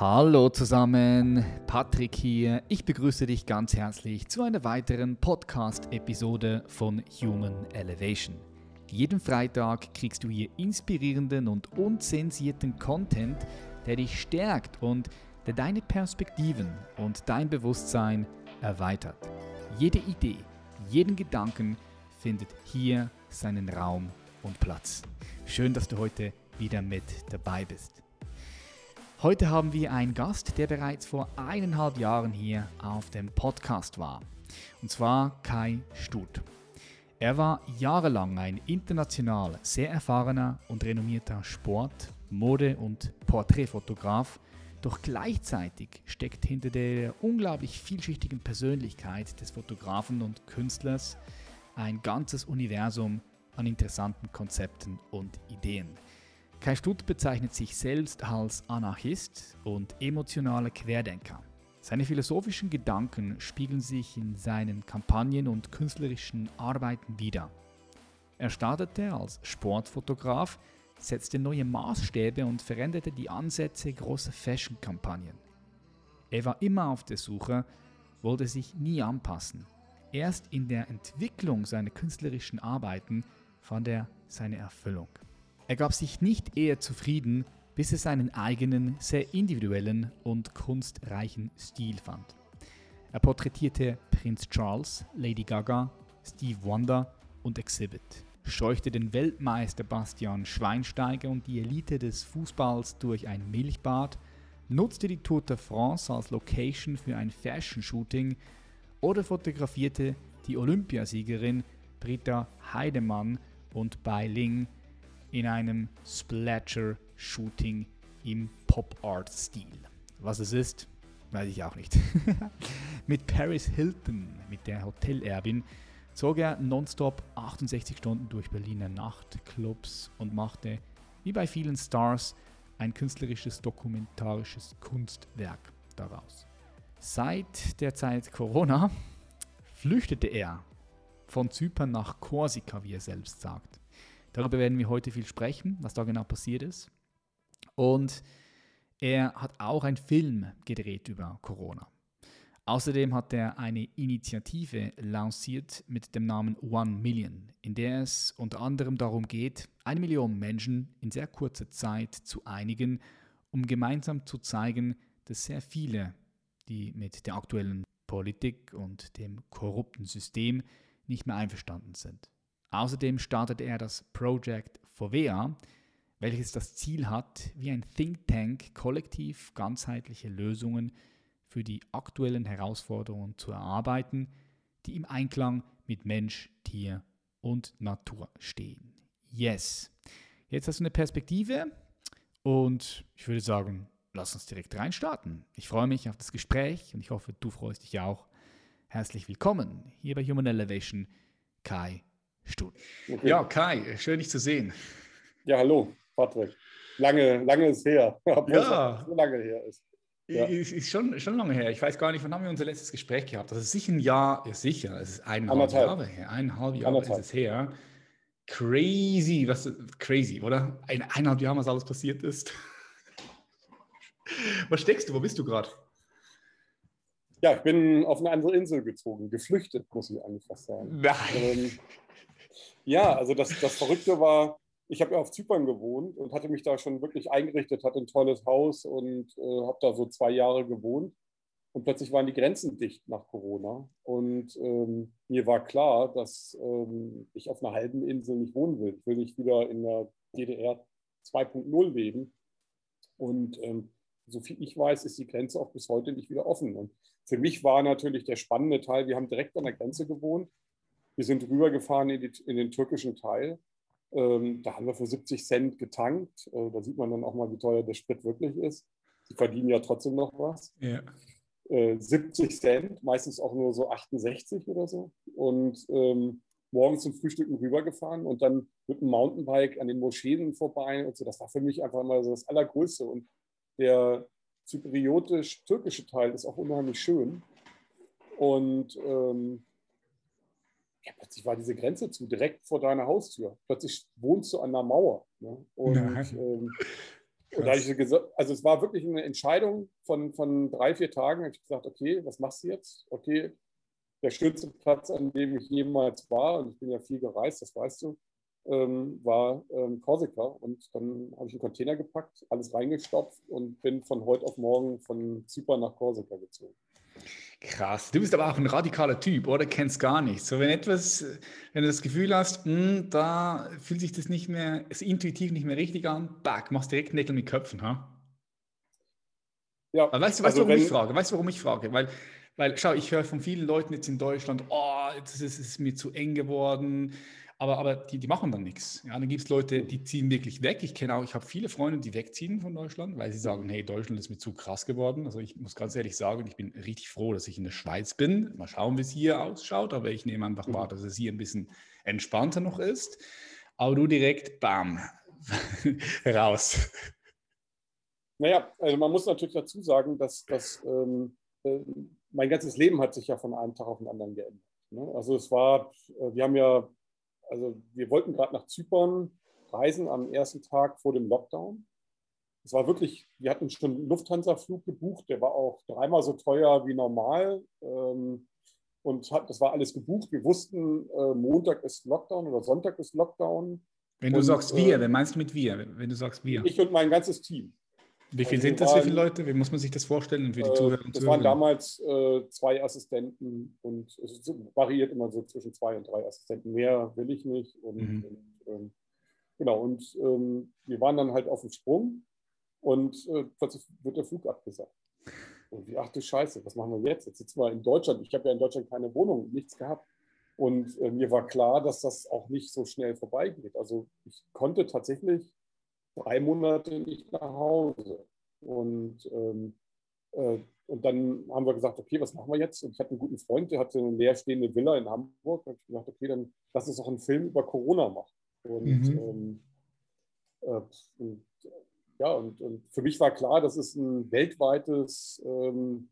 Hallo zusammen, Patrick hier. Ich begrüße dich ganz herzlich zu einer weiteren Podcast-Episode von Human Elevation. Jeden Freitag kriegst du hier inspirierenden und unzensierten Content, der dich stärkt und der deine Perspektiven und dein Bewusstsein erweitert. Jede Idee, jeden Gedanken findet hier seinen Raum und Platz. Schön, dass du heute wieder mit dabei bist. Heute haben wir einen Gast, der bereits vor eineinhalb Jahren hier auf dem Podcast war. Und zwar Kai Stut. Er war jahrelang ein international sehr erfahrener und renommierter Sport-, Mode- und Porträtfotograf, doch gleichzeitig steckt hinter der unglaublich vielschichtigen Persönlichkeit des Fotografen und Künstlers ein ganzes Universum an interessanten Konzepten und Ideen. Kai Stutt bezeichnet sich selbst als Anarchist und emotionaler Querdenker. Seine philosophischen Gedanken spiegeln sich in seinen Kampagnen und künstlerischen Arbeiten wider. Er startete als Sportfotograf, setzte neue Maßstäbe und veränderte die Ansätze großer Fashion-Kampagnen. Er war immer auf der Suche, wollte sich nie anpassen. Erst in der Entwicklung seiner künstlerischen Arbeiten fand er seine Erfüllung. Er gab sich nicht eher zufrieden, bis er seinen eigenen, sehr individuellen und kunstreichen Stil fand. Er porträtierte Prinz Charles, Lady Gaga, Steve Wonder und Exhibit, scheuchte den Weltmeister Bastian Schweinsteiger und die Elite des Fußballs durch ein Milchbad, nutzte die Tour de France als Location für ein Fashion-Shooting oder fotografierte die Olympiasiegerin Britta Heidemann und Bai Ling in einem Splatter-Shooting im Pop-Art-Stil. Was es ist, weiß ich auch nicht. mit Paris Hilton, mit der Hotelerbin, zog er nonstop 68 Stunden durch Berliner Nachtclubs und machte, wie bei vielen Stars, ein künstlerisches dokumentarisches Kunstwerk daraus. Seit der Zeit Corona flüchtete er von Zypern nach Korsika, wie er selbst sagt. Darüber werden wir heute viel sprechen, was da genau passiert ist. Und er hat auch einen Film gedreht über Corona. Außerdem hat er eine Initiative lanciert mit dem Namen One Million, in der es unter anderem darum geht, eine Million Menschen in sehr kurzer Zeit zu einigen, um gemeinsam zu zeigen, dass sehr viele, die mit der aktuellen Politik und dem korrupten System nicht mehr einverstanden sind. Außerdem startet er das Project Fovea, welches das Ziel hat, wie ein Think Tank kollektiv ganzheitliche Lösungen für die aktuellen Herausforderungen zu erarbeiten, die im Einklang mit Mensch, Tier und Natur stehen. Yes. Jetzt hast du eine Perspektive und ich würde sagen, lass uns direkt reinstarten. Ich freue mich auf das Gespräch und ich hoffe, du freust dich auch. Herzlich willkommen hier bei Human Elevation, Kai Stunden. Okay. Ja, Kai, schön dich zu sehen. Ja, hallo, Patrick. Lange, lange ist her. ja. So lange her ist. Ja. Ist, ist schon, schon lange her. Ich weiß gar nicht, wann haben wir unser letztes Gespräch gehabt? Das ist sicher ein Jahr, ja sicher, es ist eineinhalb Jahre her. Eineinhalb Jahre ist es her. Crazy, was crazy, oder? Ein, eineinhalb Jahre, was alles passiert ist. Was steckst du? Wo bist du gerade? Ja, ich bin auf eine andere Insel gezogen, geflüchtet, muss ich eigentlich fast sagen. Nein. Ähm, ja, also das, das Verrückte war, ich habe ja auf Zypern gewohnt und hatte mich da schon wirklich eingerichtet, hatte ein tolles Haus und äh, habe da so zwei Jahre gewohnt. Und plötzlich waren die Grenzen dicht nach Corona. Und ähm, mir war klar, dass ähm, ich auf einer halben Insel nicht wohnen will. Ich will nicht wieder in der DDR 2.0 leben. Und ähm, so viel ich weiß, ist die Grenze auch bis heute nicht wieder offen. Und für mich war natürlich der spannende Teil, wir haben direkt an der Grenze gewohnt wir sind rübergefahren in, die, in den türkischen Teil. Ähm, da haben wir für 70 Cent getankt. Äh, da sieht man dann auch mal, wie teuer der Sprit wirklich ist. Sie verdienen ja trotzdem noch was. Ja. Äh, 70 Cent, meistens auch nur so 68 oder so. Und ähm, morgens zum Frühstücken rübergefahren und dann mit dem Mountainbike an den Moscheen vorbei und so. Das war für mich einfach mal so das Allergrößte. Und der zypriotisch-türkische Teil ist auch unheimlich schön. Und ähm, ja, plötzlich war diese Grenze zu, direkt vor deiner Haustür. Plötzlich wohnst du an der Mauer. Ne? Und ähm, Und da ich gesagt, also es war wirklich eine Entscheidung von, von drei, vier Tagen. habe ich gesagt, okay, was machst du jetzt? Okay, der schönste Platz, an dem ich jemals war, und ich bin ja viel gereist, das weißt du, ähm, war ähm, Korsika. Und dann habe ich einen Container gepackt, alles reingestopft und bin von heute auf morgen von Zypern nach Korsika gezogen. Krass. Du bist aber auch ein radikaler Typ, oder? Kennst gar nichts. So, wenn etwas, wenn du das Gefühl hast, mh, hm, da fühlt sich das nicht mehr, ist intuitiv nicht mehr richtig an, back, machst direkt Nägel mit Köpfen, ha? Ja. Aber weißt du, weißt, also warum wenn, ich frage? Weißt du, warum ich frage? Weil, weil, schau, ich höre von vielen Leuten jetzt in Deutschland, oh, jetzt ist es mir zu eng geworden, aber, aber die, die machen dann nichts. Ja, dann gibt es Leute, die ziehen wirklich weg. Ich kenne auch, ich habe viele Freunde, die wegziehen von Deutschland, weil sie sagen, hey, Deutschland ist mir zu krass geworden. Also ich muss ganz ehrlich sagen, ich bin richtig froh, dass ich in der Schweiz bin. Mal schauen, wie es hier ausschaut, aber ich nehme einfach wahr, dass es hier ein bisschen entspannter noch ist. Aber du direkt, bam, raus. Naja, also man muss natürlich dazu sagen, dass, dass ähm, äh, mein ganzes Leben hat sich ja von einem Tag auf den anderen geändert. Ne? Also es war, äh, wir haben ja also wir wollten gerade nach Zypern reisen am ersten Tag vor dem Lockdown. Es war wirklich, wir hatten schon einen Lufthansa-Flug gebucht, der war auch dreimal so teuer wie normal. Ähm, und hat, das war alles gebucht. Wir wussten, äh, Montag ist Lockdown oder Sonntag ist Lockdown. Wenn du und, sagst wir, äh, wer meinst du mit wir? Wenn du sagst wir. Ich und mein ganzes Team. Wie viel also sind das? Waren, wie viele Leute? Wie muss man sich das vorstellen für die äh, Zuhörer Das waren damals äh, zwei Assistenten und es variiert immer so zwischen zwei und drei Assistenten. Mehr will ich nicht. Und, mhm. und ähm, genau, und ähm, wir waren dann halt auf dem Sprung und äh, plötzlich wird der Flug abgesagt. Und wie, ach du Scheiße, was machen wir jetzt? Jetzt sitzen wir in Deutschland. Ich habe ja in Deutschland keine Wohnung, nichts gehabt. Und äh, mir war klar, dass das auch nicht so schnell vorbeigeht. Also ich konnte tatsächlich drei Monate nicht nach Hause. Und, ähm, äh, und dann haben wir gesagt, okay, was machen wir jetzt? Und ich hatte einen guten Freund, der hatte eine leerstehende Villa in Hamburg. Da habe ich gesagt, okay, dann lass uns doch einen Film über Corona machen. Und, mhm. ähm, äh, und ja, und, und, für mich war klar, das ist ein weltweites, ähm,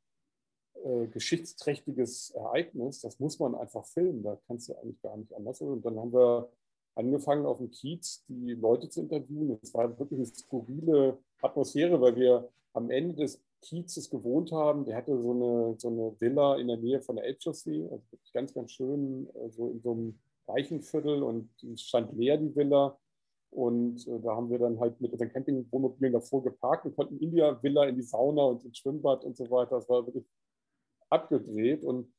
äh, geschichtsträchtiges Ereignis. Das muss man einfach filmen. Da kannst du eigentlich gar nicht anders. Und dann haben wir angefangen auf dem Kiez die Leute zu interviewen. Es war wirklich eine skurrile Atmosphäre, weil wir am Ende des Kiezes gewohnt haben. Der hatte so eine, so eine Villa in der Nähe von der Elbchaussee, also ganz, ganz schön, so in so einem reichen Viertel und die stand leer, die Villa. Und äh, da haben wir dann halt mit unseren Campingwohnmobilen davor geparkt und konnten in der Villa in die Sauna und ins Schwimmbad und so weiter. Das war wirklich abgedreht. Und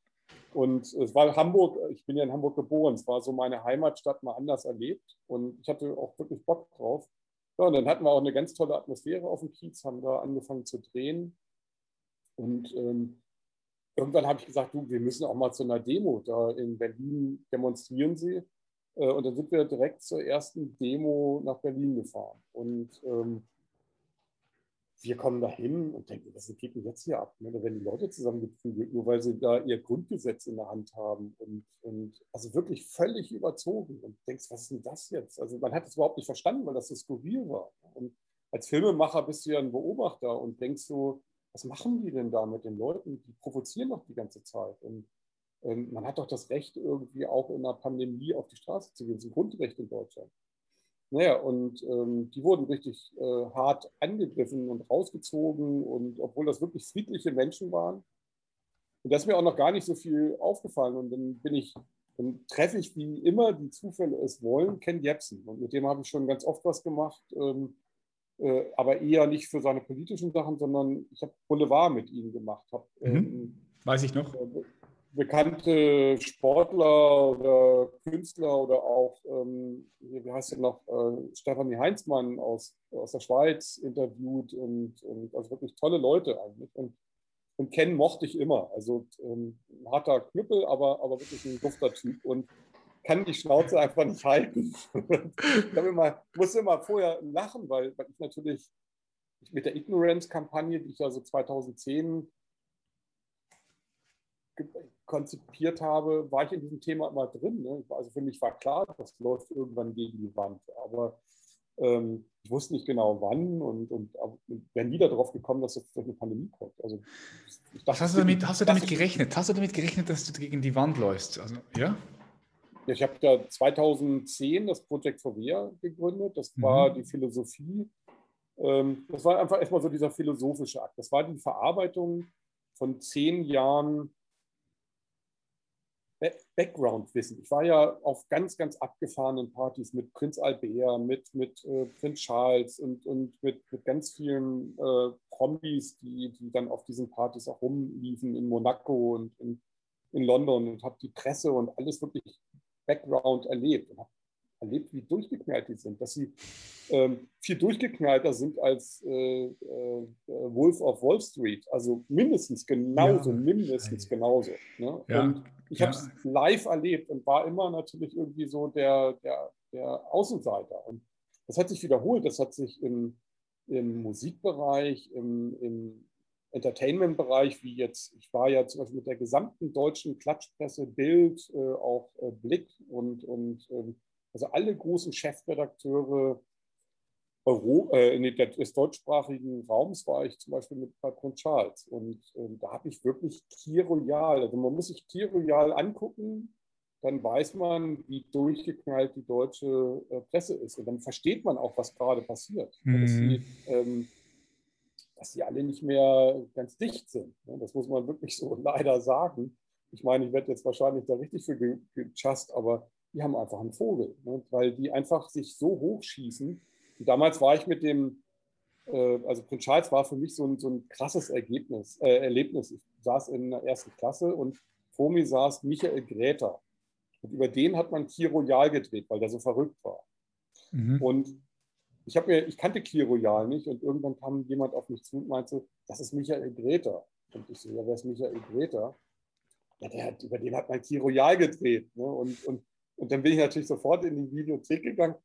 und es war Hamburg, ich bin ja in Hamburg geboren, es war so meine Heimatstadt mal anders erlebt und ich hatte auch wirklich Bock drauf. Ja, und dann hatten wir auch eine ganz tolle Atmosphäre auf dem Kiez, haben da angefangen zu drehen. Und ähm, irgendwann habe ich gesagt, du, wir müssen auch mal zu einer Demo. Da in Berlin demonstrieren sie. Äh, und dann sind wir direkt zur ersten Demo nach Berlin gefahren. Und ähm, wir kommen da hin und denken, was geht denn jetzt hier ab? Ne? Da werden die Leute zusammengeprügelt, nur weil sie da ihr Grundgesetz in der Hand haben. Und, und also wirklich völlig überzogen. Und denkst, was ist denn das jetzt? Also man hat es überhaupt nicht verstanden, weil das so skurril war. Und als Filmemacher bist du ja ein Beobachter und denkst so, was machen die denn da mit den Leuten? Die provozieren doch die ganze Zeit. Und ähm, man hat doch das Recht, irgendwie auch in einer Pandemie auf die Straße zu gehen. Das ist ein Grundrecht in Deutschland. Naja, und ähm, die wurden richtig äh, hart angegriffen und rausgezogen und obwohl das wirklich friedliche Menschen waren. Und da ist mir auch noch gar nicht so viel aufgefallen. Und dann bin ich, dann treffe ich, wie immer die Zufälle es wollen, Ken Jebsen. Und mit dem habe ich schon ganz oft was gemacht, ähm, äh, aber eher nicht für seine politischen Sachen, sondern ich habe Boulevard mit ihm gemacht. Hab, mhm. ähm, Weiß ich noch. Äh, bekannte Sportler oder Künstler oder auch, ähm, wie heißt der noch, äh, Stefanie Heinzmann aus, aus der Schweiz interviewt und, und also wirklich tolle Leute eigentlich. Und, und Ken mochte ich immer. Also ähm, ein harter Knüppel, aber, aber wirklich ein dufter Typ und kann die Schnauze einfach nicht halten. ich immer, musste immer vorher lachen, weil, weil ich natürlich mit der Ignorance-Kampagne, die ich ja so 2010 konzipiert habe, war ich in diesem Thema immer drin. Ne? Also für mich war klar, das läuft irgendwann gegen die Wand. Aber ähm, ich wusste nicht genau wann und, und, und wäre nie darauf gekommen, dass jetzt durch eine Pandemie kommt. Also, dachte, hast, du damit, hast du damit gerechnet? Hast du damit gerechnet, dass du gegen die Wand läufst? Also, ja? ja ich habe ja 2010 das Projekt Forvea gegründet. Das war mhm. die Philosophie, ähm, das war einfach erstmal so dieser philosophische Akt. Das war die Verarbeitung von zehn Jahren Background-Wissen. Ich war ja auf ganz, ganz abgefahrenen Partys mit Prinz Albert, mit, mit äh, Prinz Charles und, und mit, mit ganz vielen äh, Promis, die, die dann auf diesen Partys auch rumliefen in Monaco und in, in London und habe die Presse und alles wirklich Background erlebt und habe erlebt, wie durchgeknallt die sind, dass sie ähm, viel durchgeknallter sind als äh, äh, Wolf of Wall Street. Also mindestens genauso, ja. mindestens genauso. Ne? Ja. Und ich habe es live erlebt und war immer natürlich irgendwie so der, der, der Außenseiter. Und das hat sich wiederholt. Das hat sich im, im Musikbereich, im, im Entertainment-Bereich, wie jetzt, ich war ja zum Beispiel mit der gesamten deutschen Klatschpresse, Bild, äh, auch äh, Blick und, und ähm, also alle großen Chefredakteure Euro, äh, des deutschsprachigen Raums war ich zum Beispiel mit Prince Charles. Und äh, da habe ich wirklich Key Royal, also man muss sich Key Royal angucken, dann weiß man, wie durchgeknallt die deutsche äh, Presse ist. Und dann versteht man auch, was gerade passiert. Mhm. Dass, sie, ähm, dass sie alle nicht mehr ganz dicht sind. Ne? Das muss man wirklich so leider sagen. Ich meine, ich werde jetzt wahrscheinlich da richtig für gechast, aber die haben einfach einen Vogel, ne? weil die einfach sich so hochschießen. Und damals war ich mit dem, äh, also Prinz Charles war für mich so ein, so ein krasses Ergebnis, äh, Erlebnis. Ich saß in der ersten Klasse und vor mir saß Michael Gräter. Und über den hat man Kier Royal gedreht, weil der so verrückt war. Mhm. Und ich, mir, ich kannte Kier Royal nicht und irgendwann kam jemand auf mich zu und meinte, das ist Michael Gräter. Und ich so, ja, wer ist Michael Gräter? Ja, der hat, über den hat man Kier Royal gedreht. Ne? Und, und und dann bin ich natürlich sofort in die Videothek gegangen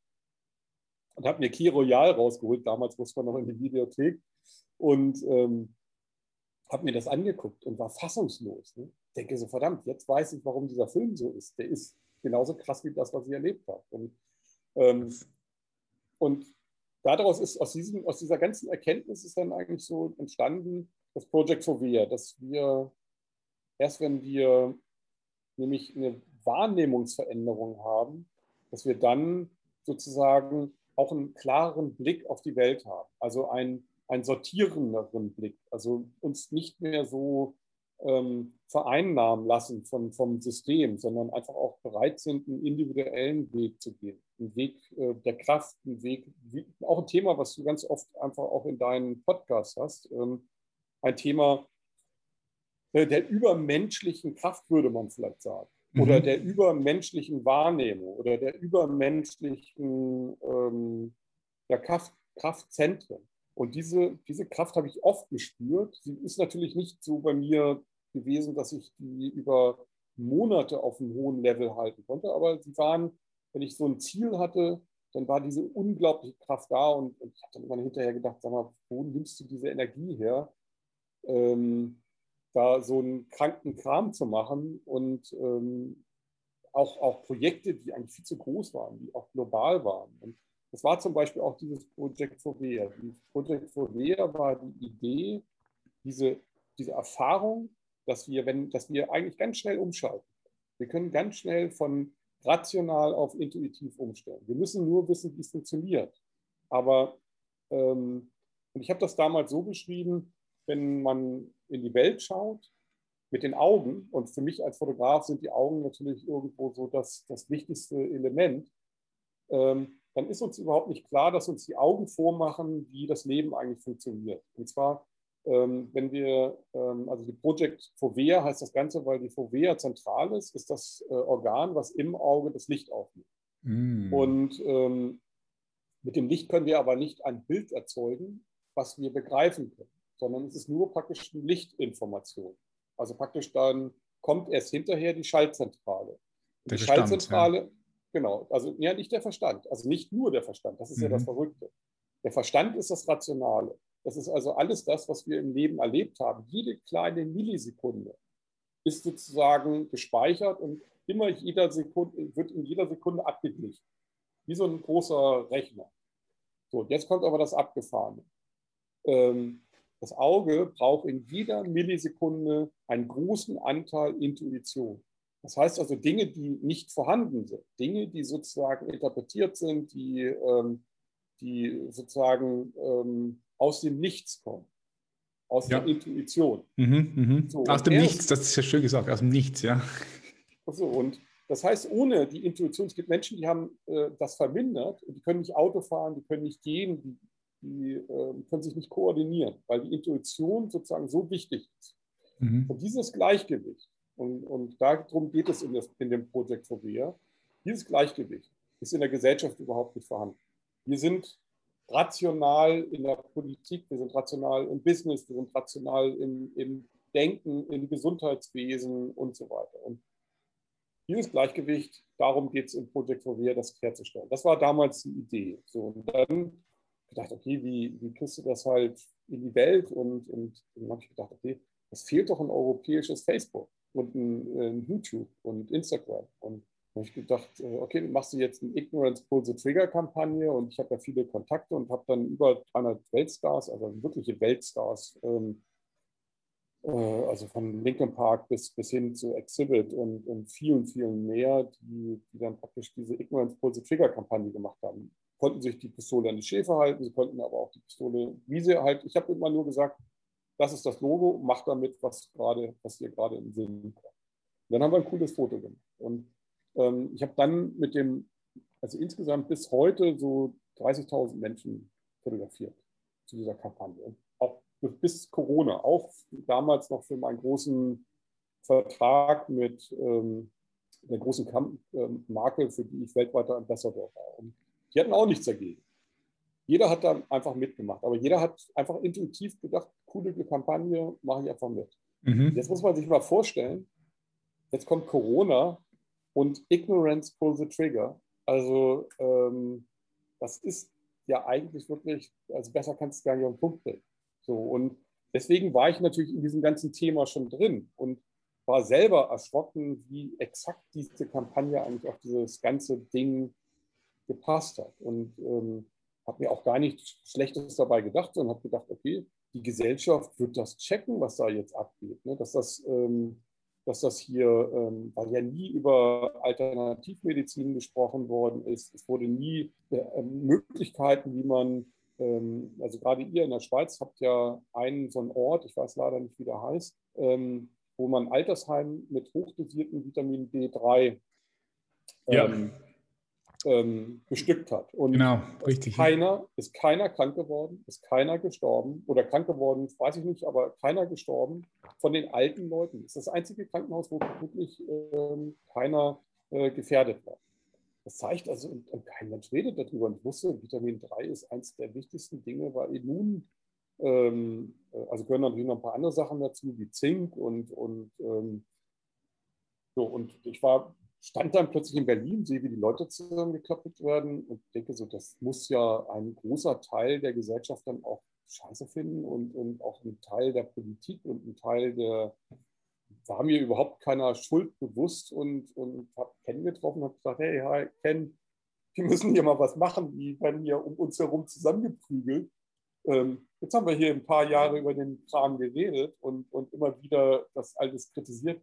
und habe mir Key Royal rausgeholt. Damals musste man noch in die Videothek. Und ähm, habe mir das angeguckt und war fassungslos. Ne? Denke so, verdammt, jetzt weiß ich, warum dieser Film so ist. Der ist genauso krass wie das, was ich erlebt habe. Und, ähm, und daraus ist, aus, diesem, aus dieser ganzen Erkenntnis ist dann eigentlich so entstanden, das Project Fovea, dass wir erst wenn wir nämlich eine Wahrnehmungsveränderung haben, dass wir dann sozusagen auch einen klareren Blick auf die Welt haben. Also einen, einen sortierenderen Blick. Also uns nicht mehr so ähm, vereinnahmen lassen von, vom System, sondern einfach auch bereit sind, einen individuellen Weg zu gehen. Einen Weg äh, der Kraft, einen Weg, wie, auch ein Thema, was du ganz oft einfach auch in deinen Podcasts hast. Ähm, ein Thema äh, der übermenschlichen Kraft, würde man vielleicht sagen oder mhm. der übermenschlichen Wahrnehmung oder der übermenschlichen ähm, ja, Kraft, Kraftzentren. Und diese, diese Kraft habe ich oft gespürt. Sie ist natürlich nicht so bei mir gewesen, dass ich die über Monate auf einem hohen Level halten konnte, aber sie waren, wenn ich so ein Ziel hatte, dann war diese unglaubliche Kraft da und, und ich habe dann immer hinterher gedacht, sag mal, wo nimmst du diese Energie her? Ähm, da so einen kranken Kram zu machen und ähm, auch, auch Projekte, die eigentlich viel zu groß waren, die auch global waren. Und das war zum Beispiel auch dieses Projekt Fovea. Dieses Projekt Fovea war die Idee, diese, diese Erfahrung, dass wir, wenn, dass wir eigentlich ganz schnell umschalten. Wir können ganz schnell von rational auf intuitiv umstellen. Wir müssen nur wissen, wie es funktioniert. Aber ähm, und ich habe das damals so beschrieben, wenn man in die Welt schaut, mit den Augen, und für mich als Fotograf sind die Augen natürlich irgendwo so das, das wichtigste Element, ähm, dann ist uns überhaupt nicht klar, dass uns die Augen vormachen, wie das Leben eigentlich funktioniert. Und zwar, ähm, wenn wir, ähm, also die Project Fovea heißt das Ganze, weil die Fovea zentral ist, ist das äh, Organ, was im Auge das Licht aufnimmt. Mm. Und ähm, mit dem Licht können wir aber nicht ein Bild erzeugen, was wir begreifen können sondern es ist nur praktisch eine Lichtinformation. Also praktisch dann kommt erst hinterher die Schaltzentrale. Die Verstand, Schaltzentrale, ja. genau, also ja, nicht der Verstand, also nicht nur der Verstand, das ist mhm. ja das mhm. Verrückte. Der Verstand ist das Rationale. Das ist also alles das, was wir im Leben erlebt haben. Jede kleine Millisekunde ist sozusagen gespeichert und immer jeder Sekunde, wird in jeder Sekunde abgeglichen. Wie so ein großer Rechner. So, jetzt kommt aber das Abgefahrene. Ähm, das Auge braucht in jeder Millisekunde einen großen Anteil Intuition. Das heißt also Dinge, die nicht vorhanden sind, Dinge, die sozusagen interpretiert sind, die, ähm, die sozusagen ähm, aus dem Nichts kommen, aus ja. der Intuition. Mhm, mhm. So, aus dem Nichts, das ist ja schön gesagt, aus dem Nichts, ja. So, und das heißt, ohne die Intuition, es gibt Menschen, die haben äh, das vermindert, die können nicht Auto fahren, die können nicht gehen, die, die äh, können sich nicht koordinieren, weil die Intuition sozusagen so wichtig ist. Mhm. Und dieses Gleichgewicht, und, und darum geht es in, das, in dem Projekt Fobia, dieses Gleichgewicht ist in der Gesellschaft überhaupt nicht vorhanden. Wir sind rational in der Politik, wir sind rational im Business, wir sind rational im, im Denken, im Gesundheitswesen und so weiter. Und dieses Gleichgewicht, darum geht es im Projekt Fovea, das herzustellen. Das war damals die Idee. So, und dann gedacht, okay, wie, wie kriegst du das halt in die Welt? Und, und dann habe ich gedacht, okay, es fehlt doch ein europäisches Facebook und ein, ein YouTube und Instagram. Und dann habe ich gedacht, äh, okay, machst du jetzt eine Ignorance Pull the Trigger Kampagne und ich habe ja viele Kontakte und habe dann über 300 Weltstars, also wirkliche Weltstars, ähm, äh, also von Linkin Park bis, bis hin zu Exhibit und, und vielen, vielen mehr, die, die dann praktisch diese Ignorance Pull the Trigger Kampagne gemacht haben. Konnten sich die Pistole an die Schäfe halten, sie konnten aber auch die Pistole, wie sie halt, ich habe immer nur gesagt, das ist das Logo, mach damit, was gerade, was dir gerade im Sinn kommt. dann haben wir ein cooles Foto gemacht. Und ähm, ich habe dann mit dem, also insgesamt bis heute so 30.000 Menschen fotografiert zu dieser Kampagne. Auch bis Corona, auch damals noch für meinen großen Vertrag mit ähm, der großen Kamp ähm, Marke, für die ich weltweiter Ambassador war. Und die hatten auch nichts dagegen. Jeder hat da einfach mitgemacht, aber jeder hat einfach intuitiv gedacht, coole Kampagne, mache ich einfach mit. Mhm. Jetzt muss man sich mal vorstellen, jetzt kommt Corona und Ignorance pull the trigger. Also ähm, das ist ja eigentlich wirklich, also besser kannst du gar nicht auf den Punkt bringen. So, und deswegen war ich natürlich in diesem ganzen Thema schon drin und war selber erschrocken, wie exakt diese Kampagne eigentlich auf dieses ganze Ding gepasst hat. Und ähm, habe mir auch gar nichts Schlechtes dabei gedacht, sondern habe gedacht, okay, die Gesellschaft wird das checken, was da jetzt abgeht. Ne? Dass das ähm, dass das hier, ähm, weil ja nie über Alternativmedizin gesprochen worden ist, es wurde nie äh, Möglichkeiten, wie man, ähm, also gerade ihr in der Schweiz habt ja einen so einen Ort, ich weiß leider nicht, wie der heißt, ähm, wo man Altersheim mit hochdosierten Vitamin D3 ja. Ähm, bestückt hat. Und genau, richtig. Keiner, ist keiner krank geworden, ist keiner gestorben oder krank geworden, weiß ich nicht, aber keiner gestorben von den alten Leuten. Das ist das einzige Krankenhaus, wo wirklich ähm, keiner äh, gefährdet war. Das zeigt also, und, und, kein Mensch redet darüber. Und wusste, Vitamin 3 ist eines der wichtigsten Dinge, weil Immun, ähm, äh, also gehören natürlich noch ein paar andere Sachen dazu, wie Zink und, und ähm, so. Und ich war stand dann plötzlich in Berlin, sehe, wie die Leute zusammengeklappt werden und denke so, das muss ja ein großer Teil der Gesellschaft dann auch scheiße finden und, und auch ein Teil der Politik und ein Teil der, war mir überhaupt keiner Schuld bewusst und, und habe Ken getroffen und gesagt, hey, hi, Ken, wir müssen hier mal was machen, die werden hier um uns herum zusammengeprügelt. Ähm, jetzt haben wir hier ein paar Jahre über den Kram geredet und, und immer wieder das alles kritisiert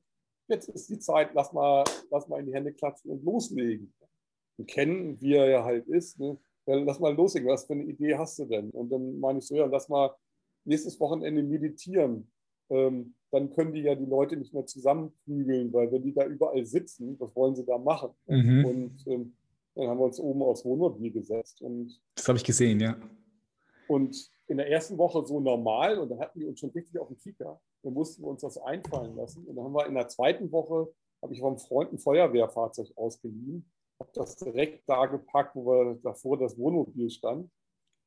jetzt ist die Zeit, lass mal, lass mal in die Hände klatschen und loslegen. Und kennen, wie er ja halt ist, ne? ja, lass mal loslegen, was für eine Idee hast du denn? Und dann meine ich so, ja, lass mal nächstes Wochenende meditieren. Ähm, dann können die ja die Leute nicht mehr zusammenprügeln, weil wenn die da überall sitzen, was wollen sie da machen? Mhm. Und ähm, dann haben wir uns oben aufs Wohnmobil gesetzt. Und, das habe ich gesehen, ja. Und in der ersten Woche so normal und dann hatten wir uns schon richtig auf den Kieker. Dann mussten wir uns das einfallen lassen. Und dann haben wir in der zweiten Woche, habe ich vom Freund ein Feuerwehrfahrzeug ausgeliehen, habe das direkt da gepackt, wo wir davor das Wohnmobil stand.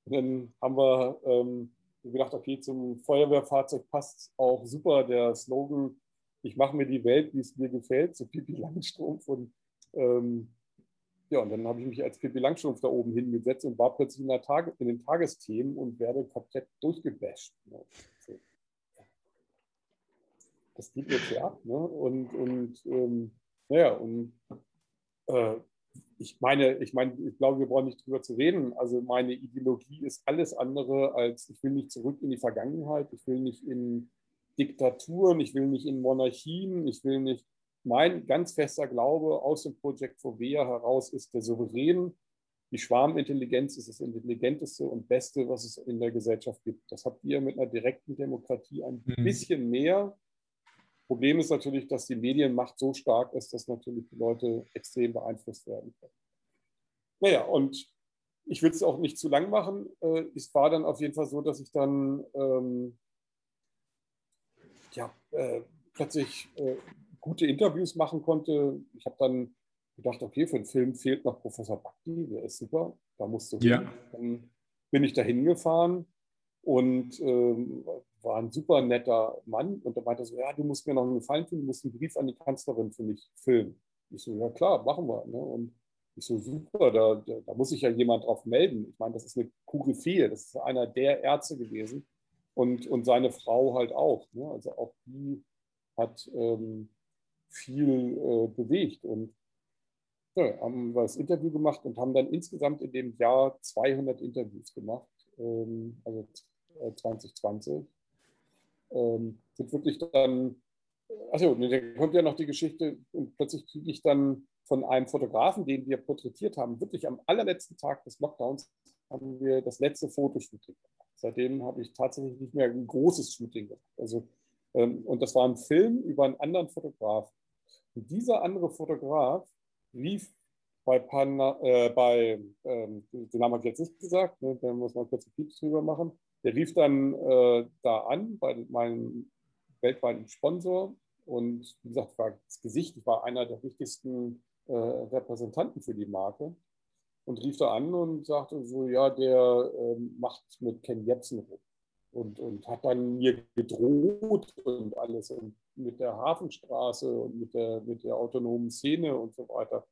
Und dann haben wir ähm, gedacht, okay, zum Feuerwehrfahrzeug passt auch super der Slogan, ich mache mir die Welt, wie es mir gefällt, so Pipi Langstrumpf und ähm, ja, und dann habe ich mich als Pippi Langstrumpf da oben hingesetzt und war plötzlich in, in den Tagesthemen und werde komplett durchgebasht. So. Das geht jetzt ja ab. Ne? Und, und ähm, naja, und äh, ich meine, ich meine, ich glaube, wir brauchen nicht drüber zu reden. Also meine Ideologie ist alles andere als, ich will nicht zurück in die Vergangenheit, ich will nicht in Diktaturen, ich will nicht in Monarchien, ich will nicht, mein ganz fester Glaube aus dem Projekt Fovea heraus ist der Souverän die Schwarmintelligenz ist das Intelligenteste und Beste, was es in der Gesellschaft gibt. Das habt ihr mit einer direkten Demokratie ein mhm. bisschen mehr. Problem ist natürlich, dass die Medienmacht so stark ist, dass natürlich die Leute extrem beeinflusst werden können. Naja, und ich will es auch nicht zu lang machen. Äh, es war dann auf jeden Fall so, dass ich dann ähm, ja, äh, plötzlich äh, gute Interviews machen konnte. Ich habe dann gedacht, okay, für den Film fehlt noch Professor Bakti, der ist super, da musst du ja. hin. Dann bin ich da hingefahren und ähm, war ein super netter Mann und er meinte so, ja, du musst mir noch einen Gefallen tun, du musst einen Brief an die Kanzlerin für mich filmen. Ich so, ja klar, machen wir. Ne? Und ich so, super, da, da, da, muss sich ja jemand drauf melden. Ich meine, das ist eine Koryphäe, das ist einer der Ärzte gewesen und, und seine Frau halt auch. Ne? Also auch die hat ähm, viel äh, bewegt und ja, haben wir das Interview gemacht und haben dann insgesamt in dem Jahr 200 Interviews gemacht, ähm, also 2020. Äh, ähm, sind wirklich dann, achso, da kommt ja noch die Geschichte und plötzlich kriege ich dann von einem Fotografen, den wir porträtiert haben, wirklich am allerletzten Tag des Lockdowns haben wir das letzte Fotoshooting gemacht. Seitdem habe ich tatsächlich nicht mehr ein großes Shooting gemacht. Also, ähm, und das war ein Film über einen anderen Fotograf. Und dieser andere Fotograf rief bei, Pana, äh, bei ähm, den Namen habe ich jetzt nicht gesagt, ne, da muss man kurz ein Pieps drüber machen. Der rief dann äh, da an bei meinem weltweiten Sponsor und wie gesagt, war das Gesicht, ich war einer der wichtigsten äh, Repräsentanten für die Marke und rief da an und sagte so, ja, der äh, macht mit Ken Jebsen rum und, und hat dann mir gedroht und alles und mit der Hafenstraße und mit der, mit der autonomen Szene und so weiter.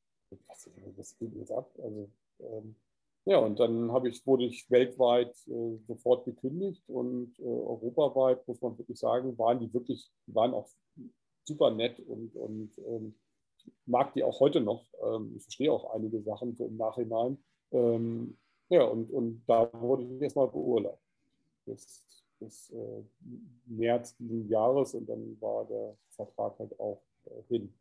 Was, was geht jetzt ab? Also, ähm, ja, und dann ich, wurde ich weltweit äh, sofort gekündigt und äh, europaweit, muss man wirklich sagen, waren die wirklich, waren auch super nett und, und ähm, mag die auch heute noch. Ähm, ich verstehe auch einige Sachen so im Nachhinein. Ähm, ja, und, und da wurde ich erstmal beurlaubt. Bis, bis äh, März dieses Jahres und dann war der Vertrag halt auch äh, hin.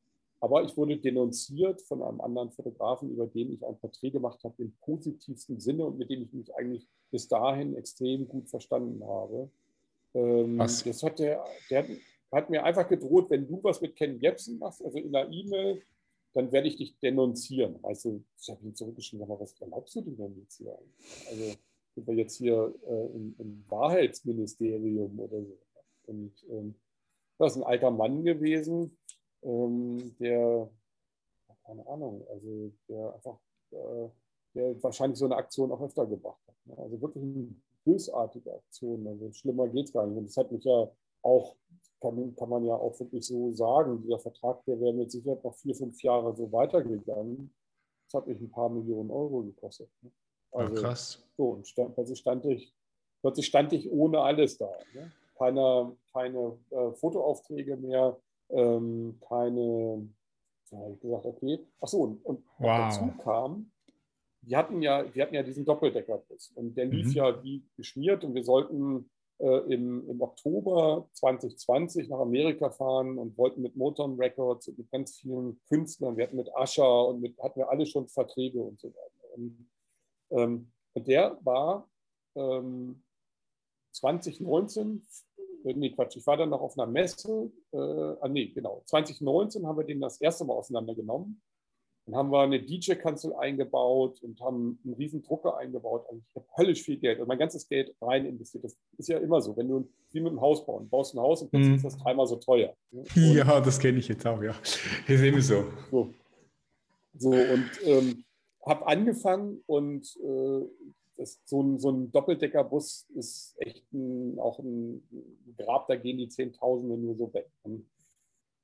Aber ich wurde denunziert von einem anderen Fotografen, über den ich ein Porträt gemacht habe, im positivsten Sinne und mit dem ich mich eigentlich bis dahin extrem gut verstanden habe. Ähm, was? Das hat der, der, hat mir einfach gedroht, wenn du was mit Ken Jebsen machst, also in der E-Mail, dann werde ich dich denunzieren. Also ich habe ihn zurückgeschrieben, aber was erlaubst du denn jetzt hier? Also sind wir jetzt hier äh, im, im, Wahrheitsministerium oder so. Und ähm, das ist ein alter Mann gewesen, ähm, der, keine Ahnung, also der einfach, äh, der wahrscheinlich so eine Aktion auch öfter gebracht hat. Ne? Also wirklich eine bösartige Aktion. Also schlimmer geht es gar nicht. Und das hat mich ja auch kann, kann man ja auch wirklich so sagen, dieser Vertrag, der wäre mit Sicherheit noch vier, fünf Jahre so weitergegangen. Das hat mich ein paar Millionen Euro gekostet. Ne? Also, ja, krass. So, und stand, plötzlich, stand ich, plötzlich stand ich ohne alles da. Ne? Keine, keine äh, Fotoaufträge mehr, ähm, keine, da habe ich gesagt, okay. Achso, und, und wow. dazu kam, wir hatten ja, wir hatten ja diesen Doppeldeckerbus und der lief mhm. ja wie geschmiert und wir sollten äh, im, im Oktober 2020 nach Amerika fahren und wollten mit Motown Records und mit ganz vielen Künstlern, wir hatten mit Ascher und mit, hatten wir alle schon Verträge und so weiter. Und, ähm, und der war ähm, 2019, äh, nee, Quatsch, ich war dann noch auf einer Messe, äh, ah, nee, genau, 2019 haben wir den das erste Mal auseinandergenommen dann haben wir eine DJ-Kanzel eingebaut und haben einen riesen Drucker eingebaut. Also ich habe höllisch viel Geld und mein ganzes Geld rein investiert. Das ist ja immer so, wenn du wie mit dem Haus bauen, baust ein Haus und plötzlich mhm. ist das dreimal so teuer. Und ja, das kenne ich jetzt auch, ja. Ist immer so. So, so und ähm, habe angefangen und äh, das, so, ein, so ein Doppeldeckerbus ist echt ein, auch ein Grab, da gehen die Zehntausende nur so weg. Und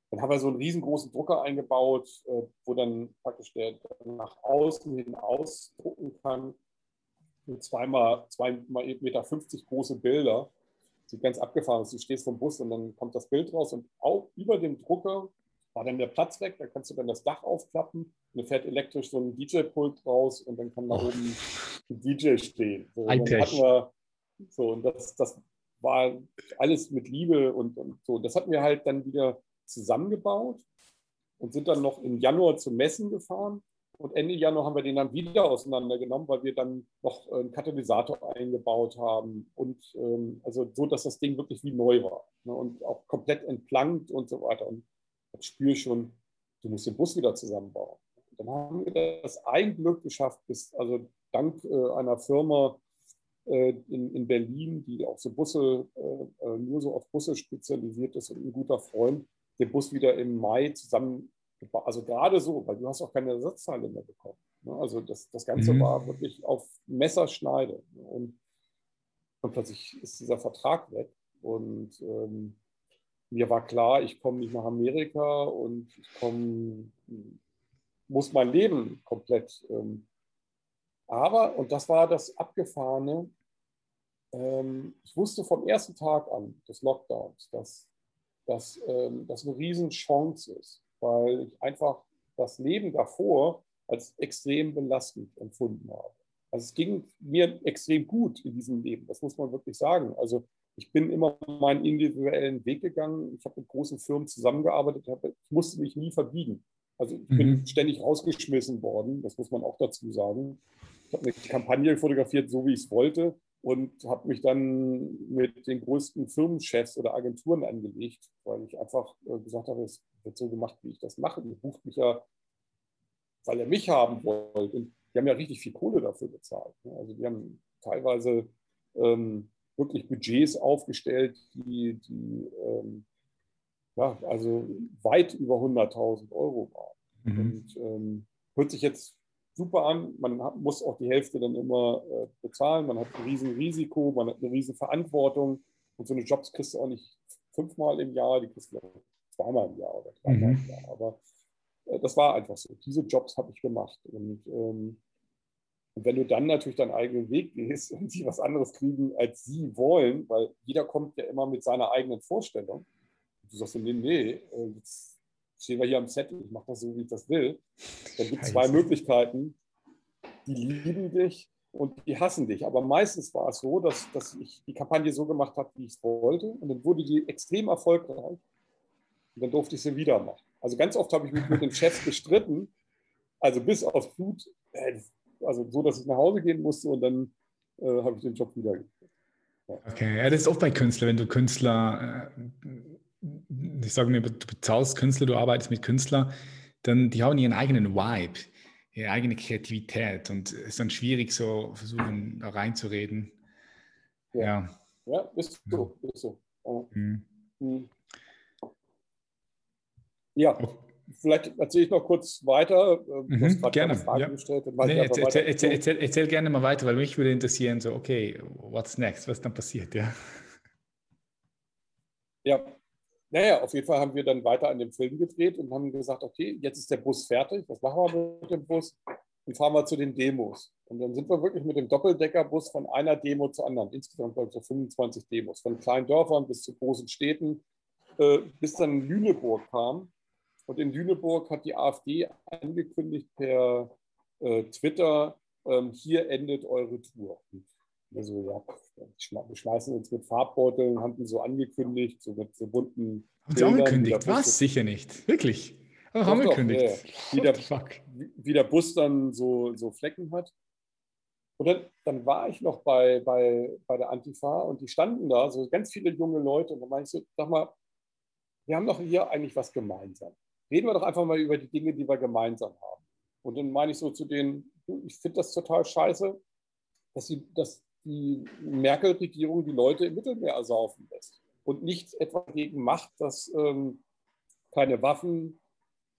dann haben wir so einen riesengroßen Drucker eingebaut, äh, wo dann praktisch der nach außen hin ausdrucken kann. Zweimal, zweimal Meter 50 große Bilder. Sieht ganz abgefahren aus. Du stehst vom Bus und dann kommt das Bild raus und auch über dem Drucker war dann der Platz weg. Da kannst du dann das Dach aufklappen und dann fährt elektrisch so ein DJ-Pult raus und dann kann da oben DJ stehen. So, wir, so und das, das war alles mit Liebe und, und so. Das hatten wir halt dann wieder zusammengebaut und sind dann noch im Januar zu Messen gefahren. und Ende Januar haben wir den dann wieder auseinandergenommen, weil wir dann noch einen Katalysator eingebaut haben und ähm, also so, dass das Ding wirklich wie neu war ne, und auch komplett entplankt und so weiter. Und ich spüre schon, du musst den Bus wieder zusammenbauen. Und dann haben wir das ein Glück geschafft, bis also dank äh, einer Firma äh, in, in Berlin, die auch so Busse, äh nur so auf Busse spezialisiert ist und ein guter Freund, den Bus wieder im Mai zusammen also gerade so, weil du hast auch keine Ersatzteile mehr bekommen. Ne? Also das, das Ganze mhm. war wirklich auf Messerschneide. Ne? Und, und plötzlich ist dieser Vertrag weg. Und ähm, mir war klar, ich komme nicht nach Amerika und ich komme, muss mein Leben komplett. Ähm, aber, und das war das Abgefahrene, ähm, ich wusste vom ersten Tag an des Lockdowns, dass, dass ähm, das eine Riesenchance ist weil ich einfach das Leben davor als extrem belastend empfunden habe. Also es ging mir extrem gut in diesem Leben, das muss man wirklich sagen. Also ich bin immer meinen individuellen Weg gegangen. Ich habe mit großen Firmen zusammengearbeitet, ich musste mich nie verbiegen. Also ich mhm. bin ständig rausgeschmissen worden, das muss man auch dazu sagen. Ich habe eine Kampagne fotografiert, so wie ich es wollte und habe mich dann mit den größten Firmenchefs oder Agenturen angelegt, weil ich einfach äh, gesagt habe, es wird so gemacht, wie ich das mache. Ihr bucht mich ja, weil ihr mich haben wollt. Und die haben ja richtig viel Kohle dafür bezahlt. Ne? Also die haben teilweise ähm, wirklich Budgets aufgestellt, die, die ähm, ja, also weit über 100.000 Euro waren. Mhm. Und ähm, hört sich jetzt super an. Man muss auch die Hälfte dann immer äh, bezahlen. Man hat ein Riesenrisiko, man hat eine Riesenverantwortung. Und so eine Jobs kriegst du auch nicht fünfmal im Jahr, die kriegst du zweimal im Jahr oder dreimal mhm. im Jahr. Aber äh, das war einfach so. Diese Jobs habe ich gemacht. Und, ähm, und wenn du dann natürlich deinen eigenen Weg gehst und sie was anderes kriegen, als sie wollen, weil jeder kommt ja immer mit seiner eigenen Vorstellung. Und du sagst, nee, nee, äh, jetzt stehen wir hier am Set, ich mache das so, wie ich das will. Dann gibt es zwei Möglichkeiten. Die lieben dich und die hassen dich. Aber meistens war es so, dass, dass ich die Kampagne so gemacht habe, wie ich es wollte. Und dann wurde die extrem erfolgreich. Und dann durfte ich sie wieder machen. Also ganz oft habe ich mich mit den Chefs gestritten, also bis aufs Blut, äh, also so, dass ich nach Hause gehen musste und dann äh, habe ich den Job wieder. Ja. Okay, ja, das ist oft bei Künstlern, wenn du Künstler äh, ich sage mir, du bezahlst Künstler, du arbeitest mit Künstlern, dann die haben ihren eigenen Vibe, ihre eigene Kreativität und es ist dann schwierig, so versuchen, da reinzureden. Ja, ja. ja ist so. Ist so. Mhm. Mhm. Ja, vielleicht erzähle ich noch kurz weiter. Du mhm, gerne. Ja. gestellt. Nee, erzähl, erzähl, erzähl, erzähl, gerne mal weiter, weil mich würde interessieren, so, okay, what's next? Was dann passiert, ja? Ja, naja, auf jeden Fall haben wir dann weiter an dem Film gedreht und haben gesagt, okay, jetzt ist der Bus fertig, was machen wir mit dem Bus? Und fahren wir zu den Demos. Und dann sind wir wirklich mit dem Doppeldeckerbus von einer Demo zur anderen, insgesamt so 25 Demos, von kleinen Dörfern bis zu großen Städten, äh, bis dann Lüneburg kam. Und in Lüneburg hat die AfD angekündigt per äh, Twitter, ähm, hier endet eure Tour. Und also ja, wir schmeißen uns mit Farbbeuteln, haben die so angekündigt, so mit so bunten. Haben sie angekündigt? Was? Sicher nicht. Wirklich? Aber haben angekündigt. Ja, wie, der, wie, der, Bus dann so, so Flecken hat. Und dann, dann war ich noch bei, bei, bei der Antifa und die standen da, so ganz viele junge Leute. Und dann meine ich so, sag mal, wir haben doch hier eigentlich was gemeinsam. Reden wir doch einfach mal über die Dinge, die wir gemeinsam haben. Und dann meine ich so zu denen, ich finde das total scheiße, dass, sie, dass die Merkel-Regierung die Leute im Mittelmeer ersaufen lässt und nichts etwa dagegen macht, dass ähm, keine Waffen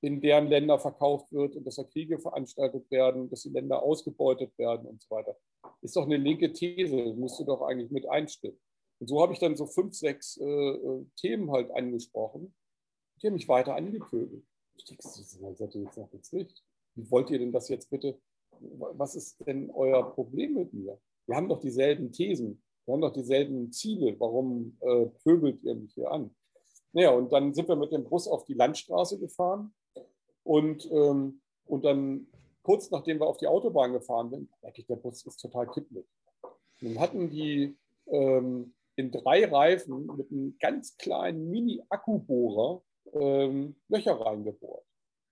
in deren Länder verkauft wird und dass da Kriege veranstaltet werden, dass die Länder ausgebeutet werden und so weiter. Ist doch eine linke These, musst du doch eigentlich mit einstimmen. Und so habe ich dann so fünf, sechs äh, äh Themen halt angesprochen. Die haben mich weiter angepöbelt. Ich denke, das seid ihr jetzt noch nicht. Wie wollt ihr denn das jetzt bitte? Was ist denn euer Problem mit mir? Wir haben doch dieselben Thesen, wir haben doch dieselben Ziele, warum äh, pöbelt ihr mich hier an? Naja, und dann sind wir mit dem Bus auf die Landstraße gefahren und, ähm, und dann kurz nachdem wir auf die Autobahn gefahren sind, merke ich, der Bus ist total kippelig. Dann hatten die ähm, in drei Reifen mit einem ganz kleinen Mini-Akkubohrer ähm, Löcher reingebohrt.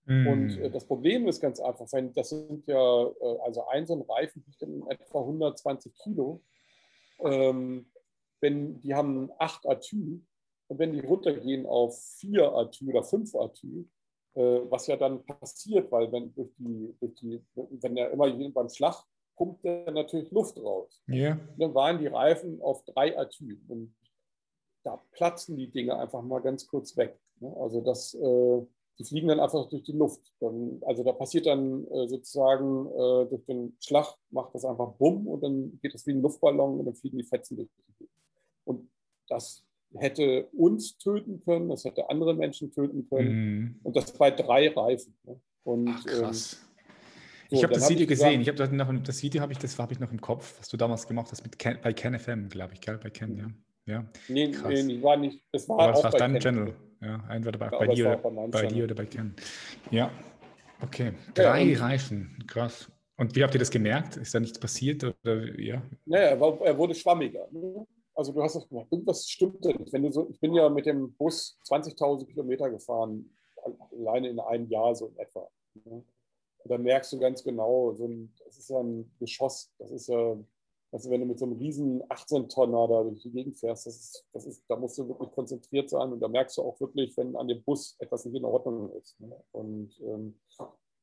Mm. Und äh, das Problem ist ganz einfach, wenn, das sind ja, äh, also ein so ein Reifen wiegt etwa 120 Kilo. Ähm, wenn die haben 8 Atü und wenn die runtergehen auf 4 Atü oder 5 Atü, äh, was ja dann passiert, weil wenn durch die, durch die wenn er immer beim Schlag pumpt er natürlich Luft raus. Yeah. Dann waren die Reifen auf 3 Atü und da platzen die Dinge einfach mal ganz kurz weg. Ne? Also das, äh, die fliegen dann einfach durch die Luft. Dann, also da passiert dann äh, sozusagen äh, durch den Schlag macht das einfach bumm und dann geht das wie ein Luftballon und dann fliegen die Fetzen durch die Luft. Und das hätte uns töten können, das hätte andere Menschen töten können. Mhm. Und das bei drei Reifen. Ne? Und, Ach, krass. Ähm, so, ich habe das Video hab gesehen. Ich habe noch das Video habe ich das habe ich noch im Kopf, was du damals gemacht hast mit Ken, bei KenFM, glaube ich, gell? bei Ken, ja. Ja. Nee, Krass. nee, war nicht. Das war Aber auch bei deinem Channel. Ja, entweder bei, bei dir, bei, bei dir oder bei Ken. Ja. Okay. Drei ja, Reifen. Krass. Und wie habt ihr das gemerkt? Ist da nichts passiert? Oder, ja? Naja, er, war, er wurde schwammiger. Ne? Also du hast das gemacht. Irgendwas stimmte nicht. Wenn du so, ich bin ja mit dem Bus 20.000 Kilometer gefahren, alleine in einem Jahr so in etwa. Ne? Und da merkst du ganz genau, so ein, das ist ja ein Geschoss, das ist ja also wenn du mit so einem riesen 18-Tonner da durch die Gegend fährst, das ist, das ist, da musst du wirklich konzentriert sein und da merkst du auch wirklich, wenn an dem Bus etwas nicht in Ordnung ist. Ne? Und ähm,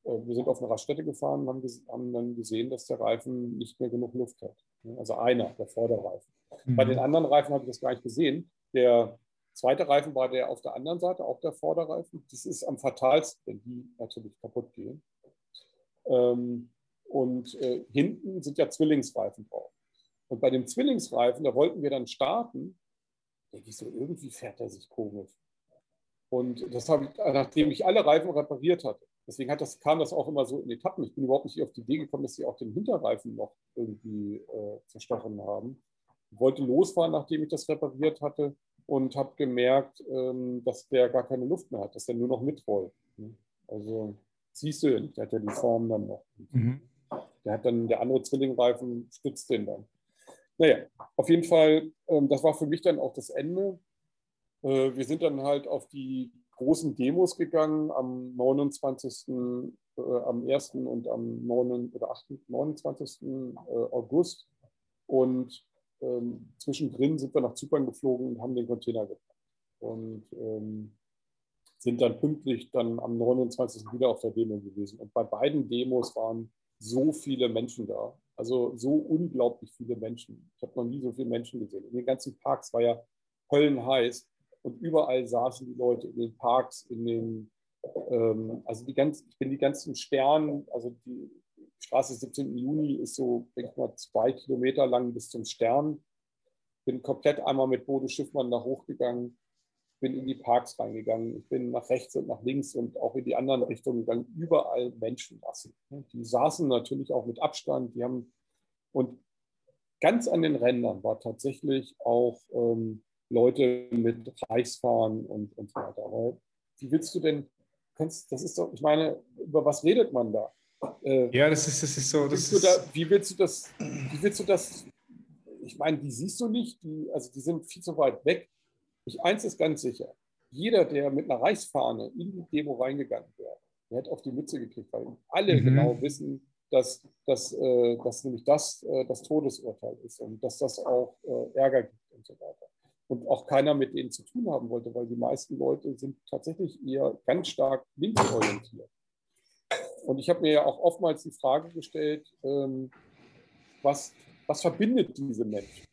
äh, wir sind auf eine Raststätte gefahren und haben, haben, dann gesehen, dass der Reifen nicht mehr genug Luft hat. Ne? Also einer, der Vorderreifen. Mhm. Bei den anderen Reifen habe ich das gar nicht gesehen. Der zweite Reifen war der auf der anderen Seite, auch der Vorderreifen. Das ist am fatalsten, wenn die natürlich kaputt gehen. Ähm, und äh, hinten sind ja Zwillingsreifen drauf. Und bei dem Zwillingsreifen, da wollten wir dann starten, denke ich so, irgendwie fährt er sich komisch. Und das habe ich, nachdem ich alle Reifen repariert hatte. Deswegen hat das, kam das auch immer so in Etappen. Ich bin überhaupt nicht auf die Idee gekommen, dass sie auch den Hinterreifen noch irgendwie äh, zerstochen haben. Ich wollte losfahren, nachdem ich das repariert hatte und habe gemerkt, ähm, dass der gar keine Luft mehr hat, dass der nur noch mitrollt. Also siehst du, der hat ja die Form dann noch. Mhm. Der hat dann, der andere Zwillingreifen stützt den dann. Naja, auf jeden Fall, ähm, das war für mich dann auch das Ende. Äh, wir sind dann halt auf die großen Demos gegangen am 29., äh, am 1. und am 9. oder 8., 29. Äh, August. Und ähm, zwischendrin sind wir nach Zypern geflogen und haben den Container gepackt. Und ähm, sind dann pünktlich dann am 29. wieder auf der Demo gewesen. Und bei beiden Demos waren so viele Menschen da. Also so unglaublich viele Menschen. Ich habe noch nie so viele Menschen gesehen. In den ganzen Parks war ja höllenheiß und überall saßen die Leute in den Parks, in den, ähm, also die ganzen, ich bin die ganzen Sternen, also die Straße 17. Juni ist so, denke ich mal, zwei Kilometer lang bis zum Stern. Bin komplett einmal mit Bodo Schiffmann da hochgegangen bin in die Parks reingegangen, ich bin nach rechts und nach links und auch in die anderen Richtungen gegangen, überall Menschenmassen. Die saßen natürlich auch mit Abstand, die haben und ganz an den Rändern war tatsächlich auch ähm, Leute mit Reichsfahren und, und so weiter. Aber wie willst du denn, kannst, das ist doch, ich meine, über was redet man da? Äh, ja, das ist, das ist so. Das ist, da, wie willst du das, wie willst du das, ich meine, die siehst du nicht, die, also die sind viel zu weit weg. Ich, eins ist ganz sicher, jeder, der mit einer Reichsfahne in die Demo reingegangen wäre, der hätte auf die Mütze gekriegt, weil alle mhm. genau wissen, dass, dass, äh, dass nämlich das äh, das Todesurteil ist und dass das auch äh, Ärger gibt und so weiter. Und auch keiner mit denen zu tun haben wollte, weil die meisten Leute sind tatsächlich eher ganz stark linksorientiert. Und ich habe mir ja auch oftmals die Frage gestellt, ähm, was, was verbindet diese Menschen?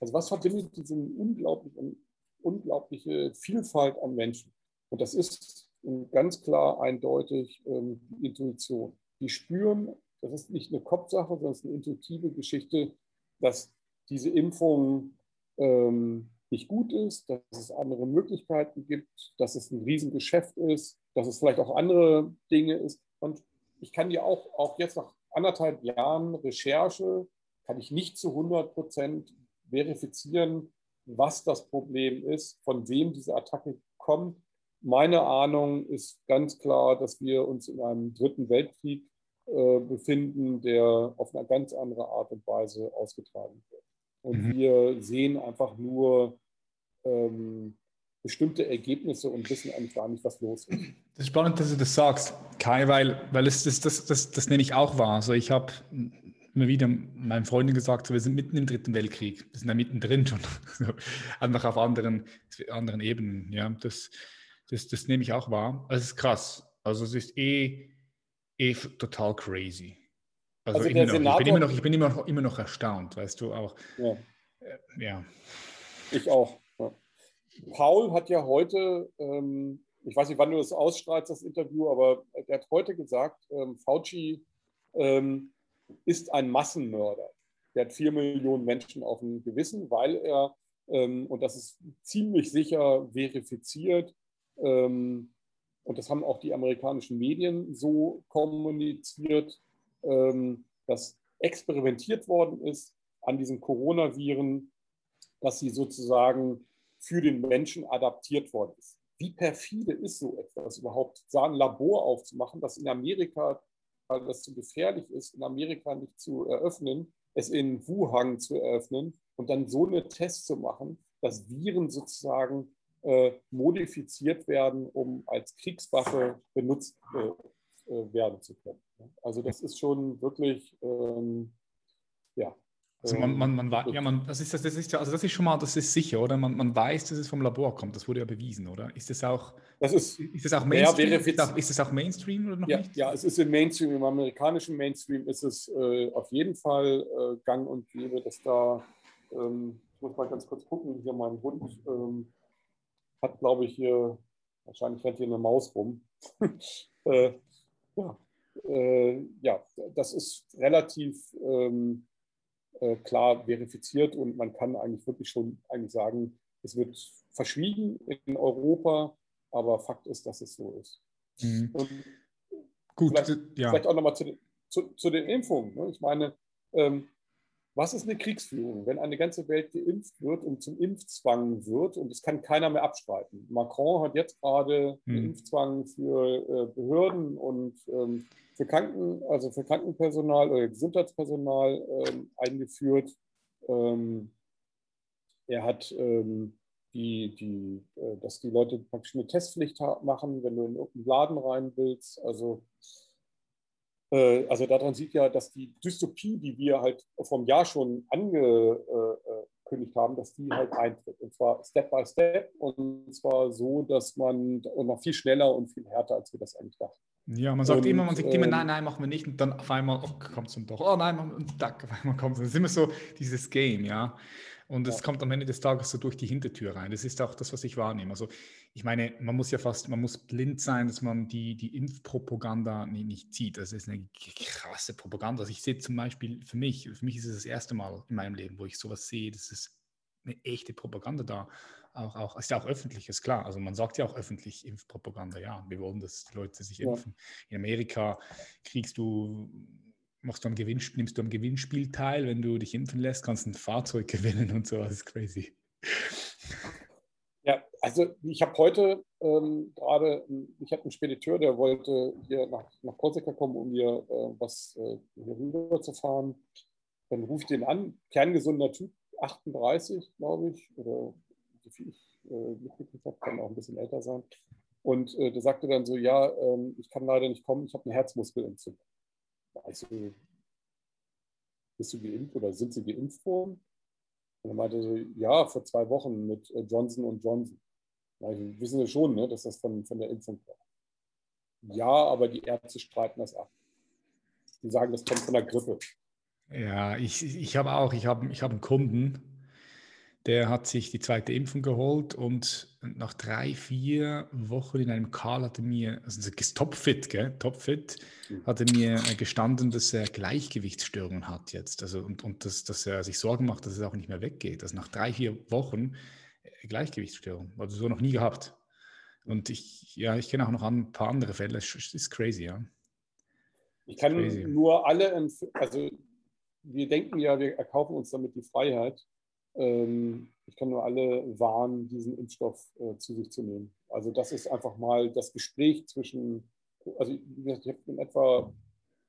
Also was verbindet diesen unglaublichen unglaubliche Vielfalt an Menschen. Und das ist ganz klar eindeutig ähm, die Intuition. Die spüren, das ist nicht eine Kopfsache, sondern es ist eine intuitive Geschichte, dass diese Impfung ähm, nicht gut ist, dass es andere Möglichkeiten gibt, dass es ein Riesengeschäft ist, dass es vielleicht auch andere Dinge ist. Und ich kann dir auch, auch jetzt nach anderthalb Jahren Recherche, kann ich nicht zu 100 Prozent verifizieren, was das Problem ist, von wem diese Attacke kommt. Meine Ahnung ist ganz klar, dass wir uns in einem dritten Weltkrieg äh, befinden, der auf eine ganz andere Art und Weise ausgetragen wird. Und mhm. wir sehen einfach nur ähm, bestimmte Ergebnisse und wissen eigentlich gar nicht, was los ist. Das ist spannend, dass du das sagst, Kai, weil, weil es, das, das, das, das nehme ich auch wahr. Also ich habe immer wieder meinen Freunden gesagt, wir sind mitten im Dritten Weltkrieg, wir sind da mittendrin schon, einfach auf anderen, anderen Ebenen. Ja, das, das, das nehme ich auch wahr. Es ist krass. Also es ist eh, eh total crazy. Also, also immer noch, ich bin immer noch, ich bin immer noch, immer noch erstaunt, weißt du auch. Ja. Äh, ja. Ich auch. Ja. Paul hat ja heute, ähm, ich weiß nicht, wann du das ausstrahlst, das Interview, aber er hat heute gesagt, ähm, Fauci ähm, ist ein Massenmörder. Der hat vier Millionen Menschen auf dem Gewissen, weil er, ähm, und das ist ziemlich sicher verifiziert, ähm, und das haben auch die amerikanischen Medien so kommuniziert, ähm, dass experimentiert worden ist an diesen Coronaviren, dass sie sozusagen für den Menschen adaptiert worden ist. Wie perfide ist so etwas überhaupt, da ein Labor aufzumachen, das in Amerika, weil das zu gefährlich ist, in Amerika nicht zu eröffnen, es in Wuhan zu eröffnen und dann so eine Tests zu machen, dass Viren sozusagen äh, modifiziert werden, um als Kriegswaffe benutzt äh, äh, werden zu können. Also das ist schon wirklich, ähm, ja. Also man, man, man, ähm, ja, man, das ist, das ist ja, also das ist schon mal, das ist sicher, oder? Man, man weiß, dass es vom Labor kommt. Das wurde ja bewiesen, oder? Ist das auch, das ist, ist das auch Mainstream? Ist das, ist das auch Mainstream oder noch ja, nicht? Ja, es ist im Mainstream, im amerikanischen Mainstream ist es äh, auf jeden Fall äh, gang und gäbe, dass da, ähm, ich muss mal ganz kurz gucken, hier mein Hund ähm, hat, glaube ich, hier, wahrscheinlich rennt hier eine Maus rum. äh, ja, äh, ja, das ist relativ ähm, äh, klar verifiziert und man kann eigentlich wirklich schon eigentlich sagen, es wird verschwiegen in Europa, aber Fakt ist, dass es so ist. Mhm. Gut, vielleicht, ja. vielleicht auch nochmal zu, zu, zu, den Impfungen. Ne? Ich meine, ähm, was ist eine Kriegsführung, wenn eine ganze Welt geimpft wird und zum Impfzwang wird und es kann keiner mehr abstreiten? Macron hat jetzt gerade hm. einen Impfzwang für äh, Behörden und ähm, für Kranken, also für Krankenpersonal oder Gesundheitspersonal ähm, eingeführt. Ähm, er hat die, die, äh, dass die Leute praktisch eine Testpflicht machen, wenn du in irgendeinen Laden rein willst. Also also daran sieht ja, dass die Dystopie, die wir halt vom Jahr schon angekündigt haben, dass die halt eintritt. Und zwar Step by Step und zwar so, dass man noch viel schneller und viel härter, als wir das eigentlich dachten. Ja, man sagt und, immer, man sagt immer, ähm, nein, nein, machen wir nicht. Und dann auf einmal, oh, kommt es dann doch. Oh nein, und zack, auf einmal kommt es. Das ist immer so dieses Game, ja. Und es ja. kommt am Ende des Tages so durch die Hintertür rein. Das ist auch das, was ich wahrnehme. Also ich meine, man muss ja fast, man muss blind sein, dass man die, die Impfpropaganda nicht, nicht sieht. Das ist eine krasse Propaganda. Also ich sehe zum Beispiel für mich, für mich ist es das erste Mal in meinem Leben, wo ich sowas sehe, das ist eine echte Propaganda da. Auch, auch, ist ja auch öffentlich, ist klar. Also man sagt ja auch öffentlich Impfpropaganda, ja, wir wollen, dass die Leute sich impfen. Ja. In Amerika kriegst du machst du am Gewinnspiel, nimmst du am Gewinnspiel teil, wenn du dich impfen lässt, kannst ein Fahrzeug gewinnen und so, das ist crazy. Ja, also ich habe heute ähm, gerade, ich habe einen Spediteur, der wollte hier nach, nach Korsika kommen, um hier äh, was äh, hier rüber zu fahren. Dann rufe ich den an, kerngesunder Typ, 38, glaube ich, oder wie viel ich äh, mitgekriegt habe, kann auch ein bisschen älter sein. Und äh, der sagte dann so, ja, ähm, ich kann leider nicht kommen, ich habe eine Herzmuskelentzündung. Also, bist du geimpft oder sind sie geimpft worden? Und er meinte so, ja, vor zwei Wochen mit äh, Johnson und Johnson. Ja, wissen wir schon, ne, dass das von, von der Impfung kommt. Ja, aber die Ärzte streiten das ab. Die sagen, das kommt von der Grippe. Ja, ich, ich habe auch, ich habe ich hab einen Kunden, der hat sich die zweite Impfung geholt und nach drei, vier Wochen in einem Call hatte mir, also topfit, gell? topfit, mhm. hatte mir gestanden, dass er Gleichgewichtsstörungen hat jetzt. Also und, und dass, dass er sich Sorgen macht, dass es auch nicht mehr weggeht. Also nach drei, vier Wochen äh, Gleichgewichtsstörungen. Also so noch nie gehabt. Und ich, ja, ich kenne auch noch ein paar andere Fälle. Es ist crazy, ja. Ich kann crazy. nur alle, also wir denken ja, wir erkaufen uns damit die Freiheit. Ähm, ich kann nur alle warnen, diesen Impfstoff äh, zu sich zu nehmen. Also das ist einfach mal das Gespräch zwischen, also ich habe in etwa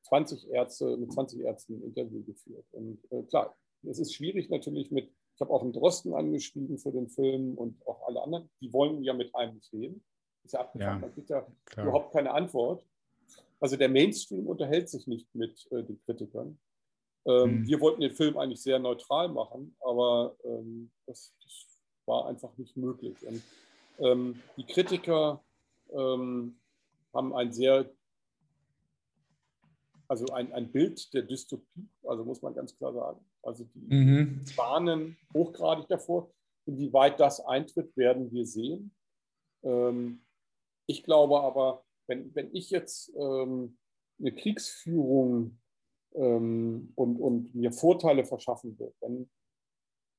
20 Ärzte, mit 20 Ärzten ein Interview geführt. Und äh, klar, es ist schwierig natürlich mit Ich habe auch einen Drosten angeschrieben für den Film und auch alle anderen. Die wollen ja mit einem nicht reden. Ist ja abgefahren. Ja, Man kriegt ja klar. überhaupt keine Antwort. Also der Mainstream unterhält sich nicht mit äh, den Kritikern. Ähm, mhm. Wir wollten den Film eigentlich sehr neutral machen, aber ähm, das, das, war einfach nicht möglich. Und, ähm, die Kritiker ähm, haben ein sehr, also ein, ein Bild der Dystopie, also muss man ganz klar sagen. Also die mhm. warnen hochgradig davor. Inwieweit das eintritt, werden wir sehen. Ähm, ich glaube aber, wenn, wenn ich jetzt ähm, eine Kriegsführung ähm, und, und mir Vorteile verschaffen will, dann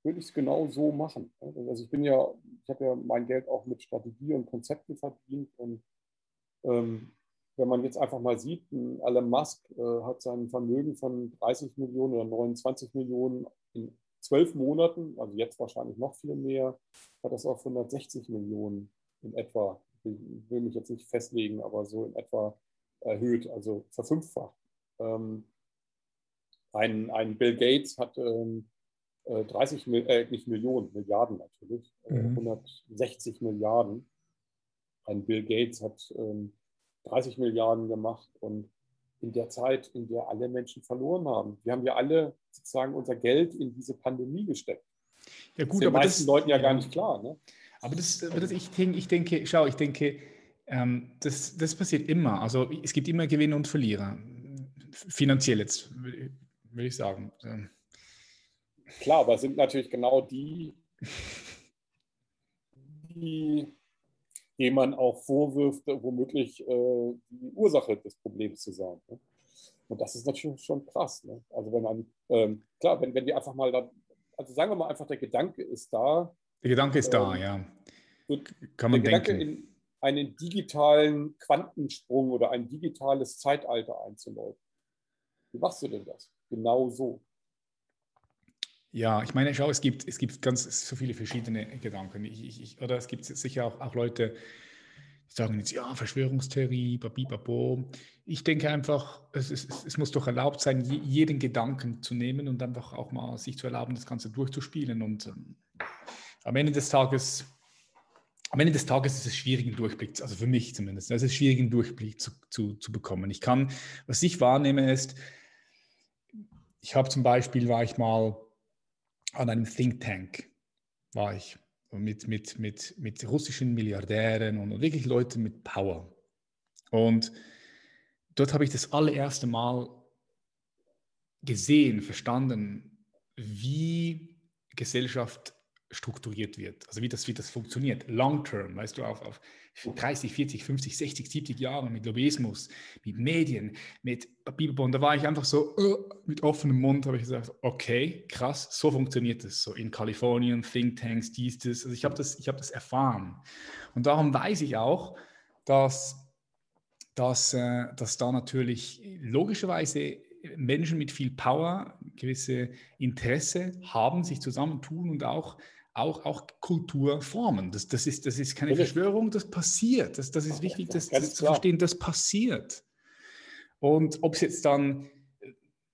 würde ich es genau so machen. Also ich bin ja, ich habe ja mein Geld auch mit Strategie und Konzepten verdient und ähm, wenn man jetzt einfach mal sieht, Elon Musk äh, hat sein Vermögen von 30 Millionen oder 29 Millionen in zwölf Monaten, also jetzt wahrscheinlich noch viel mehr, hat das auf 160 Millionen in etwa, ich will mich jetzt nicht festlegen, aber so in etwa erhöht, also verfünffacht. Ähm, ein, ein Bill Gates hat ähm, 30, äh, äh, nicht Millionen, Milliarden natürlich, äh, mhm. 160 Milliarden. Ein Bill Gates hat ähm, 30 Milliarden gemacht und in der Zeit, in der alle Menschen verloren haben. Wir haben ja alle sozusagen unser Geld in diese Pandemie gesteckt. Ja gut, das ist den meisten das, Leuten ja, ja gar nicht klar. Ne? Aber das, aber das ich, denke, ich denke, schau, ich denke, ähm, das, das passiert immer. Also es gibt immer Gewinner und Verlierer. Finanziell jetzt, würde ich sagen. Ähm. Klar, aber sind natürlich genau die, die man auch vorwirft, womöglich äh, die Ursache des Problems zu sein. Ne? Und das ist natürlich schon krass. Ne? Also wenn man, ähm, klar, wenn, wenn wir einfach mal, da, also sagen wir mal einfach, der Gedanke ist da. Der Gedanke ist ähm, da, ja. Kann man der denken. Gedanke in einen digitalen Quantensprung oder ein digitales Zeitalter einzuläuten. Wie machst du denn das? Genau so. Ja, ich meine, schau, es gibt, es gibt ganz so viele verschiedene Gedanken. Ich, ich, oder es gibt sicher auch, auch Leute, die sagen jetzt, ja, Verschwörungstheorie, babibabo. Ich denke einfach, es, es, es muss doch erlaubt sein, jeden Gedanken zu nehmen und einfach auch mal sich zu erlauben, das Ganze durchzuspielen. Und ähm, am Ende des Tages, am Ende des Tages ist es schwierig, einen Durchblick, also für mich zumindest, es ist schwierig, einen Durchblick zu, zu, zu bekommen. Ich kann, was ich wahrnehme, ist, ich habe zum Beispiel, war ich mal an einem Think Tank war ich mit, mit, mit, mit russischen Milliardären und wirklich Leuten mit Power. Und dort habe ich das allererste Mal gesehen, verstanden, wie Gesellschaft strukturiert wird, also wie das, wie das funktioniert, long term, weißt du, auf, auf 30, 40, 50, 60, 70 Jahre mit Lobbyismus, mit Medien, mit Bibelbond, da war ich einfach so uh, mit offenem Mund, habe ich gesagt, okay, krass, so funktioniert das, so in Kalifornien, Thinktanks, dies, das, also ich habe das, hab das erfahren. Und darum weiß ich auch, dass, dass, äh, dass da natürlich logischerweise Menschen mit viel Power gewisse Interesse haben, sich zusammentun und auch auch, auch Kultur formen. Das, das, ist, das ist keine Verschwörung, das passiert. Das, das ist wichtig, das, das zu verstehen, das passiert. Und ob es jetzt dann,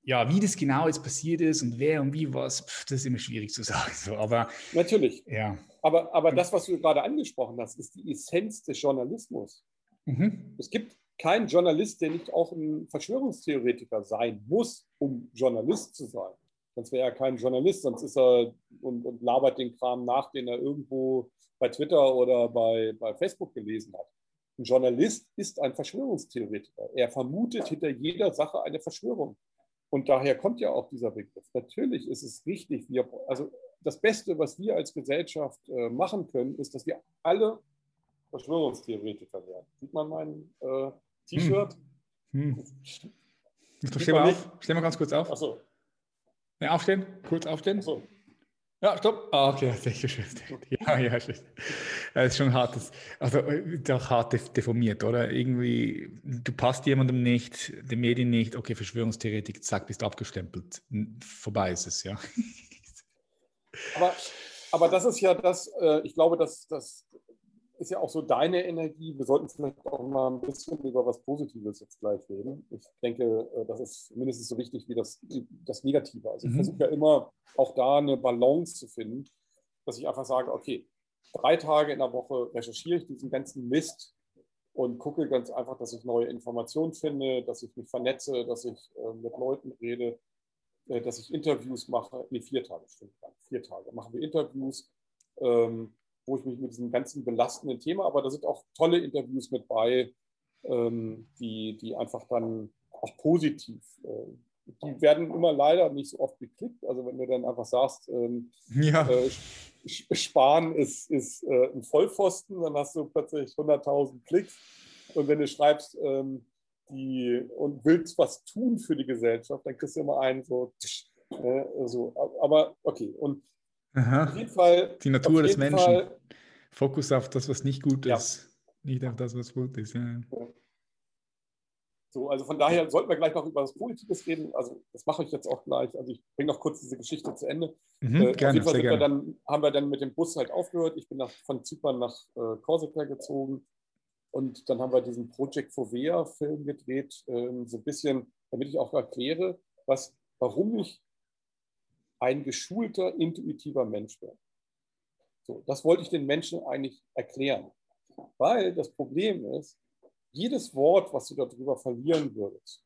ja, wie das genau jetzt passiert ist und wer und wie was, pf, das ist immer schwierig zu sagen. So, aber, Natürlich. Ja. Aber, aber das, was du gerade angesprochen hast, ist die Essenz des Journalismus. Mhm. Es gibt keinen Journalist, der nicht auch ein Verschwörungstheoretiker sein muss, um Journalist zu sein. Sonst wäre er kein Journalist, sonst ist er und, und labert den Kram nach, den er irgendwo bei Twitter oder bei, bei Facebook gelesen hat. Ein Journalist ist ein Verschwörungstheoretiker. Er vermutet hinter jeder Sache eine Verschwörung. Und daher kommt ja auch dieser Begriff. Natürlich ist es richtig, wir, also das Beste, was wir als Gesellschaft äh, machen können, ist, dass wir alle Verschwörungstheoretiker werden. Sieht man mein äh, T-Shirt? Hm. Hm. Stell mal, auf. stell mal ganz kurz auf. Achso. Ja, aufstehen, kurz aufstehen. So. Ja, stopp. Ah, okay, sehr schön. Ja, ja, schön. Das ist schon hart. Also, doch hart deformiert, oder? Irgendwie, du passt jemandem nicht, den Medien nicht, okay, Verschwörungstheoretik, zack, bist abgestempelt. Vorbei ist es, ja. Aber, aber das ist ja das, äh, ich glaube, dass, dass ist ja auch so deine Energie. Wir sollten vielleicht auch mal ein bisschen über was Positives jetzt gleich reden. Ich denke, äh, das ist mindestens so wichtig wie das, das Negative. Also ich mhm. versuche ja immer auch da eine Balance zu finden, dass ich einfach sage, okay, drei Tage in der Woche recherchiere ich diesen ganzen Mist und gucke ganz einfach, dass ich neue Informationen finde, dass ich mich vernetze, dass ich äh, mit Leuten rede, äh, dass ich Interviews mache. Nee, vier Tage, stimmt. Vier Tage machen wir Interviews. Ähm, wo ich mich mit diesem ganzen belastenden Thema, aber da sind auch tolle Interviews mit bei, ähm, die, die einfach dann auch positiv, äh, die werden immer leider nicht so oft geklickt. Also wenn du dann einfach sagst, ähm, ja. äh, Spahn ist, ist äh, ein Vollpfosten, dann hast du plötzlich 100.000 Klicks. Und wenn du schreibst, ähm, die, und willst was tun für die Gesellschaft, dann kriegst du immer einen so, äh, so. Aber okay. Und Aha. Auf jeden Fall. Die Natur des Menschen. Fall, Fokus auf das, was nicht gut ja. ist, nicht auf das, was gut ist. Ja. So, also von daher sollten wir gleich noch über das Positives reden. Also das mache ich jetzt auch gleich. Also ich bringe noch kurz diese Geschichte zu Ende. Mhm, äh, gerne, auf jeden Fall wir dann, haben wir dann mit dem Bus halt aufgehört. Ich bin nach, von Zypern nach äh, Korsika gezogen. Und dann haben wir diesen Project Fovea-Film gedreht, äh, so ein bisschen, damit ich auch erkläre, was, warum ich ein geschulter, intuitiver Mensch werden. So, das wollte ich den Menschen eigentlich erklären. Weil das Problem ist, jedes Wort, was du darüber verlieren würdest,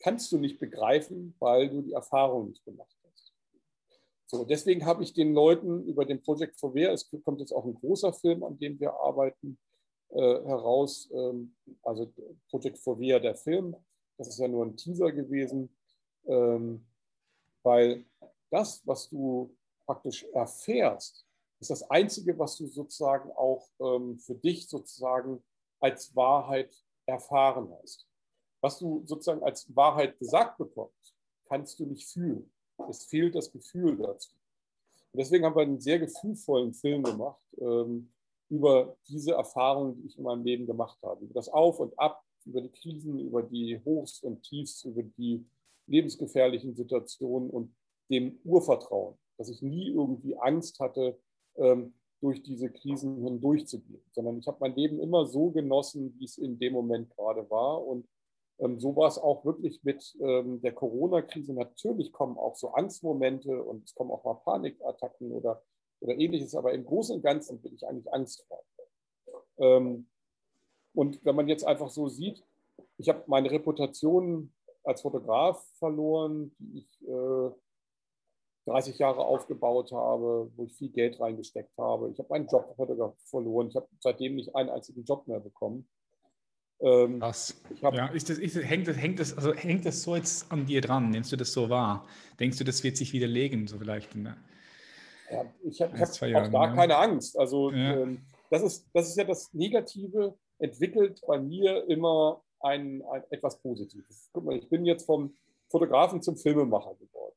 kannst du nicht begreifen, weil du die Erfahrung nicht gemacht hast. So, deswegen habe ich den Leuten über den Project for Where, es kommt jetzt auch ein großer Film, an dem wir arbeiten, äh, heraus, ähm, also Project for Where, der Film, das ist ja nur ein Teaser gewesen, ähm, weil das, was du praktisch erfährst, ist das Einzige, was du sozusagen auch ähm, für dich sozusagen als Wahrheit erfahren hast. Was du sozusagen als Wahrheit gesagt bekommst, kannst du nicht fühlen. Es fehlt das Gefühl dazu. Und deswegen haben wir einen sehr gefühlvollen Film gemacht ähm, über diese Erfahrungen, die ich in meinem Leben gemacht habe. Über das Auf und Ab, über die Krisen, über die Hochs und Tiefs, über die lebensgefährlichen Situationen und dem Urvertrauen, dass ich nie irgendwie Angst hatte, ähm, durch diese Krisen hindurchzugehen, sondern ich habe mein Leben immer so genossen, wie es in dem Moment gerade war. Und ähm, so war es auch wirklich mit ähm, der Corona-Krise. Natürlich kommen auch so Angstmomente und es kommen auch mal Panikattacken oder, oder ähnliches, aber im Großen und Ganzen bin ich eigentlich angstfrei. Und wenn man jetzt einfach so sieht, ich habe meine Reputation als Fotograf verloren, die ich äh, 30 Jahre aufgebaut habe, wo ich viel Geld reingesteckt habe. Ich habe meinen Job verloren. Ich habe seitdem nicht einen einzigen Job mehr bekommen. Ähm, Krass. Hab, ja, ist das, ist, hängt, das, hängt, das, also hängt das so jetzt an dir dran? Nimmst du das so wahr? Denkst du, das wird sich widerlegen, so vielleicht? In, ja, ich habe hab auch Jahren, da ja. keine Angst. Also ja. ähm, das, ist, das ist ja das Negative, entwickelt bei mir immer ein, ein, etwas Positives. Guck mal, ich bin jetzt vom Fotografen zum Filmemacher geworden.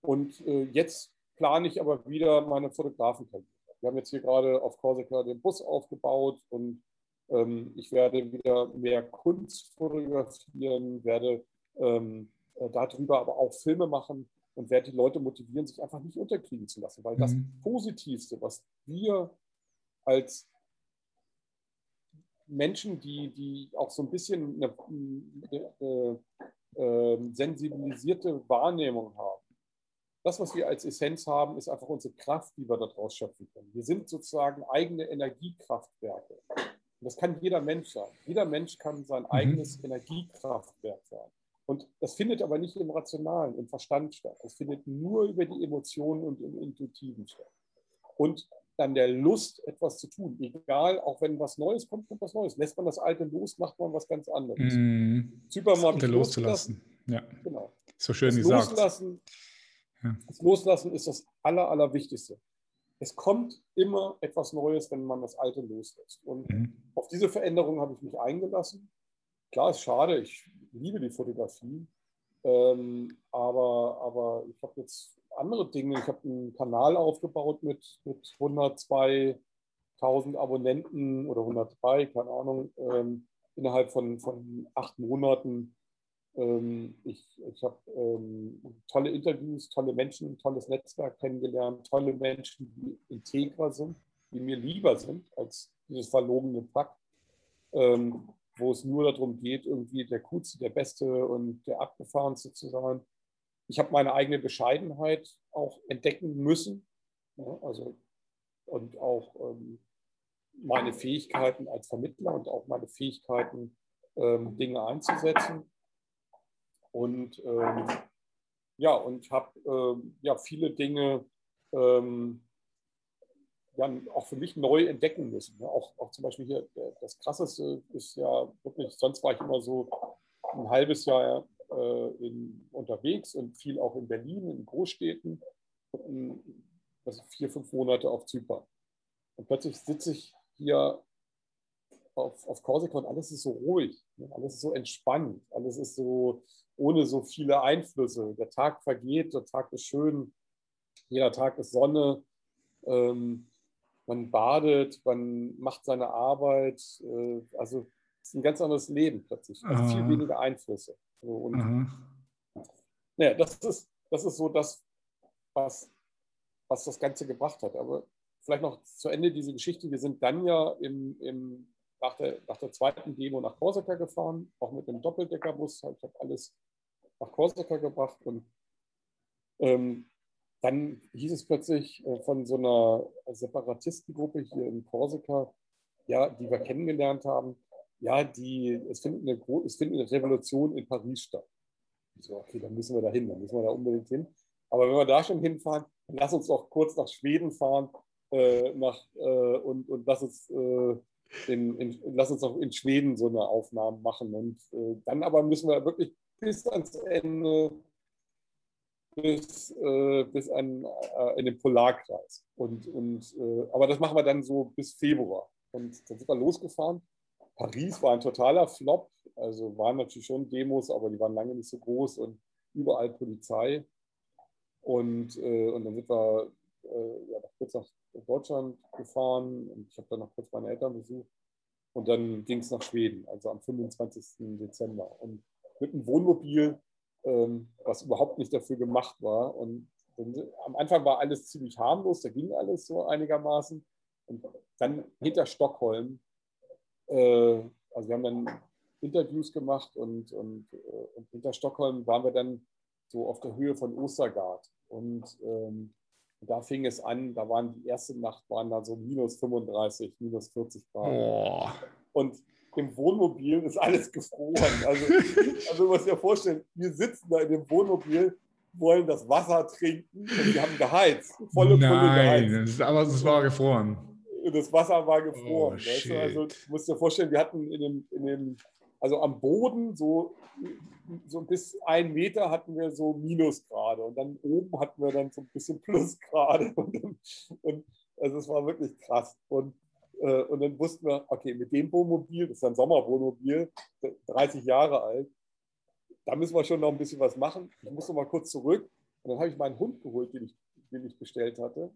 Und äh, jetzt plane ich aber wieder meine Fotografenkarriere. Wir haben jetzt hier gerade auf Korsika den Bus aufgebaut und ähm, ich werde wieder mehr Kunst fotografieren, werde ähm, äh, darüber aber auch Filme machen und werde die Leute motivieren, sich einfach nicht unterkriegen zu lassen. Weil mhm. das Positivste, was wir als Menschen, die, die auch so ein bisschen eine, eine, eine, eine ähm, sensibilisierte Wahrnehmung haben, das, was wir als Essenz haben, ist einfach unsere Kraft, die wir daraus schöpfen können. Wir sind sozusagen eigene Energiekraftwerke. Und das kann jeder Mensch sein. Jeder Mensch kann sein mhm. eigenes Energiekraftwerk sein. Und das findet aber nicht im Rationalen, im Verstand statt. Das findet nur über die Emotionen und im Intuitiven statt. Und dann der Lust, etwas zu tun. Egal, auch wenn was Neues kommt, kommt was Neues. Lässt man das Alte los, macht man was ganz anderes. Mhm. Zypern mal loszulassen. Ja. Genau. So schön das gesagt. Loslassen das Loslassen ist das Aller, Allerwichtigste. Es kommt immer etwas Neues, wenn man das Alte loslässt. Und mhm. auf diese Veränderung habe ich mich eingelassen. Klar, ist schade, ich liebe die Fotografie, ähm, aber, aber ich habe jetzt andere Dinge. Ich habe einen Kanal aufgebaut mit, mit 102.000 Abonnenten oder 103, keine Ahnung, ähm, innerhalb von, von acht Monaten ähm, ich, ich habe ähm, tolle Interviews, tolle Menschen, tolles Netzwerk kennengelernt, tolle Menschen, die integer sind, die mir lieber sind als dieses verlogene Pack, ähm, wo es nur darum geht, irgendwie der Coolste, der Beste und der Abgefahrenste zu sein. Ich habe meine eigene Bescheidenheit auch entdecken müssen. Ja, also, und auch ähm, meine Fähigkeiten als Vermittler und auch meine Fähigkeiten, ähm, Dinge einzusetzen. Und ähm, ja, und habe ähm, ja, viele Dinge ähm, ja, auch für mich neu entdecken müssen. Ja, auch, auch zum Beispiel hier, das Krasseste ist ja wirklich, sonst war ich immer so ein halbes Jahr äh, in, unterwegs und viel auch in Berlin, in Großstädten, und, also vier, fünf Monate auf Zypern. Und plötzlich sitze ich hier auf, auf Korsika und alles ist so ruhig, ne? alles ist so entspannt, alles ist so ohne so viele Einflüsse. Der Tag vergeht, der Tag ist schön, jeder Tag ist Sonne. Ähm, man badet, man macht seine Arbeit. Äh, also es ist ein ganz anderes Leben plötzlich. Also viel weniger Einflüsse. Und, uh -huh. ja, das, ist, das ist so das, was, was das Ganze gebracht hat. Aber vielleicht noch zu Ende diese Geschichte. Wir sind dann ja im, im, nach, der, nach der zweiten Demo nach Korsika gefahren, auch mit einem Doppeldeckerbus. Ich habe alles nach Korsika gebracht und ähm, dann hieß es plötzlich äh, von so einer Separatistengruppe hier in Korsika, ja, die wir kennengelernt haben, ja, die, es, findet eine, es findet eine Revolution in Paris statt. So, okay, dann müssen wir da hin, dann müssen wir da unbedingt hin. Aber wenn wir da schon hinfahren, dann lass uns doch kurz nach Schweden fahren äh, nach, äh, und, und lass uns äh, in, in, lass uns auch in Schweden so eine Aufnahme machen. Und äh, dann aber müssen wir wirklich bis ans Ende bis, äh, bis an, äh, in den Polarkreis. Und, und, aber das machen wir dann so bis Februar. Und dann sind wir losgefahren. Paris war ein totaler Flop. Also waren natürlich schon Demos, aber die waren lange nicht so groß und überall Polizei. Und, äh, und dann sind wir äh, ja, kurz nach Deutschland gefahren und ich habe dann noch kurz meine Eltern besucht. Und dann ging es nach Schweden, also am 25. Dezember. Und mit einem Wohnmobil ähm, was überhaupt nicht dafür gemacht war. Und am Anfang war alles ziemlich harmlos, da ging alles so einigermaßen. Und dann hinter Stockholm, also wir haben dann Interviews gemacht und, und, äh, und, hinter Stockholm waren wir dann so auf der Höhe von Ostergard. Und ähm, da fing es an, da waren die erste Nacht, waren da so minus 35, minus 40 Grad. Oh. Und im Wohnmobil ist alles gefroren. Also, also du musst dir vorstellen, wir sitzen da in dem Wohnmobil, wollen das Wasser trinken und wir haben geheizt, volle Pulle geheizt. aber es war gefroren. Das Wasser war gefroren. Oh, weißt du? Also musst dir vorstellen, wir hatten in dem, in dem also am Boden so, so bis ein Meter hatten wir so Minusgrade und dann oben hatten wir dann so ein bisschen Plusgrade und, und also es war wirklich krass. Und äh, und dann wussten wir, okay, mit dem Wohnmobil, das ist ein Sommerwohnmobil, 30 Jahre alt, da müssen wir schon noch ein bisschen was machen. Ich muss noch mal kurz zurück. Und dann habe ich meinen Hund geholt, den ich, den ich bestellt hatte.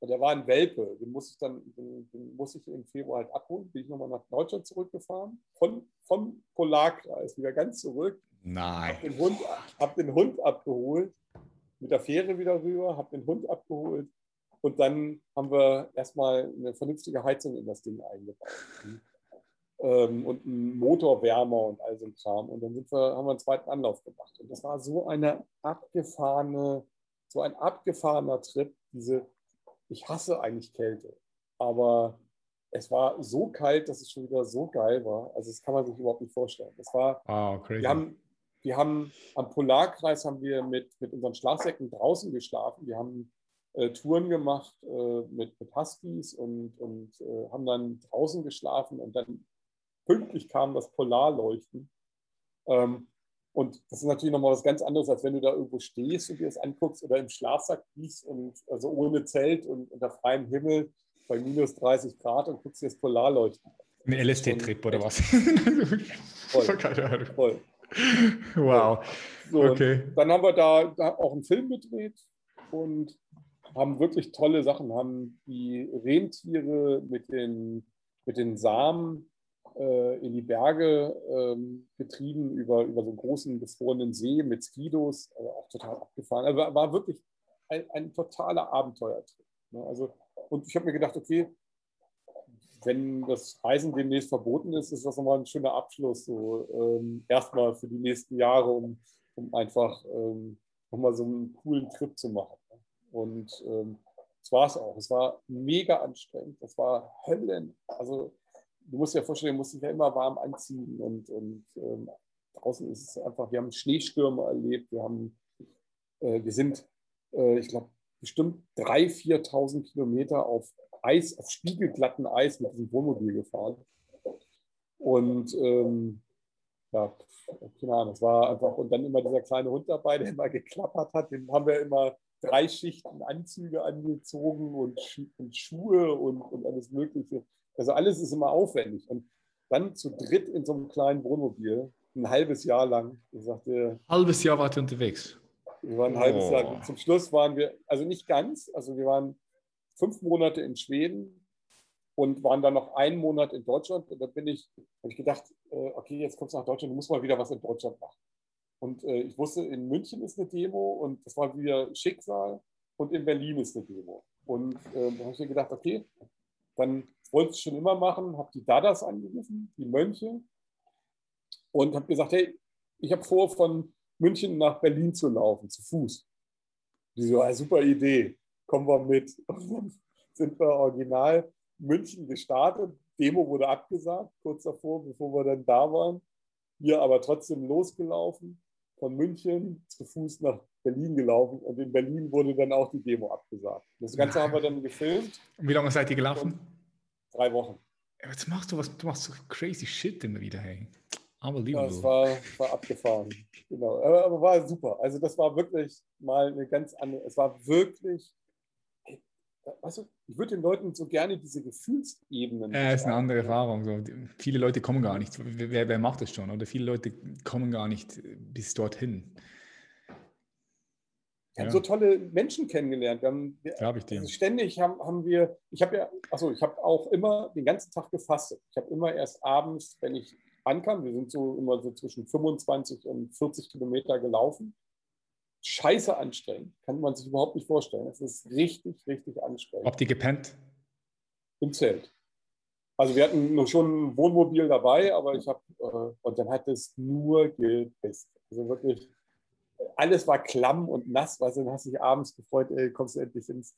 Und der war ein Welpe. Den muss ich dann, den, den muss ich im Februar halt abholen. Bin ich nochmal nach Deutschland zurückgefahren. Von, vom Polarkreis wieder ganz zurück. Nein. Hab den Hund, hab den Hund abgeholt. Mit der Fähre wieder rüber, habe den Hund abgeholt und dann haben wir erstmal eine vernünftige Heizung in das Ding eingebaut. Ähm, und einen Motorwärmer und all so ein Kram. Und dann sind wir, haben wir einen zweiten Anlauf gemacht. Und das war so eine abgefahrene, so ein abgefahrener Trip. Diese, ich hasse eigentlich Kälte, aber es war so kalt, dass es schon wieder so geil war. Also das kann man sich überhaupt nicht vorstellen. Das war, wow, crazy. Wir haben, wir haben am Polarkreis haben wir mit, mit unseren Schlafsäcken draußen geschlafen. Wir haben äh, Touren gemacht äh, mit, mit Huskies und, und äh, haben dann draußen geschlafen und dann pünktlich kam das Polarleuchten. Ähm, und das ist natürlich nochmal was ganz anderes, als wenn du da irgendwo stehst und dir das anguckst oder im Schlafsack liegst und also ohne Zelt und unter freiem Himmel bei minus 30 Grad und guckst dir das Polarleuchten an. Ein LSD-Trip oder was? Voll. Keine Ahnung. Voll. Wow. So, okay. Dann haben wir da, da auch einen Film gedreht und haben wirklich tolle Sachen, haben die Rentiere mit den, mit den Samen äh, in die Berge ähm, getrieben über, über so einen großen gefrorenen See mit Skidos, also auch total abgefahren. Also war wirklich ein, ein totaler Abenteuertrip. Ne? Also, und ich habe mir gedacht, okay, wenn das Reisen demnächst verboten ist, ist das nochmal ein schöner Abschluss, so ähm, erstmal für die nächsten Jahre, um, um einfach ähm, nochmal so einen coolen Trip zu machen. Und ähm, das war es auch. Es war mega anstrengend. Das war Höllen. Also du musst dir vorstellen, du musst dich ja immer warm anziehen und, und ähm, draußen ist es einfach, wir haben Schneestürme erlebt, wir haben, äh, wir sind, äh, ich glaube, bestimmt 3.000, 4.000 Kilometer auf Eis, auf spiegelglatten Eis mit diesem Wohnmobil gefahren. Und ähm, ja, keine Ahnung, es war einfach, und dann immer dieser kleine Hund dabei, der immer geklappert hat, den haben wir immer drei Schichten Anzüge angezogen und, und Schuhe und, und alles Mögliche. Also alles ist immer aufwendig. Und dann zu dritt in so einem kleinen Wohnmobil, ein halbes Jahr lang. Ich sagte, halbes Jahr wart ihr unterwegs. Wir waren ein halbes oh. Jahr. Zum Schluss waren wir, also nicht ganz, also wir waren fünf Monate in Schweden und waren dann noch einen Monat in Deutschland. Und da bin ich, habe ich gedacht, äh, okay, jetzt kommst du nach Deutschland, du musst mal wieder was in Deutschland machen. Und äh, ich wusste, in München ist eine Demo und das war wieder Schicksal und in Berlin ist eine Demo. Und äh, da habe ich mir gedacht, okay, dann wollte ich schon immer machen, habe die Dadas angerufen, die Mönche, und habe gesagt, hey, ich habe vor, von München nach Berlin zu laufen, zu Fuß. Die so, eine super Idee, kommen wir mit. Und dann sind wir original München gestartet. Demo wurde abgesagt, kurz davor, bevor wir dann da waren. Wir aber trotzdem losgelaufen, von München zu Fuß nach Berlin gelaufen und in Berlin wurde dann auch die Demo abgesagt. Das Ganze haben wir dann gefilmt. Und wie lange seid ihr gelaufen? Drei Wochen. Jetzt machst du was, du machst so crazy shit immer wieder, hey. Unbelievable. Ja, es war, war abgefahren. Genau. Aber, aber, war super. Also das war wirklich mal eine ganz andere, es war wirklich, weißt du, ich würde den Leuten so gerne diese Gefühlsebenen. Ja, ist eine andere Erfahrung. So. Viele Leute kommen gar nicht. Wer, wer macht das schon? Oder viele Leute kommen gar nicht bis dorthin. Wir haben so tolle Menschen kennengelernt. Glaube ich dir. Also ständig haben, haben wir, ich habe ja, achso, ich habe auch immer den ganzen Tag gefastet. Ich habe immer erst abends, wenn ich ankam, wir sind so immer so zwischen 25 und 40 Kilometer gelaufen. Scheiße anstrengend, kann man sich überhaupt nicht vorstellen. Es ist richtig, richtig anstrengend. Habt ihr gepennt? Im Zelt. Also wir hatten nur schon ein Wohnmobil dabei, aber ich habe, äh, und dann hat es nur gepisst. Also wirklich, alles war klamm und nass, du, dann hast du dich abends gefreut, ey, kommst du endlich ins,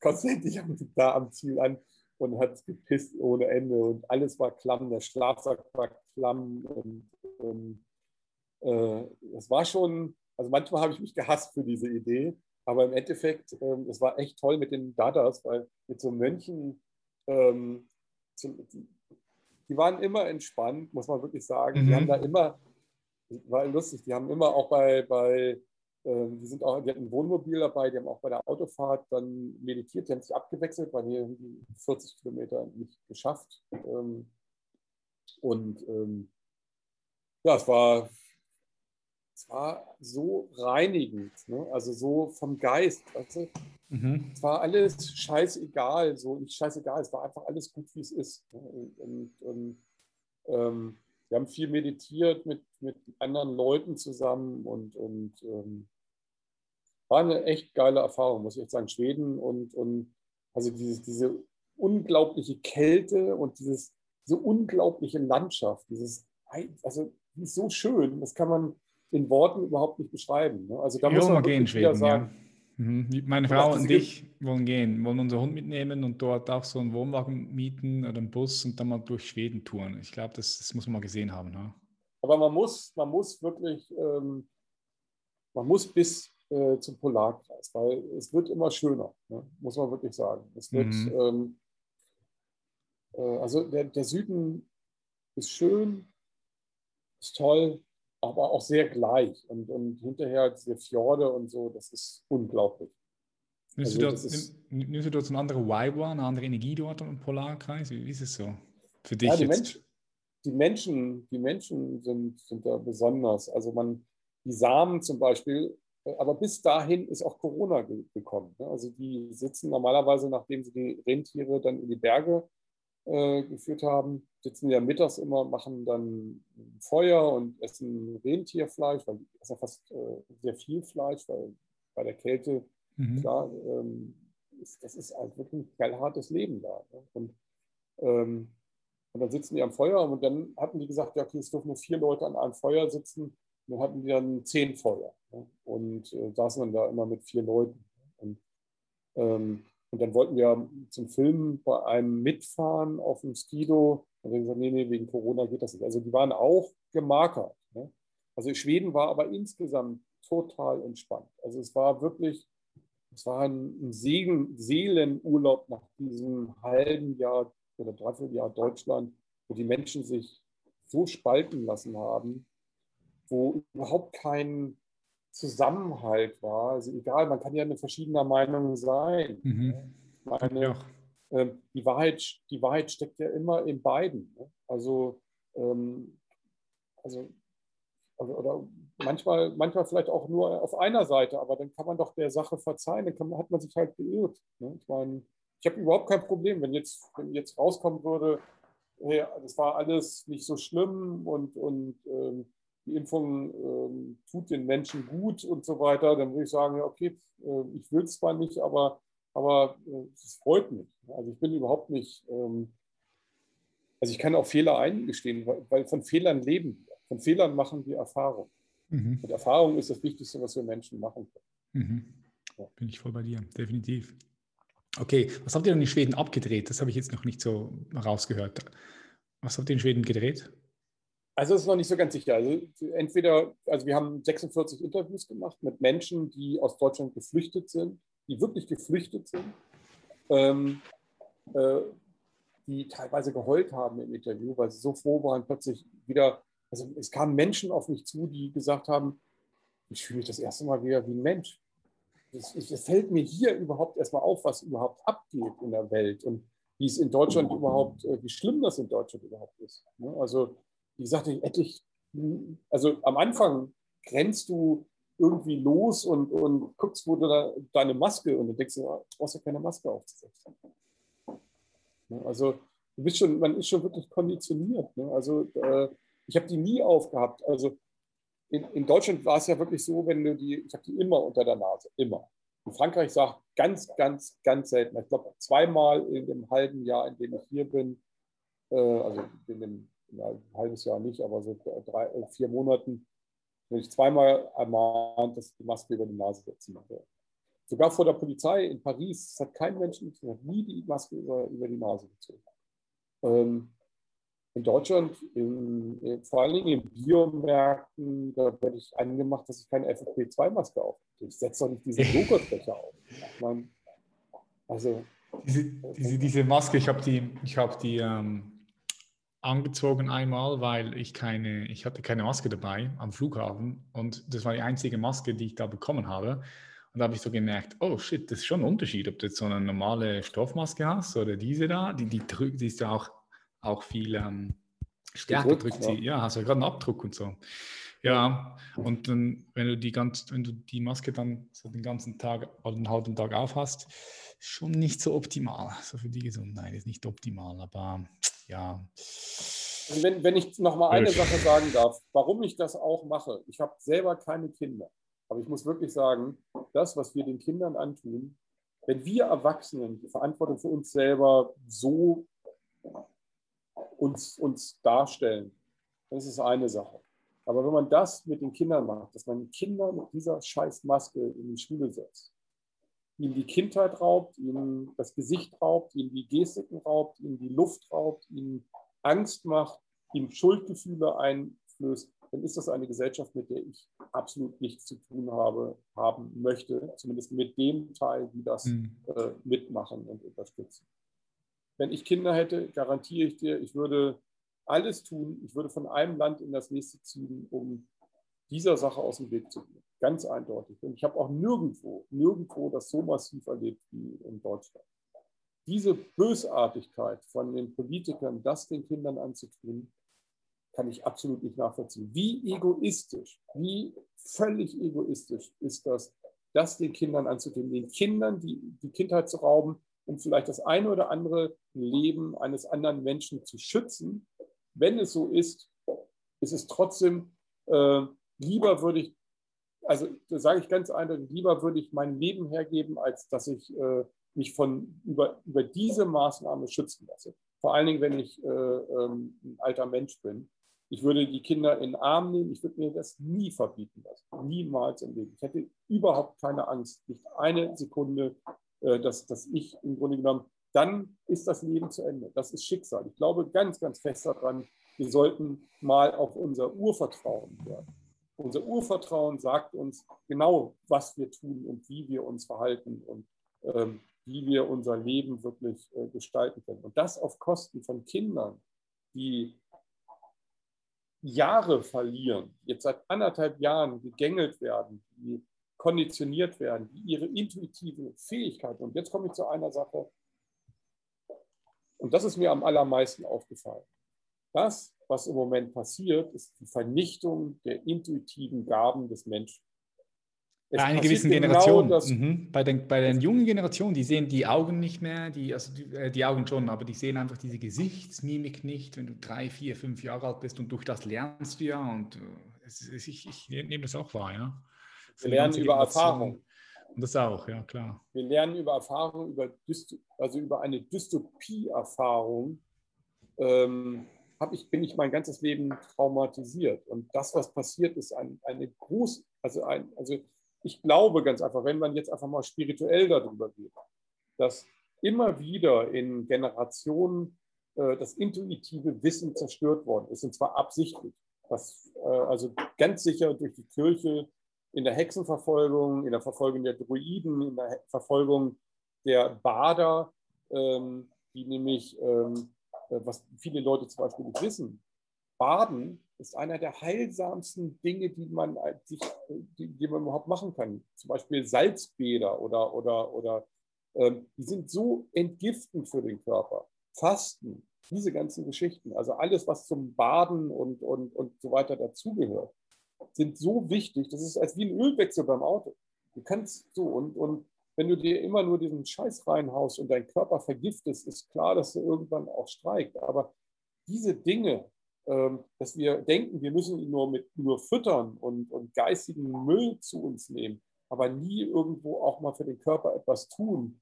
kommst du endlich da am Ziel an und hat gepisst ohne Ende und alles war klamm, der Schlafsack war klamm und, und äh, das war schon, also manchmal habe ich mich gehasst für diese Idee, aber im Endeffekt, äh, es war echt toll mit den Dadas, weil mit so Mönchen, ähm, die, die, waren immer entspannt, muss man wirklich sagen. Mhm. Die haben da immer, war lustig, die haben immer auch bei, bei ähm, die, sind auch, die hatten ein Wohnmobil dabei, die haben auch bei der Autofahrt dann meditiert, die haben sich abgewechselt, weil die die 40 Kilometer nicht geschafft. Ähm, und ähm, ja, es war, es war so reinigend, ne? also so vom Geist. Weißt du? mhm. Es war alles scheißegal, so nicht scheißegal, es war einfach alles gut, wie es ist. Ne? Und, und, und ähm, wir haben viel meditiert mit, mit anderen Leuten zusammen und, und ähm, war eine echt geile Erfahrung, muss ich echt sagen. Schweden und, und also dieses, diese unglaubliche Kälte und dieses, diese unglaubliche Landschaft, dieses, also die ist so schön, das kann man in Worten überhaupt nicht beschreiben. Ne? Also da muss man gehen, Schweden, sagen, ja. Mhm. Meine Frau und ich wollen gehen, wollen unseren Hund mitnehmen und dort auch so einen Wohnwagen mieten oder einen Bus und dann mal durch Schweden touren. Ich glaube, das, das, muss man mal gesehen haben. Ne? Aber man muss, man muss wirklich, ähm, man muss bis äh, zum Polarkreis, weil es wird immer schöner, ne? muss man wirklich sagen. Es wird, mhm. ähm, äh, also der, der Süden ist schön, ist toll, aber auch sehr gleich. Und, und hinterher diese Fjorde und so, das ist unglaublich. Nimmst, also, du, dort, ist, nimmst du dort eine andere Vibe, eine andere Energie dort im Polarkreis? Wie ist es so für dich ja, die jetzt? Mensch, die Menschen, die Menschen sind, sind da besonders. Also man, die Samen zum Beispiel, äh, aber bis dahin ist auch Corona gekommen. Ne? Also die sitzen normalerweise, nachdem sie die Rentiere dann in die Berge äh, geführt haben, sitzen ja mittags immer, machen dann Feuer und essen Rentierfleisch, weil die essen ja fast äh, sehr viel Fleisch, weil bei der Kälte, mhm. klar, ähm, ist, das ist halt wirklich ein geil hartes Leben da. Ne? Und Ähm, und dann sitzen die am Feuer und dann hatten die gesagt, ja, okay, es dürfen nur vier Leute an einem Feuer sitzen. Und dann hatten die dann zehn Feuer ne? und äh, saßen dann da immer mit vier Leuten. Und, ähm, und dann wollten wir zum Filmen bei einem mitfahren auf dem Skido. Und dann gesagt, nee, nee, wegen Corona geht das nicht. Also die waren auch gemarkert. Ne? Also Schweden war aber insgesamt total entspannt. Also es war wirklich, es war ein Segen, Seelenurlaub nach diesem halben Jahr oder dreiviertel Jahr Deutschland, wo die Menschen sich so spalten lassen haben, wo überhaupt kein Zusammenhalt war. Also egal, man kann ja eine verschiedener Meinung sein. Mhm. Meine, ja. äh, die, Wahrheit, die Wahrheit steckt ja immer in beiden. Ne? Also, ähm, also, also, oder manchmal, manchmal vielleicht auch nur auf einer Seite, aber dann kann man doch der Sache verzeihen, dann man, hat man sich halt geirrt. Ne? Ich meine, ich habe überhaupt kein Problem, wenn jetzt, wenn jetzt rauskommen würde, hey, das war alles nicht so schlimm und, und ähm, die Impfung ähm, tut den Menschen gut und so weiter, dann würde ich sagen, ja, okay, äh, ich will es zwar nicht, aber, aber äh, es freut mich. Also ich bin überhaupt nicht, ähm, also ich kann auch Fehler eingestehen, weil, weil, von Fehlern leben wir. Von Fehlern machen wir Erfahrung. Mhm. Und Erfahrung ist das Wichtigste, was wir Menschen machen können. Mhm. Ja. Bin ich voll bei dir, definitiv. Okay, was habt ihr denn in Schweden abgedreht? Das habe ich jetzt noch nicht so rausgehört. Was habt ihr in Schweden gedreht? Also es ist noch nicht so ganz sicher. Also entweder, also wir haben 46 Interviews gemacht mit Menschen, die aus Deutschland geflüchtet sind, die wirklich geflüchtet sind, ähm, äh, die teilweise geheult haben im Interview, weil sie so froh waren, plötzlich wieder, also es kamen Menschen auf mich zu, die gesagt haben, ich fühle mich das erste Mal wieder wie ein Mensch es, fällt mir hier überhaupt erstmal auf, was überhaupt abgeht in der Welt und wie es in Deutschland überhaupt, äh, wie schlimm das in Deutschland überhaupt ist. Ne? Also, wie gesagt, endlich, also am Anfang grenzt du irgendwie los und, und guckst, wo du da, deine Maske und du denkst, du brauchst ja keine Maske aufzusetzen. Ne? Also, du bist schon, man ist schon wirklich konditioniert. Ne? Also, äh, ich habe die nie aufgehabt. Also, in, in, Deutschland war es ja wirklich so, wenn du die, ich habe die immer unter der Nase, immer. In Frankreich sagt ganz, ganz, ganz selten. Ich glaube, zweimal in dem halben Jahr, in dem ich hier bin, äh, also in dem in ein halbes Jahr nicht, aber so drei, äh, vier Monaten, bin ich zweimal ermahnt, dass ich die Maske über die Nase setzen soll. Sogar vor der Polizei in Paris hat kein Mensch hat nie die Maske über, über die Nase gezogen. Ähm, in Deutschland, in, vor allen Dingen in Biomärkten, da werde ich angemacht, dass ich keine FFP2-Maske auf. Ich setze doch nicht diese Joghurtbecher auf. Meine, also, diese, diese, diese, Maske, ich habe die, ich hab die ähm, angezogen einmal, weil ich keine, ich hatte keine Maske dabei am Flughafen und das war die einzige Maske, die ich da bekommen habe. Und da habe ich so gemerkt, oh shit, das ist schon ein Unterschied, ob du jetzt so eine normale Stoffmaske hast oder diese da, die, die, die ist ja auch auch viel ähm, stärker drückt sie. Ja, hast ja gerade einen Abdruck und so. Ja, und dann, wenn du die ganz, wenn du die Maske dann so den ganzen Tag oder den halben Tag auf hast, schon nicht so optimal. So für die Gesundheit ist nicht optimal, aber ja. Also wenn, wenn ich noch mal eine Sache sagen darf, warum ich das auch mache. Ich habe selber keine Kinder, aber ich muss wirklich sagen, das, was wir den Kindern antun, wenn wir Erwachsenen die Verantwortung für uns selber so uns, uns darstellen. Das ist eine Sache. Aber wenn man das mit den Kindern macht, dass man Kinder mit dieser Scheißmaske in die Schule setzt, ihnen die Kindheit raubt, ihnen das Gesicht raubt, ihnen die Gestiken raubt, ihnen die Luft raubt, ihnen Angst macht, ihnen Schuldgefühle einflößt, dann ist das eine Gesellschaft, mit der ich absolut nichts zu tun habe, haben möchte, zumindest mit dem Teil, die das mhm. äh, mitmachen und unterstützen wenn ich Kinder hätte, garantiere ich dir, ich würde alles tun, ich würde von einem Land in das nächste ziehen, um dieser Sache aus dem Weg zu gehen. Ganz eindeutig. Und ich habe auch nirgendwo, nirgendwo das so massiv erlebt wie in Deutschland. Diese Bösartigkeit von den Politikern, das den Kindern anzutun, kann ich absolut nicht nachvollziehen. Wie egoistisch, wie völlig egoistisch ist das, das den Kindern anzutun, den Kindern die, die Kindheit zu rauben, um vielleicht das eine oder andere Leben eines anderen Menschen zu schützen. Wenn es so ist, ist es trotzdem, äh, lieber würde ich, also sage ich ganz eindeutig, lieber würde ich mein Leben hergeben, als dass ich äh, mich von über, über diese Maßnahme schützen lasse. vor allen Dingen, wenn ich äh, ähm, ein alter Mensch bin. Ich würde die Kinder in den Arm nehmen, ich würde mir das nie verbieten lassen. Niemals im Leben. Ich hätte überhaupt keine Angst, nicht eine Sekunde, äh, dass, dass ich im Grunde genommen, dann ist das Leben zu Ende. Das ist Schicksal. Ich glaube ganz, ganz fest daran, wir sollten mal auf unser Urvertrauen hören. Unser Urvertrauen sagt uns genau, was wir tun und wie wir uns verhalten und ähm, wie wir unser Leben wirklich äh, gestalten können. Und das auf Kosten von Kindern, die Jahre verlieren, jetzt seit anderthalb Jahren gegängelt werden, die konditioniert werden, die ihre intuitive Fähigkeit, und jetzt komme ich zu einer Sache, und das ist mir am allermeisten aufgefallen. Das, was im Moment passiert, ist die Vernichtung der intuitiven Gaben des Menschen. Es bei einer gewissen genau Generation, mhm. bei, den, bei den jungen Generationen, die sehen die Augen nicht mehr, die, also die, äh, die, Augen schon, aber die sehen einfach diese Gesichtsmimik nicht, wenn du drei, vier, fünf Jahre alt bist und durch das lernst du ja und äh, es, es, ich, ich, nehme das auch wahr, ja. Wir lernen über Erfahrung. Und das auch, ja klar. Wir lernen über Erfahrung, über also über eine Dystopie-Erfahrung, ähm, ich, bin ich mein ganzes Leben traumatisiert. Und das, was passiert, ist ein, eine groß, also ein, also ich glaube ganz einfach, wenn man jetzt einfach mal spirituell darüber geht, dass immer wieder in Generationen äh, das intuitive Wissen zerstört worden ist, und zwar absichtlich. Das, äh, also ganz sicher durch die Kirche in der Hexenverfolgung, in der Verfolgung der Druiden, in der Verfolgung der Bader, ähm, die nämlich, ähm, äh, was viele Leute zum Beispiel nicht wissen, Baden ist einer der heilsamsten Dinge, die man, sich, die, die man überhaupt machen kann. Zum Beispiel Salzbäder oder, oder, oder ähm, die sind so entgiftend für den Körper. Fasten, diese ganzen Geschichten, also alles, was zum Baden und, und, und so weiter dazugehört, sind so wichtig. Das ist als wie ein Ölwechsel beim Auto. Du kannst so und, und wenn du dir immer nur diesen Scheiß reinhaust und dein Körper vergiftest, ist klar, dass er irgendwann auch streikt. Aber diese Dinge, ähm, dass wir denken, wir müssen ihn nur mit nur füttern und, und geistigen Müll zu uns nehmen, aber nie irgendwo auch mal für den Körper etwas tun.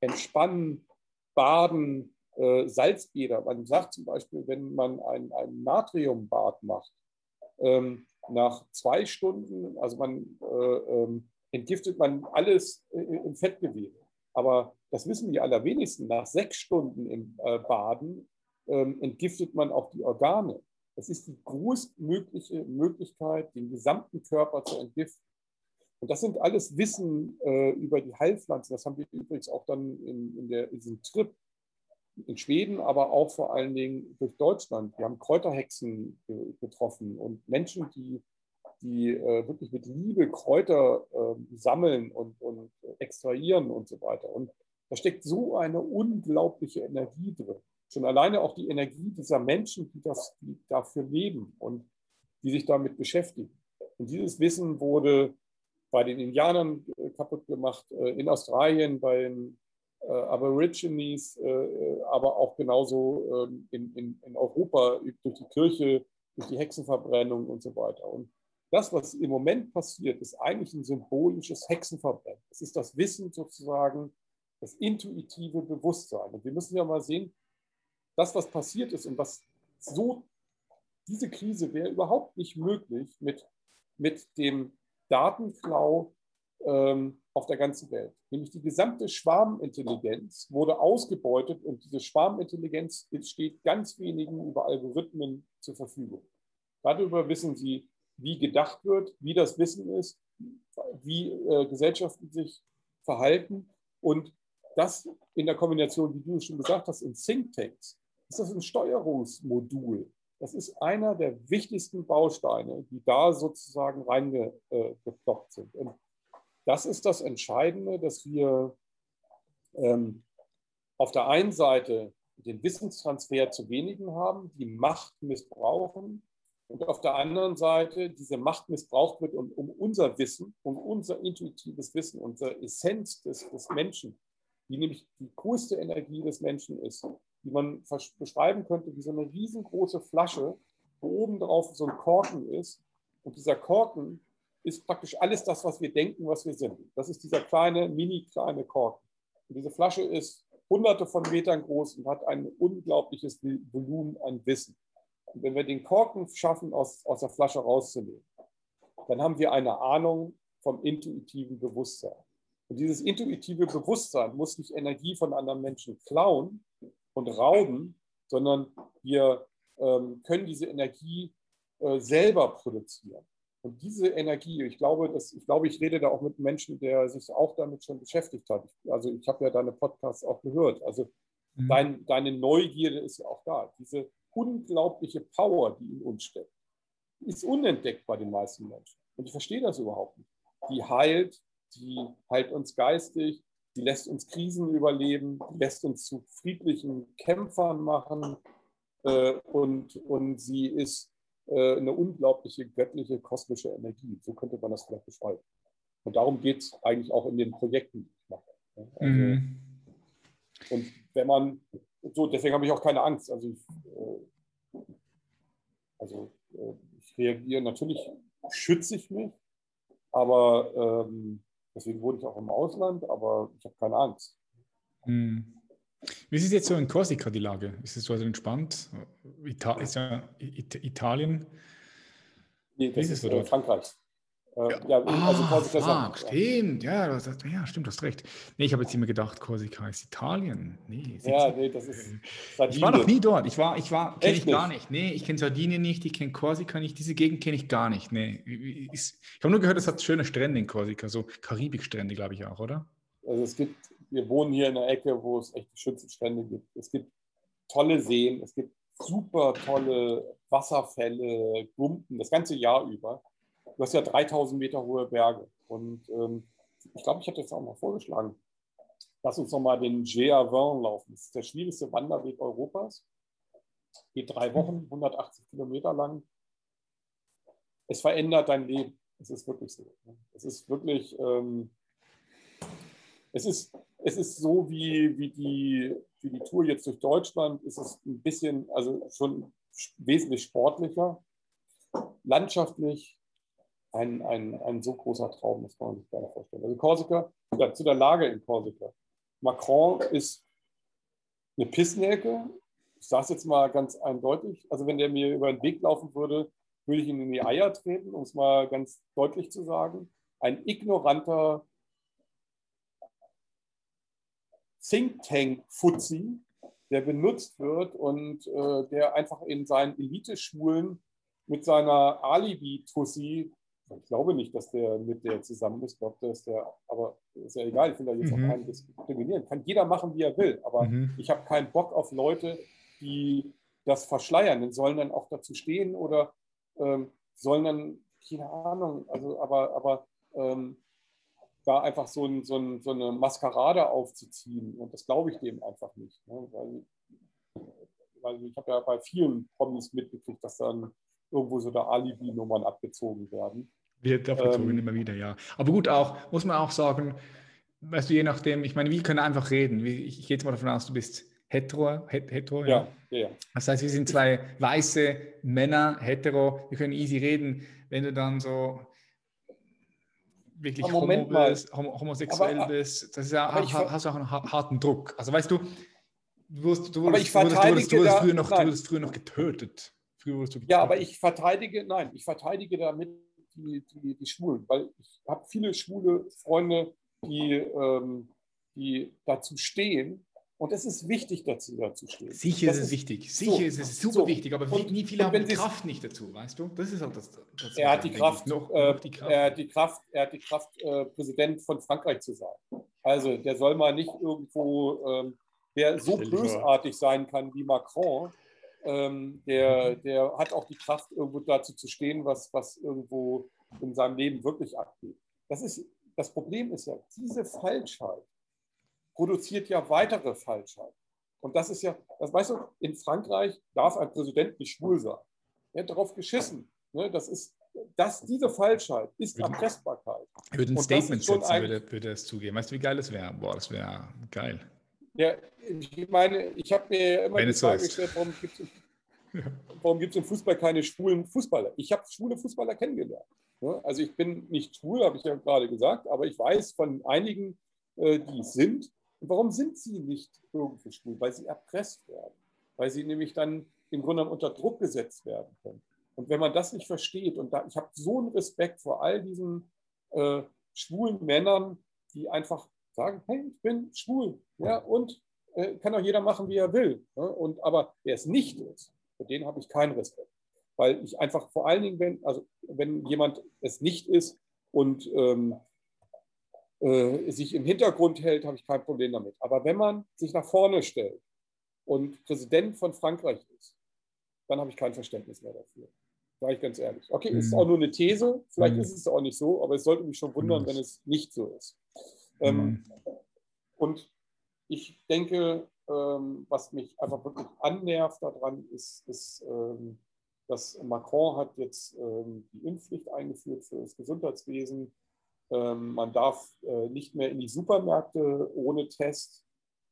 Entspannen, baden, äh, Salzbäder. Man sagt zum Beispiel, wenn man ein, ein Natriumbad macht, ähm, nach zwei Stunden, also man äh, ähm, entgiftet man alles im Fettgewebe. Aber das wissen die allerwenigsten. Nach sechs Stunden im äh, Baden ähm, entgiftet man auch die Organe. Das ist die größtmögliche Möglichkeit, den gesamten Körper zu entgiften. Und das sind alles Wissen äh, über die Heilpflanzen. Das haben wir übrigens auch dann in, in, der, in diesem Trip in Schweden, aber auch vor allen Dingen durch Deutschland. Wir haben Kräuterhexen getroffen und Menschen, die, die äh, wirklich mit Liebe Kräuter äh, sammeln und, und extrahieren und so weiter. Und da steckt so eine unglaubliche Energie drin schon alleine auch die Energie dieser Menschen, die, das, die dafür leben und die sich damit beschäftigen. Und dieses Wissen wurde bei den Indianern äh, kaputt gemacht, äh, in Australien, bei den äh, Aborigines, aber auch genauso ähm, in, in, in Europa durch die Kirche, durch die Hexenverbrennung und so weiter. Und das, was im Moment passiert, ist eigentlich ein symbolisches Hexenverbrennen. Es ist das Wissen sozusagen, das intuitive Bewusstsein. Und wir müssen ja mal sehen, das, was passiert ist und was so, diese Krise wäre überhaupt nicht möglich mit, mit dem Datenklau ähm, auf der ganzen Welt. Nämlich die gesamte Schwarmintelligenz wurde ausgebeutet und diese Schwarmintelligenz steht ganz wenigen über Algorithmen zur Verfügung. Darüber wissen sie, wie gedacht wird, wie das Wissen ist, wie äh, Gesellschaften sich verhalten und das in der Kombination, wie du schon gesagt hast, in Thinktanks ist das ein Steuerungsmodul. Das ist einer der wichtigsten Bausteine, die da sozusagen reingeploppt sind. Und das ist das Entscheidende, dass wir ähm, auf der einen Seite den Wissenstransfer zu wenigen haben, die Macht missbrauchen und auf der anderen Seite diese Macht missbraucht wird, um, um unser Wissen, um unser intuitives Wissen, unsere Essenz des, des Menschen, die nämlich die größte Energie des Menschen ist, die man beschreiben könnte wie so eine riesengroße Flasche, wo oben drauf so ein Korken ist. Und dieser Korken ist praktisch alles das, was wir denken, was wir sind. Das ist dieser kleine, mini kleine Korken. Und diese Flasche ist hunderte von Metern groß und hat ein unglaubliches Volumen an Wissen. Und wenn wir den Korken schaffen, aus, aus der Flasche rauszunehmen, dann haben wir eine Ahnung vom intuitiven Bewusstsein. Und dieses intuitive Bewusstsein muss nicht Energie von anderen Menschen klauen und rauben, sondern wir ähm, können diese Energie äh, selber produzieren. Und diese Energie, ich glaube, dass, ich glaube, ich rede da auch mit Menschen, der sich auch damit schon beschäftigt hat. Also ich habe ja deine Podcasts auch gehört. Also mhm. dein, deine Neugierde ist ja auch da. Diese unglaubliche Power, die in uns steckt, ist unentdeckt bei den meisten Menschen. Und ich verstehe das überhaupt nicht. Die heilt, die heilt uns geistig, die lässt uns Krisen überleben, die lässt uns zu friedlichen Kämpfern machen äh, und, und sie ist äh, eine unglaubliche göttliche kosmische Energie. So könnte man das vielleicht beschreiben. Und darum geht es eigentlich auch in den Projekten, die ich mache. Also, mhm. Und wenn man, so deswegen habe ich auch keine Angst. Also ich, äh, also, äh, ich reagiere natürlich, schütze ich mich, aber ähm, deswegen wohne ich auch im Ausland, aber ich habe keine Angst. Hm. Wie ist es jetzt so in Korsika die Lage? Ist es so entspannt? Ita ist ja Italien? Nee, das ist, ist es äh, Frankreich. Äh, ja, ah, also Korsika ah, stimmt, ja, das, ja, stimmt, du hast recht. Nee, ich habe jetzt immer gedacht, Korsika ist Italien. Nee, ja, nee, das ist Sardinien. Ich war noch nie dort. Ich war, ich war, kenne ich gar nicht. Nee, ich kenne Sardinien nicht, ich kenne Korsika nicht, diese Gegend kenne ich gar nicht. Nee. Ich habe nur gehört, es hat schöne Strände in Korsika, so Karibikstrände, glaube ich auch, oder? Also es gibt, wir wohnen hier in einer Ecke, wo es echt Schützenstrände gibt. Es gibt tolle Seen, es gibt super tolle Wasserfälle, Gumpen, das ganze Jahr über. Du hast ja 3000 Meter hohe Berge. Und ähm, ich glaube, ich hatte das auch mal vorgeschlagen. Lass uns noch mal den Géavin laufen. Das ist der schwierigste Wanderweg Europas. Geht drei Wochen, 180 Kilometer lang. Es verändert dein Leben. Es ist wirklich so. Es ist wirklich, ähm, es ist, es ist so wie, wie, die, wie die Tour jetzt durch Deutschland. Es ist ein bisschen, also schon wesentlich sportlicher, landschaftlich ein, ein, ein so großer Traum, das kann man sich gar nicht vorstellen. Also Korsika, ja, zu der Lage in Korsika. Macron ist eine Pissnelke. Ich sage es jetzt mal ganz eindeutig. Also wenn der mir über den Weg laufen würde, würde ich ihn in die Eier treten, um es mal ganz deutlich zu sagen. Ein ignoranter Think Tank-Fuzzi, der benutzt wird und äh, der einfach in seinen Eliteschulen mit seiner Alibi-Tussi ich glaube nicht, dass der mit der zusammen ist. Ich glaube, dass der, aber ist ja egal, ich will da jetzt mhm. auch keinen diskriminieren. Kann jeder machen, wie er will. Aber mhm. ich habe keinen Bock auf Leute, die das verschleiern. Die sollen dann auch dazu stehen oder ähm, sollen dann, keine Ahnung, also aber, aber ähm, da einfach so, ein, so, ein, so, eine Maskerade aufzuziehen. Und das glaube ich dem einfach nicht. Ne? Weil, weil ich habe ja bei vielen Promis mitgekriegt, dass dann irgendwo so da Alibi-Nummern abgezogen werden. Wird abgezogen ähm, immer wieder, ja. Aber gut, auch, muss man auch sagen, weißt du, je nachdem, ich meine, wir können einfach reden. Ich, gehe jetzt mal davon aus, du bist hetero, hetero ja. ja. ja. Das heißt, wir sind zwei weiße Männer, hetero, wir können easy reden. Wenn du dann so wirklich homo bist, homosexuell aber, bist, das ist ja, hast du auch einen harten Druck. Also weißt du, du wurdest, du wurdest, du wurdest, du wurdest, früher, noch, früher noch getötet. Früher wurdest du getötet. Ja, aber ich verteidige, nein, ich verteidige damit die, die, die Schwulen, weil ich habe viele schwule Freunde, die, ähm, die dazu stehen. Und es ist wichtig, dazu, dazu stehen. Sicher das ist es wichtig. Sicher so, ist es super so. wichtig, aber und, nie viele haben die Kraft nicht dazu, weißt du? Das ist halt das. das er, hat die Kraft, noch, äh, noch die Kraft, er hat die Kraft, er hat die Kraft, äh, Präsident von Frankreich zu sein. Also der soll mal nicht irgendwo, ähm, der so bösartig sein kann wie Macron, ähm, der, der hat auch die Kraft, irgendwo dazu zu stehen, was, was irgendwo in seinem Leben wirklich abgeht. Das, ist, das Problem ist ja, diese Falschheit produziert ja weitere Falschheit. Und das ist ja, das weißt du, in Frankreich darf ein Präsident nicht schwul sein. Er hat darauf geschissen. Ne? Das ist, das, diese Falschheit ist Erpressbarkeit. Ich würde ein Statement setzen, würde, würde es zugeben. Weißt du, wie geil das wäre? Boah, das wäre geil. Ja, ich meine, ich habe mir immer Wenn die Frage gestellt, warum gibt es warum im Fußball keine schwulen Fußballer? Ich habe schwule Fußballer kennengelernt. Also ich bin nicht schwul, habe ich ja gerade gesagt, aber ich weiß von einigen, äh, die es sind. Und warum sind sie nicht irgendwo schwul? Weil sie erpresst werden, weil sie nämlich dann im Grunde unter Druck gesetzt werden können. Und wenn man das nicht versteht, und da, ich habe so einen Respekt vor all diesen äh, schwulen Männern, die einfach sagen, hey, ich bin schwul, ja, und äh, kann auch jeder machen, wie er will. Ne? Und, aber wer es nicht ist, für den habe ich keinen Respekt. Weil ich einfach vor allen Dingen, wenn, also wenn jemand es nicht ist und ähm, äh, sich im Hintergrund hält, habe ich kein Problem damit. Aber wenn man sich nach vorne stellt und Präsident von Frankreich ist, dann habe ich kein Verständnis mehr dafür. Sage ich ganz ehrlich. Okay, mhm. ist auch nur eine These, vielleicht mhm. ist es auch nicht so, aber es sollte mich schon wundern, mhm. wenn es nicht so ist. Ähm, mhm. und ich denke, ähm, was mich einfach wirklich annervt daran, ist, ist ähm, dass Macron hat jetzt die Impfpflicht eingeführt für das Gesundheitswesen. Man darf äh, nicht mehr in die Supermärkte ohne Test,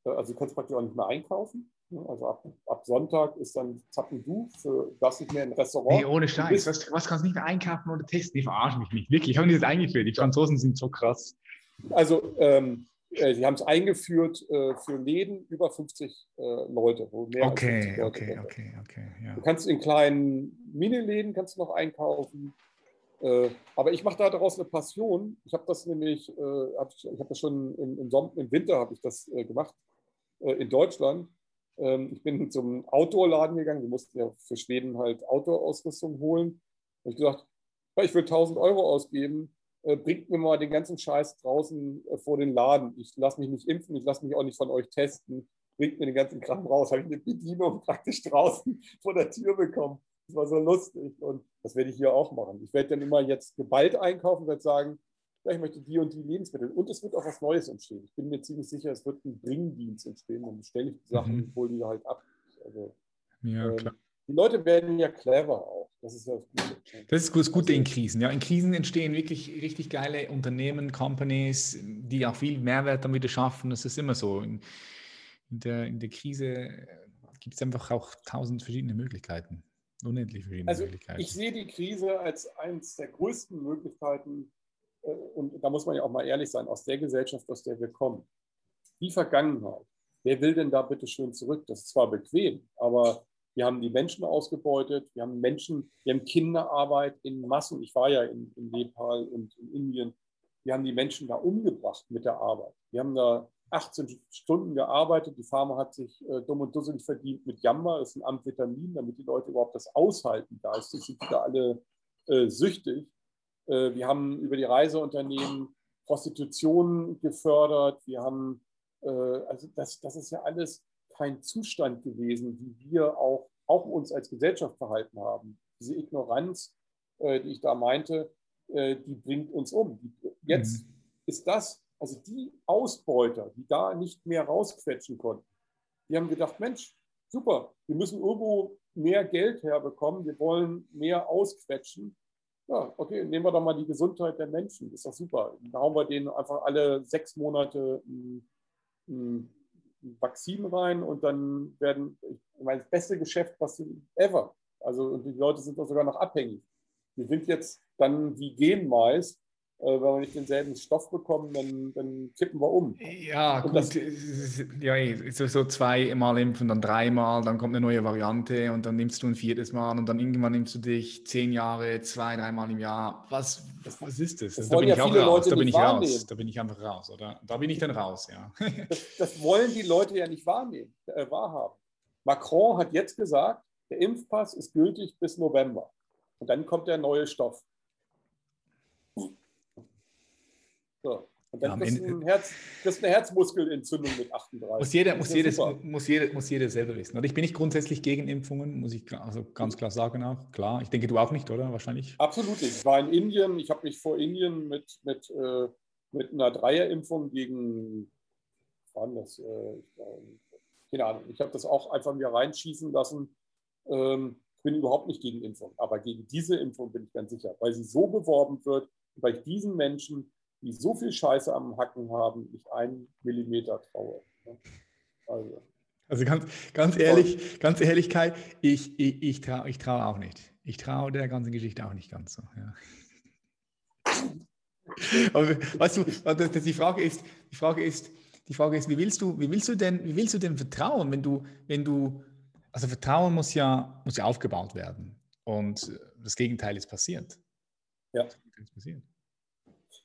äh, also du kannst praktisch auch nicht mehr einkaufen. Also ab, ab Sonntag ist dann Zappendu, für das nicht mehr in Restaurant. Nee, ohne Scheiß. Was, was kannst du nicht mehr einkaufen ohne Testen? Die verarschen mich nicht. Wirklich, haben die das eingeführt. Die Franzosen sind so krass. Also, ähm, äh, sie haben es eingeführt äh, für Läden über 50 äh, Leute. Wo mehr okay, Leute okay, okay, okay, ja. Du kannst in kleinen Miniläden kannst noch einkaufen. Äh, aber ich mache da daraus eine Passion. Ich habe das nämlich, äh, hab ich, ich habe das schon im, im, Sommer, im Winter habe ich das gemacht in Deutschland ähm, ich bin zum Outdoor-Laden gegangen. Wir mussten ja für Schweden halt Outdoor-Ausrüstung holen. Und ich gesagt, ich will 1000 Euro ausgeben. Äh, bringt mir mal den ganzen Scheiß draußen äh, vor den Laden. Ich lasse mich nicht impfen, ich lasse mich auch nicht von euch testen. Bringt mir den ganzen Kram raus. Habe ich eine Bedienung praktisch draußen vor der Tür bekommen. Das war so lustig. Und das werde ich hier auch machen. Ich werde dann immer jetzt geballt einkaufen, werde sagen, ja, ich möchte die und die Lebensmittel. Und es wird auch was Neues entstehen. Ich bin mir ziemlich sicher, es wird ein Bringdienst entstehen. Dann bestelle ich die Sachen, mhm. hole die halt ab. Also, ja, ähm, klar. Die Leute werden ja clever auch. Das ist ja das Gute. Das ist das Gute in Krisen. Ja, in Krisen entstehen wirklich richtig geile Unternehmen, Companies, die auch viel Mehrwert damit schaffen. Das ist immer so. In, der, in der Krise gibt es einfach auch tausend verschiedene Möglichkeiten. Unendlich verschiedene also Möglichkeiten. Ich sehe die Krise als eines der größten Möglichkeiten, äh, und da muss man ja auch mal ehrlich sein, aus der Gesellschaft, aus der wir kommen. Die Vergangenheit. Wer will denn da bitte schön zurück? Das ist zwar bequem, aber wir haben die Menschen ausgebeutet, wir haben Menschen, wir haben Kinderarbeit in Massen. Ich war ja in, in Nepal und in Indien. Wir haben die Menschen da umgebracht mit der Arbeit. Wir haben da 18 Stunden gearbeitet. Die Pharma hat sich äh, dumm und dusselig verdient mit Jammer, das ist ein Amphetamin, damit die Leute überhaupt das aushalten. Da ist, sind wieder alle äh, süchtig. Äh, wir haben über die Reiseunternehmen Prostitution gefördert. Wir haben, äh, also das, das ist ja alles kein Zustand gewesen, wie wir auch, auch uns als Gesellschaft verhalten haben. Diese Ignoranz, äh, die ich da meinte, die bringt uns um. Jetzt mhm. ist das, also die Ausbeuter, die da nicht mehr rausquetschen konnten, die haben gedacht, Mensch, super, wir müssen irgendwo mehr Geld herbekommen, wir wollen mehr ausquetschen ja, okay, nehmen wir doch mal die Gesundheit der Menschen. Ist doch super. Da hauen wir denen einfach alle sechs Monate ein, ein Vakzin rein und dann werden, ich meine, das beste Geschäft, was ever. Also und die Leute sind doch sogar noch abhängig. Die sind jetzt dann wie Genmais, äh, wenn wir nicht denselben Stoff bekommen, dann, dann kippen wir um. Ja, und gut. Ja, so, so zweimal impfen, dann dreimal, dann kommt eine neue Variante und dann nimmst du ein viertes Mal und dann irgendwann nimmst du dich zehn Jahre, zwei, dreimal im Jahr. Was, was, was ist das? das da bin ja ich auch raus. da bin ich raus. Da bin ich einfach raus, oder? Da bin ich dann raus, ja. das, das wollen die Leute ja nicht wahrnehmen, äh, wahrhaben. Macron hat jetzt gesagt, der Impfpass ist gültig bis November. Und dann kommt der neue Stoff. So. Und dann ja, kriegst, du ein Herz, kriegst eine Herzmuskelentzündung mit 38. Muss jeder, muss, jedes, muss, jeder, muss jeder selber wissen. Und ich bin nicht grundsätzlich gegen Impfungen, muss ich also ganz klar sagen auch. Klar, ich denke, du auch nicht, oder? Wahrscheinlich. Absolut nicht. Ich war in Indien, ich habe mich vor Indien mit, mit, äh, mit einer Dreierimpfung gegen, wann das, äh, keine Ahnung, ich habe das auch einfach mir reinschießen lassen. Ähm, ich bin überhaupt nicht gegen Impfung, aber gegen diese Impfung bin ich ganz sicher, weil sie so beworben wird, weil ich diesen Menschen die so viel Scheiße am Hacken haben, nicht einen Millimeter traue. Also, also ganz, ganz ehrlich, ganz ehrlich, Kai, ich, ich, ich traue ich trau auch nicht. Ich traue der ganzen Geschichte auch nicht ganz so. Ja. Aber weißt du, die Frage ist, die Frage ist, die Frage ist, wie willst du, wie willst du denn, wie willst du denn vertrauen, wenn du, wenn du, also Vertrauen muss ja, muss ja aufgebaut werden. Und das Gegenteil ist passiert. Ja. Ist passiert.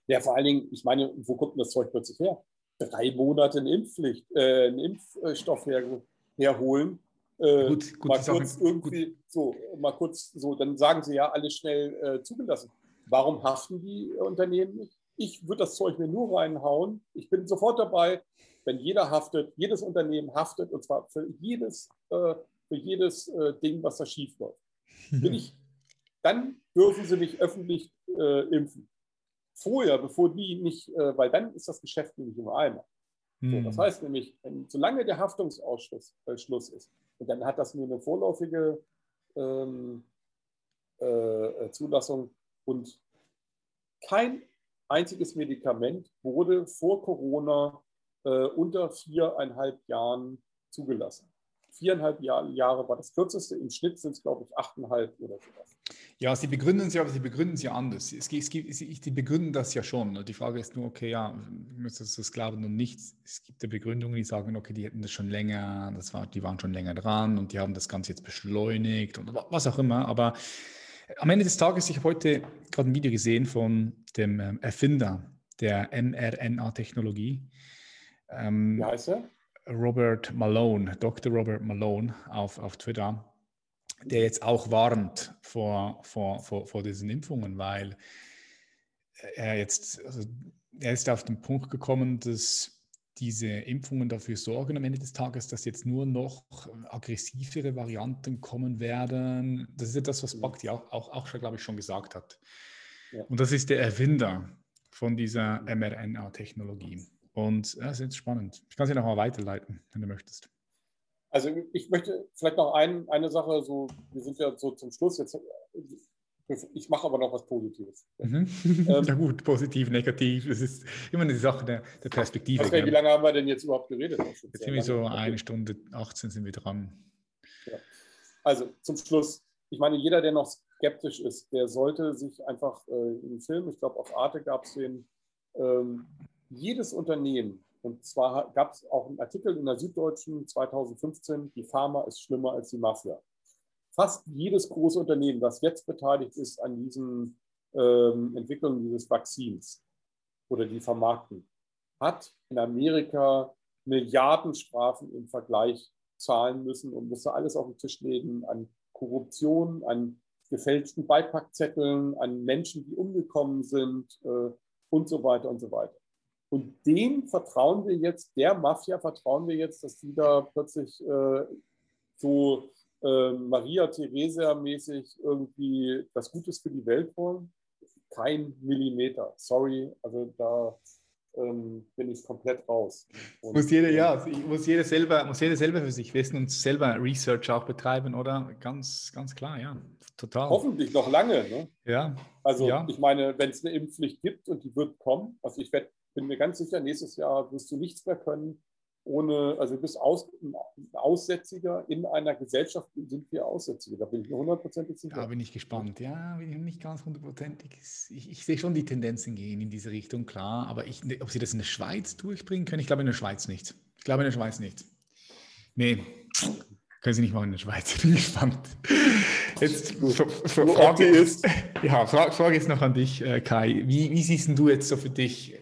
Ja, vor allen Dingen, ich meine, wo kommt denn das Zeug plötzlich her? Drei Monate eine Impfpflicht, äh, einen Impfstoff her, herholen. Äh, gut, gut, mal kurz irgendwie, gut. so, mal kurz so, dann sagen sie ja alles schnell äh, zugelassen. Warum haften die Unternehmen nicht? Ich würde das Zeug mir nur reinhauen. Ich bin sofort dabei, wenn jeder haftet, jedes Unternehmen haftet, und zwar für jedes, äh, für jedes äh, Ding, was da schief läuft. Bin ich, dann dürfen sie mich öffentlich äh, impfen. Vorher, bevor die nicht, äh, weil dann ist das Geschäft nämlich im Eimer. So, das hm. heißt nämlich, wenn, solange der Haftungsausschluss äh, Schluss ist, und dann hat das nur eine vorläufige ähm, äh, Zulassung und kein einziges Medikament wurde vor Corona äh, unter viereinhalb Jahren zugelassen viereinhalb Jahr, Jahre war das kürzeste. Im Schnitt sind es, glaube ich, achteinhalb oder sowas. Ja, sie begründen es ja, aber sie begründen es ja anders. Es, es gibt, die begründen das ja schon. Die Frage ist nur, okay, ja, ist das Sklaven und nichts? Es gibt ja Begründungen, die sagen, okay, die hätten das schon länger, das war, die waren schon länger dran und die haben das Ganze jetzt beschleunigt und was auch immer. Aber am Ende des Tages, ich habe heute gerade ein Video gesehen von dem ähm, Erfinder der mRNA-Technologie. Ähm, Wie heißt er? Robert Malone, Dr. Robert Malone auf, auf Twitter, der jetzt auch warnt vor, vor, vor, vor diesen Impfungen, weil er jetzt, also er ist auf den Punkt gekommen, dass diese Impfungen dafür sorgen am Ende des Tages, dass jetzt nur noch aggressivere Varianten kommen werden. Das ist etwas, was Bakti auch, auch, auch schon, glaube ich, schon gesagt hat. Ja. Und das ist der Erfinder von dieser mRNA-Technologie. Und ja, das ist spannend. Ich kann sie noch mal weiterleiten, wenn du möchtest. Also ich möchte vielleicht noch ein, eine Sache, so, wir sind ja so zum Schluss jetzt. Ich mache aber noch was Positives. Mhm. Ähm, ja gut, positiv, negativ, das ist immer eine Sache der, der Perspektive. Nicht, wie lange haben wir denn jetzt überhaupt geredet? Jetzt sind wir so eine Stunde 18 sind wir dran. Ja. Also zum Schluss, ich meine, jeder, der noch skeptisch ist, der sollte sich einfach äh, einen Film, ich glaube auf Arte gab es den, ähm, jedes Unternehmen, und zwar gab es auch einen Artikel in der Süddeutschen 2015, die Pharma ist schlimmer als die Mafia. Fast jedes große Unternehmen, das jetzt beteiligt ist an diesen ähm, Entwicklungen dieses Vakzins oder die vermarkten, hat in Amerika Milliardenstrafen im Vergleich zahlen müssen und musste alles auf den Tisch legen an Korruption, an gefälschten Beipackzetteln, an Menschen, die umgekommen sind äh, und so weiter und so weiter. Und dem vertrauen wir jetzt, der Mafia vertrauen wir jetzt, dass die da plötzlich äh, so äh, Maria Theresia-mäßig irgendwie das Gutes für die Welt wollen. Kein Millimeter. Sorry, also da ähm, bin ich komplett raus. Und, muss jeder, ja, muss jeder selber, muss jeder selber für sich wissen und selber Research auch betreiben, oder? Ganz, ganz klar, ja. Total. Hoffentlich noch lange, ne? Ja. Also ja. ich meine, wenn es eine Impfpflicht gibt und die wird kommen, also ich werde bin mir ganz sicher, nächstes Jahr wirst du nichts mehr können, ohne, also du bist aus, Aussätziger in einer Gesellschaft, sind wir Aussätzige. Da bin ich mir hundertprozentig sicher. Da bin ich gespannt. Ja, bin ich nicht ganz hundertprozentig. Ich, ich, sehe schon die Tendenzen gehen in diese Richtung, klar. Aber ich, ob sie das in der Schweiz durchbringen können, ich glaube in der Schweiz nicht. Ich glaube in der Schweiz nicht. Nee, können sie nicht machen in der Schweiz. Bin gespannt. Jetzt Frage ist, ja, Frage ist noch an dich, äh, Kai. Wie, wie siehst du jetzt so für dich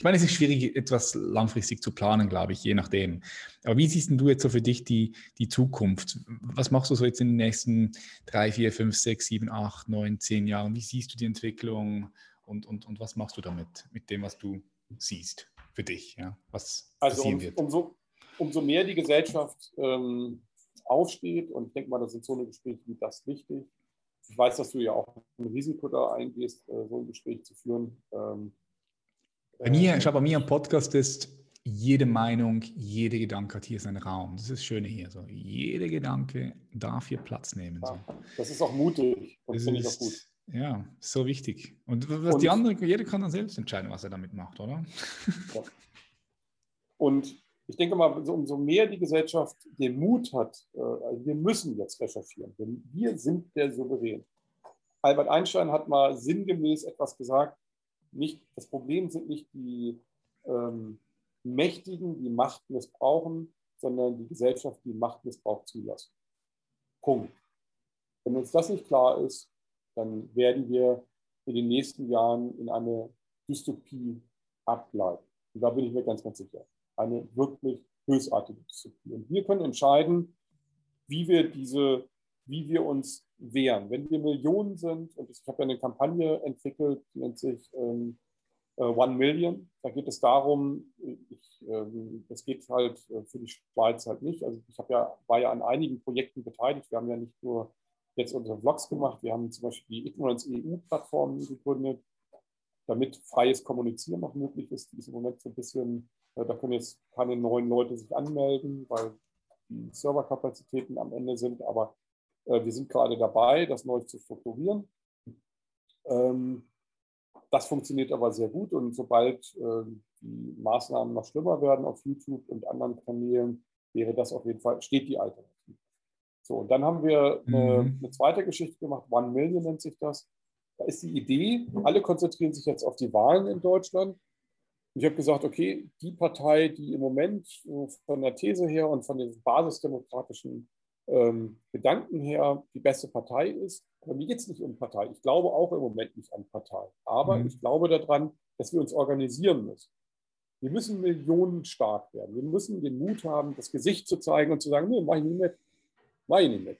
ich meine, es ist schwierig, etwas langfristig zu planen, glaube ich, je nachdem. Aber wie siehst du jetzt so für dich die, die Zukunft? Was machst du so jetzt in den nächsten drei, vier, fünf, sechs, sieben, acht, neun, zehn Jahren? Wie siehst du die Entwicklung und, und, und was machst du damit, mit dem, was du siehst für dich? Ja? Was also passieren um, wird? Umso, umso mehr die Gesellschaft ähm, aufsteht, und ich denke mal, das sind so eine Gespräche wie das wichtig. Ich weiß, dass du ja auch ein Risiko da eingehst, äh, so ein Gespräch zu führen. Bei mir, ich glaube, bei mir am Podcast ist jede Meinung, jeder Gedanke hat hier seinen Raum. Das ist das Schöne hier. So. Jeder Gedanke darf hier Platz nehmen. So. das ist auch mutig und das finde ich auch gut. Ja, so wichtig. Und was und, die anderen, jeder kann dann selbst entscheiden, was er damit macht, oder? Ja. Und ich denke mal, umso mehr die Gesellschaft den Mut hat, äh, also wir müssen jetzt recherchieren, denn wir sind der Souverän. Albert Einstein hat mal sinngemäß etwas gesagt, nicht, das Problem sind nicht die, ähm, Mächtigen, die Macht missbrauchen, sondern die Gesellschaft, die Machtmissbrauch zulassen. Punkt. Wenn uns das nicht klar ist, dann werden wir in den nächsten Jahren in eine Dystopie abgleiten. Und da bin ich mir ganz, ganz sicher. Eine wirklich bösartige Dystopie. Und wir können entscheiden, wie wir diese, wie wir uns wehren. Wenn wir Millionen sind, und ich habe ja eine Kampagne entwickelt, die nennt sich ähm, äh, One Million. Da geht es darum, ich, ähm, das geht halt äh, für die Schweiz halt nicht. Also ich ja, war ja an einigen Projekten beteiligt. Wir haben ja nicht nur jetzt unsere Vlogs gemacht, wir haben zum Beispiel die Ignorance EU-Plattform gegründet, damit freies Kommunizieren noch möglich ist. Die ist im Moment so ein bisschen, äh, da können jetzt keine neuen Leute sich anmelden, weil die Serverkapazitäten am Ende sind. Aber wir sind gerade dabei, das neu zu strukturieren. Ähm, das funktioniert aber sehr gut und sobald äh, die Maßnahmen noch schlimmer werden auf YouTube und anderen Kanälen, wäre das auf jeden Fall, steht die Alternative. So, und dann haben wir eine, mhm. eine zweite Geschichte gemacht, One Million nennt sich das. Da ist die Idee, alle konzentrieren sich jetzt auf die Wahlen in Deutschland. Ich habe gesagt, okay, die Partei, die im Moment von der These her und von den basisdemokratischen ähm, Gedanken her die beste Partei ist. Aber mir geht es nicht um Partei. Ich glaube auch im Moment nicht an Partei. Aber mhm. ich glaube daran, dass wir uns organisieren müssen. Wir müssen Millionen stark werden. Wir müssen den Mut haben, das Gesicht zu zeigen und zu sagen, nee, mach ich nicht mit. Mach ich nicht mit.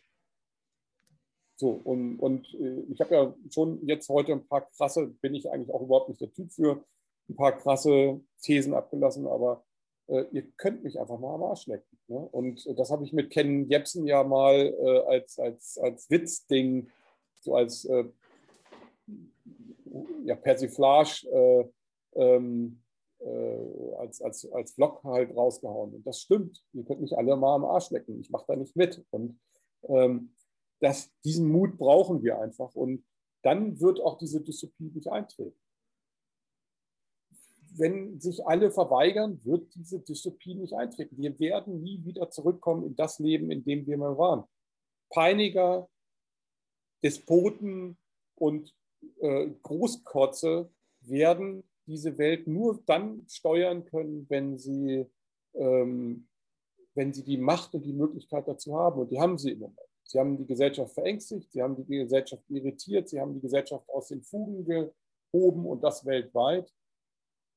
So, und, und äh, ich habe ja schon jetzt heute ein paar krasse, bin ich eigentlich auch überhaupt nicht der Typ für, ein paar krasse Thesen abgelassen, aber ihr könnt mich einfach mal am Arsch lecken. Ne? Und das habe ich mit Ken Jebsen ja mal äh, als, als, als Witzding, so als äh, ja, Persiflage äh, ähm, äh, als, als, als Vlog halt rausgehauen. Und das stimmt. Ihr könnt mich alle mal am Arsch lecken. Ich mache da nicht mit. Und ähm, das, diesen Mut brauchen wir einfach. Und dann wird auch diese Dystopie nicht eintreten wenn sich alle verweigern, wird diese Dystopie nicht eintreten. Wir werden nie wieder zurückkommen in das Leben, in dem wir mal waren. Peiniger, Despoten und äh, Großkotze werden diese Welt nur dann steuern können, wenn sie, ähm, wenn sie die Macht und die Möglichkeit dazu haben. Und die haben sie im Moment. Sie haben die Gesellschaft verängstigt, sie haben die Gesellschaft irritiert, sie haben die Gesellschaft aus den Fugen gehoben und das weltweit.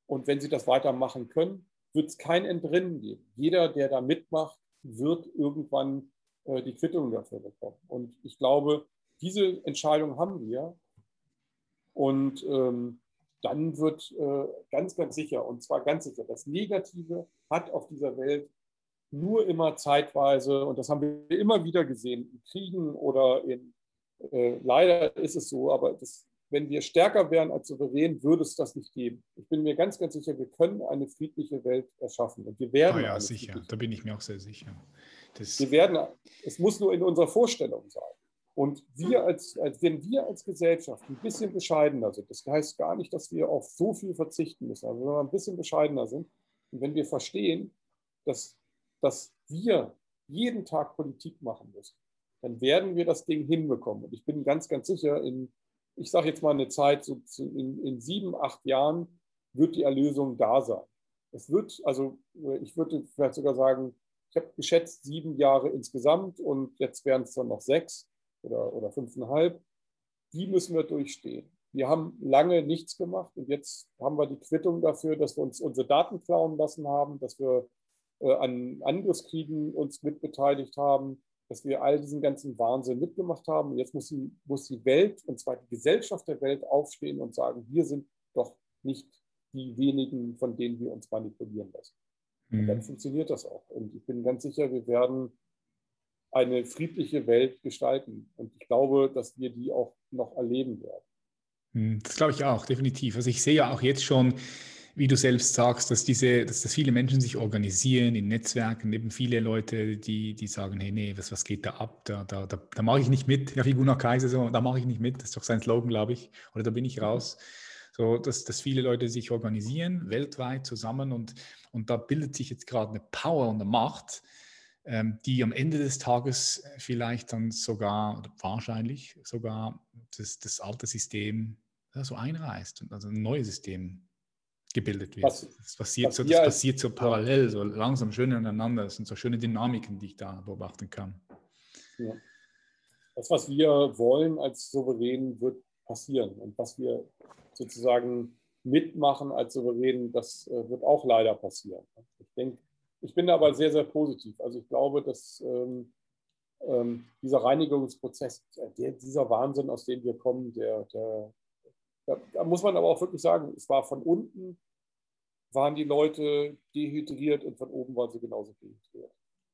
Und wenn sie das weitermachen können, wird es kein Entrinnen geben. Jeder, der da mitmacht, wird irgendwann äh, die Quittung dafür bekommen. Und ich glaube, diese Entscheidung haben wir. Und ähm, dann wird äh, ganz, ganz sicher, und zwar ganz sicher, das Negative hat auf dieser Welt nur immer zeitweise, und das haben wir immer wieder gesehen, in Kriegen oder in, äh, leider ist es so, aber das wenn wir stärker wären als souverän, würde es das nicht geben. Ich bin mir ganz, ganz sicher, wir können eine friedliche Welt erschaffen. Und wir werden. Oh ja, sicher. Da bin ich mir auch sehr sicher. Das wir werden, es muss nur in unserer Vorstellung sein. Und wir als, als, wenn wir als Gesellschaft ein bisschen bescheidener sind, das heißt gar nicht, dass wir auf so viel verzichten müssen, aber wenn wir ein bisschen bescheidener sind und wenn wir verstehen, dass, dass wir jeden Tag Politik machen müssen, dann werden wir das Ding hinbekommen. Und ich bin ganz, ganz sicher, in ich sage jetzt mal eine Zeit, so in, in, sieben, acht Jahren wird die Erlösung da sein. Es wird, also ich würde vielleicht sogar sagen, ich habe geschätzt sieben Jahre insgesamt und jetzt wären es dann noch sechs oder, oder fünfeinhalb. Die müssen wir durchstehen. Wir haben lange nichts gemacht und jetzt haben wir die Quittung dafür, dass wir uns unsere Daten klauen lassen haben, dass wir äh, an Angriffskriegen uns mitbeteiligt haben, dass wir all diesen ganzen Wahnsinn mitgemacht haben. Und jetzt muss die, muss die Welt, und zwar die Gesellschaft der Welt, aufstehen und sagen, wir sind doch nicht die wenigen, von denen wir uns manipulieren lassen. Mhm. Und dann mhm. funktioniert das auch. Und ich bin ganz sicher, wir werden eine friedliche Welt gestalten. Und ich glaube, dass wir die auch noch erleben werden. Mhm. Das glaube ich auch, definitiv. Also ich sehe ja auch jetzt schon, wie du selbst sagst, dass diese, dass, dass viele Menschen sich organisieren in Netzwerken, eben viele Leute, die, die sagen, hey, nee, was, was geht da ab? Da, da, da, da mache ich nicht mit. Ja, wie Gunnar Kaiser, so, da mache ich nicht mit. Das ist doch sein Slogan, glaube ich. Oder da bin ich raus. So, dass, dass viele Leute sich organisieren, weltweit zusammen und, und da bildet sich jetzt gerade eine Power und eine Macht, ähm, die am Ende des Tages vielleicht dann sogar, wahrscheinlich sogar das, das alte System ja, so einreißt und also ein neues System gebildet wird. Was, das passiert, so, das passiert so parallel, so langsam schön ineinander. Das sind so schöne Dynamiken, die ich da beobachten kann. Ja. Das, was wir wollen als Souverän, wird passieren. Und was wir sozusagen mitmachen als Souverän, das äh, wird auch leider passieren. Ich denke, ich bin aber sehr, sehr positiv. Also ich glaube, dass ähm, ähm, dieser Reinigungsprozess, der, dieser Wahnsinn, aus dem wir kommen, der, der, da, muss man aber auch wirklich sagen, es war von unten, waren die Leute dehydriert und von oben waren sie genauso dehydriert.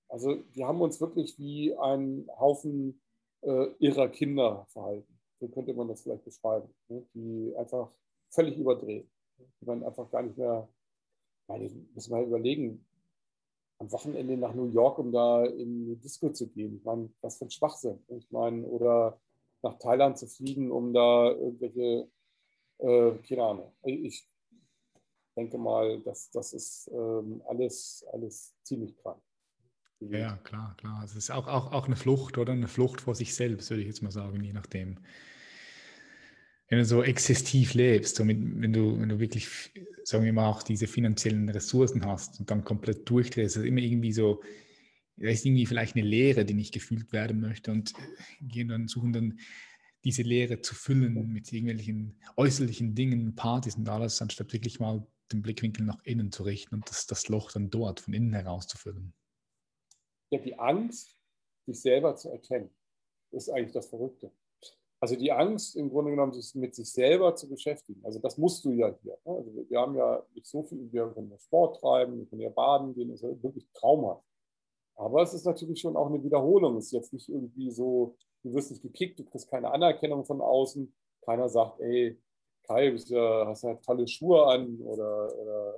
Also wir haben uns wirklich wie ein Haufen äh, irrer Kinder verhalten. So könnte man das vielleicht beschreiben, ne? die einfach völlig überdrehen. Die man einfach gar nicht mehr, meine, muss man überlegen, am Wochenende nach New York, um da in die Disco zu gehen. Ich meine, was für ein Schwachsinn. Ich meine, oder nach Thailand zu fliegen, um da irgendwelche, äh, keine Ahnung. Ich denke mal, das, das ist ähm, alles, alles ziemlich krank. Ja, klar, klar. Es ist auch, auch, auch eine Flucht oder eine Flucht vor sich selbst, würde ich jetzt mal sagen, je nachdem wenn du so exzessiv lebst, so mit, wenn, du, wenn du wirklich, sagen wir mal, auch diese finanziellen Ressourcen hast und dann komplett durchdrehst, ist immer irgendwie so, da ist irgendwie vielleicht eine Leere, die nicht gefüllt werden möchte und gehen dann suchen dann diese Leere zu füllen mit irgendwelchen äußerlichen Dingen, Partys und alles, anstatt wirklich mal den Blickwinkel nach innen zu richten und das, das Loch dann dort von innen heraus zu füllen. Ja, die Angst, sich selber zu erkennen, ist eigentlich das Verrückte. Also die Angst, im Grunde genommen, sich mit sich selber zu beschäftigen. Also das musst du ja hier. Ne? Also wir haben ja nicht so viel, wir können ja Sport treiben, wir können ja baden gehen, das ist ja wirklich traumhaft. Aber es ist natürlich schon auch eine Wiederholung. Es ist jetzt nicht irgendwie so, du wirst nicht gekickt, du kriegst keine Anerkennung von außen. Keiner sagt, ey, Kai, du ja, hast ja tolle Schuhe an oder, oder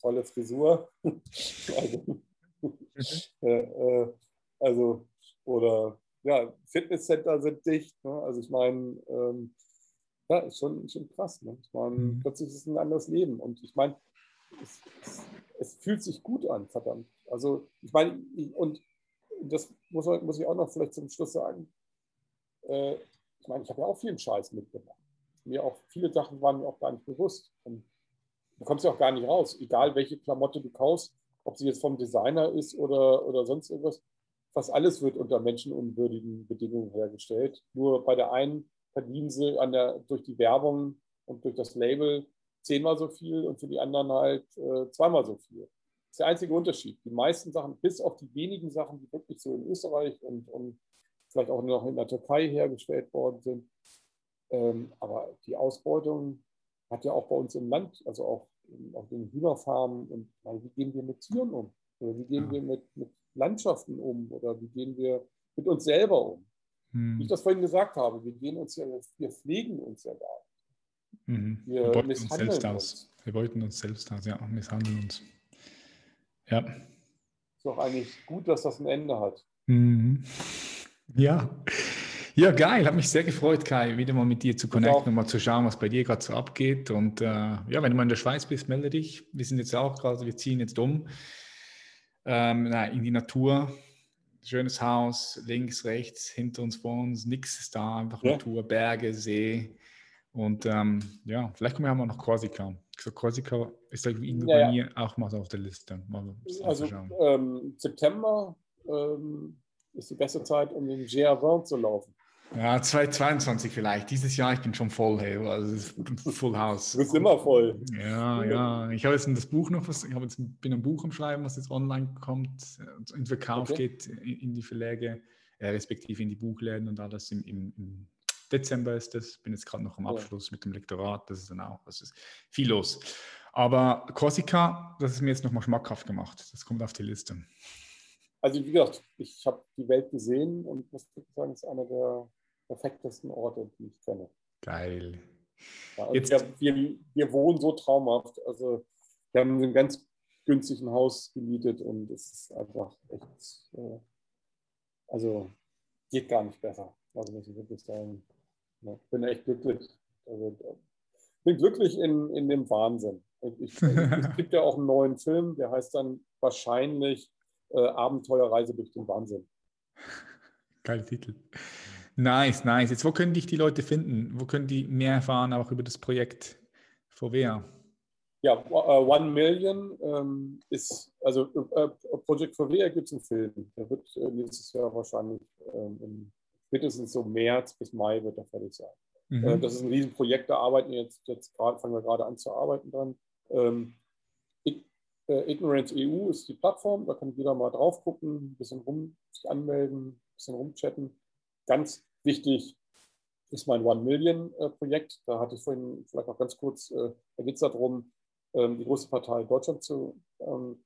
tolle Frisur. also, äh, äh, also, oder ja, Fitnesscenter sind dicht. Ne? Also ich meine, ähm, ja, ist schon, schon krass. Ne? Ich meine, mhm. plötzlich ist es ein anderes Leben. Und ich meine, es, es, es, fühlt sich gut an, verdammt. Also ich meine, und das muss, muss ich auch noch vielleicht zum Schluss sagen. Äh, ich meine, ich habe ja auch vielen Scheiß mitgemacht. Mir auch viele Sachen waren mir auch gar nicht bewusst. Und du kommst ja auch gar nicht raus, egal welche Klamotte du kaufst, ob sie jetzt vom Designer ist oder, oder sonst irgendwas fast alles wird unter menschenunwürdigen Bedingungen hergestellt. Nur bei der einen verdienen sie der, durch die Werbung und durch das Label zehnmal so viel und für die anderen halt äh, zweimal so viel. Das ist der einzige Unterschied. Die meisten Sachen, bis auf die wenigen Sachen, die wirklich so in Österreich und, und vielleicht auch noch in der Türkei hergestellt worden sind. Ähm, aber die Ausbeutung hat ja auch bei uns im Land, also auch auf den Hühnerfarmen und wie gehen wir mit Tieren um? Oder wie gehen ja. wir mit, mit Landschaften um oder wie gehen wir mit uns selber um? Hm. Wie ich das vorhin gesagt habe, wir gehen uns ja, wir pflegen uns ja gar nicht. Mhm. Wir, wir beuten uns selbst uns. aus. Wir beuten uns selbst aus, ja, misshandeln uns. Ja. Ist doch eigentlich gut, dass das ein Ende hat. Mhm. Ja. Ja, geil. Hat mich sehr gefreut, Kai, wieder mal mit dir zu connecten und mal zu schauen, was bei dir gerade so abgeht. Und äh, ja, wenn du mal in der Schweiz bist, melde dich. Wir sind jetzt auch gerade, wir ziehen jetzt um ähm, na, in die Natur. Schönes Haus, links, rechts, hinter uns, vor uns, nichts ist da, einfach ja. Natur, Berge, See. Und ähm, ja, vielleicht kommen wir auch noch nach Korsika. So, Korsika ist irgendwie ja, bei mir auch mal auf der Liste. Also ähm, September ähm, ist die beste Zeit, um den GR zu laufen. Ja, 2022 vielleicht. Dieses Jahr, ich bin schon voll, hey. Also Full House. Du bist immer voll. Ja, ja. Ich habe jetzt das Buch noch, was, ich jetzt, bin ein Buch am Schreiben, was jetzt online kommt, in Verkauf okay. geht, in, die Verläge, äh, respektive in die Buchläden und alles. Im, im, im Dezember ist das. Bin jetzt gerade noch am Abschluss mit dem Lektorat. Das ist dann auch, das ist viel los. Aber Korsika, das ist mir jetzt nochmal schmackhaft gemacht. Das kommt auf die Liste. Also wie gesagt, ich habe die Welt gesehen und muss sagen, es ist einer der perfektesten Orte, die ich kenne. Geil. Ja, also Jetzt, wir, wir, wir, wohnen so traumhaft. Also wir haben ein ganz günstigen Haus gemietet und es ist einfach echt, äh, also geht gar nicht besser. Also muss ich wirklich sagen. Ja, bin echt glücklich. Also, bin glücklich in, in dem Wahnsinn. Ich, es gibt ja auch einen neuen Film, der heißt dann wahrscheinlich äh, Abenteuerreise durch den Wahnsinn. Geil Titel. Nice, nice. Jetzt, wo können dich die Leute finden? Wo können die mehr erfahren, auch über das Projekt VWA? Ja, uh, One Million ähm, ist, also äh, Project VR gibt es einen Film. Der wird äh, nächstes Jahr wahrscheinlich ähm, im, spätestens so März bis Mai wird er fertig sein. Mhm. Äh, das ist ein Riesenprojekt, da arbeiten wir jetzt, jetzt grad, fangen wir gerade an zu arbeiten dran. Ähm, äh, Ignorance EU ist die Plattform, da kann jeder mal drauf gucken, ein bisschen rum sich anmelden, ein bisschen rumchatten. Ganz wichtig ist mein One Million Projekt. Da hatte ich vorhin vielleicht noch ganz kurz, da geht es darum, ähm, die große Partei Deutschland zu, ähm,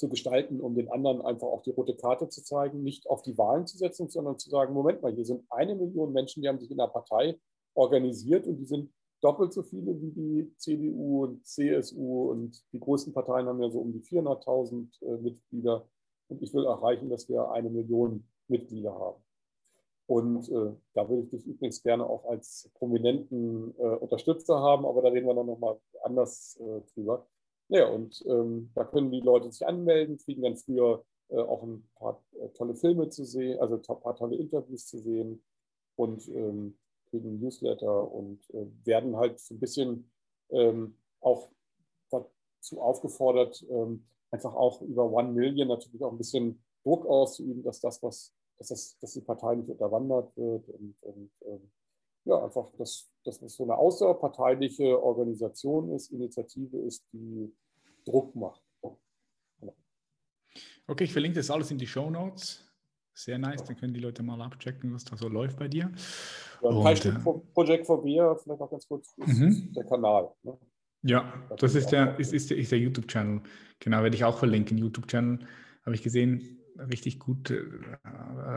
zu gestalten, um den anderen einfach auch die rote Karte zu zeigen, nicht auf die Wahlen zu setzen, sondern zu sagen, Moment mal, hier sind eine Million Menschen, die haben sich in der Partei organisiert und die sind doppelt so viele wie die CDU und CSU und die größten Parteien haben ja so um die 400.000 äh, Mitglieder und ich will erreichen, dass wir eine Million Mitglieder haben. Und äh, da würde ich dich übrigens gerne auch als prominenten äh, Unterstützer haben, aber da reden wir dann nochmal anders äh, drüber. Ja, und ähm, da können die Leute sich anmelden, kriegen dann früher äh, auch ein paar äh, tolle Filme zu sehen, also ein paar tolle Interviews zu sehen und ähm, kriegen Newsletter und äh, werden halt so ein bisschen ähm, auch dazu aufgefordert, ähm, einfach auch über One Million natürlich auch ein bisschen Druck auszuüben, dass das, was dass, das, dass die Partei nicht unterwandert wird und, und ähm, ja, einfach, dass, dass das so eine außerparteiliche Organisation ist, Initiative ist, die Druck macht. Okay, ich verlinke das alles in die Show Notes. Sehr nice, dann können die Leute mal abchecken, was da so läuft bei dir. Ja, und, äh, Project for Beer, vielleicht auch ganz kurz, ist mhm. der Kanal. Ne? Ja, das ist der, ist, ist der, ist der YouTube-Channel. Genau, werde ich auch verlinken. YouTube-Channel habe ich gesehen, richtig gut äh,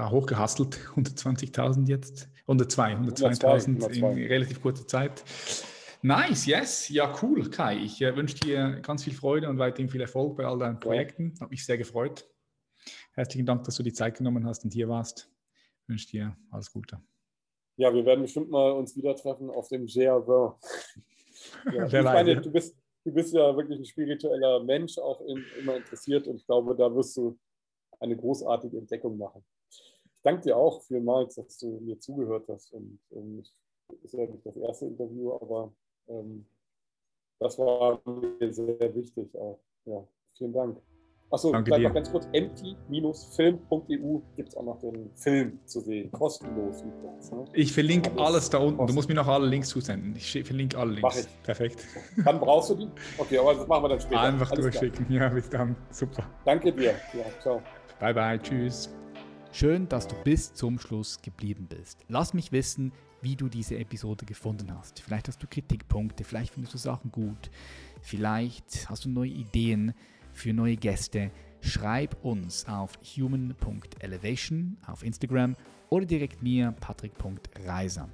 hochgehastelt. 120.000 jetzt, 102, 102.000 in relativ kurzer Zeit. Nice, yes, ja cool, Kai. Ich äh, wünsche dir ganz viel Freude und weiterhin viel Erfolg bei all deinen Projekten. Hat mich sehr gefreut. Herzlichen Dank, dass du die Zeit genommen hast und hier warst. Ich wünsche dir alles Gute. Ja, wir werden bestimmt mal uns wieder treffen auf dem GR ja, ich meine, du bist, du bist ja wirklich ein spiritueller Mensch, auch in, immer interessiert und ich glaube, da wirst du eine großartige Entdeckung machen. Ich danke dir auch vielmals, dass du mir zugehört hast. Und ähm, ist ja nicht das erste Interview, aber ähm, das war mir sehr wichtig auch. Ja, vielen Dank. Achso, vielleicht noch ganz kurz, empty-film.eu gibt es auch noch den Film zu sehen, kostenlos. Ne? Ich verlinke alles, alles da unten, du musst mir noch alle Links zusenden. Ich verlinke alle Links. Mach ich. Perfekt. Dann brauchst du die? Okay, aber das machen wir dann später. Einfach Alles durchschicken, klar. ja, bis dann. Super. Danke dir. Ja, ciao. Bye bye, tschüss. Schön, dass du bis zum Schluss geblieben bist. Lass mich wissen, wie du diese Episode gefunden hast. Vielleicht hast du Kritikpunkte, vielleicht findest du Sachen gut, vielleicht hast du neue Ideen für neue Gäste. Schreib uns auf human.elevation auf Instagram oder direkt mir patrick.reiser.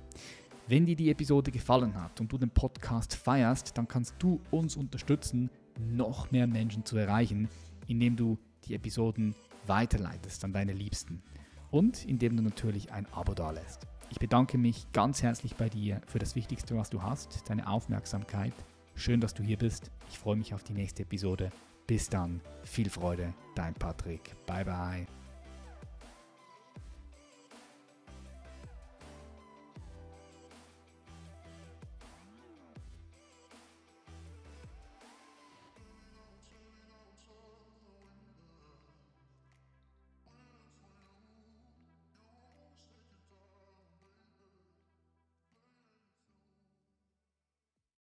Wenn dir die Episode gefallen hat und du den Podcast feierst, dann kannst du uns unterstützen, noch mehr Menschen zu erreichen, indem du die Episoden weiterleitest an deine Liebsten und indem du natürlich ein Abo dalässt. Ich bedanke mich ganz herzlich bei dir für das Wichtigste, was du hast, deine Aufmerksamkeit. Schön, dass du hier bist. Ich freue mich auf die nächste Episode. Bis dann, viel Freude, dein Patrick. Bye bye.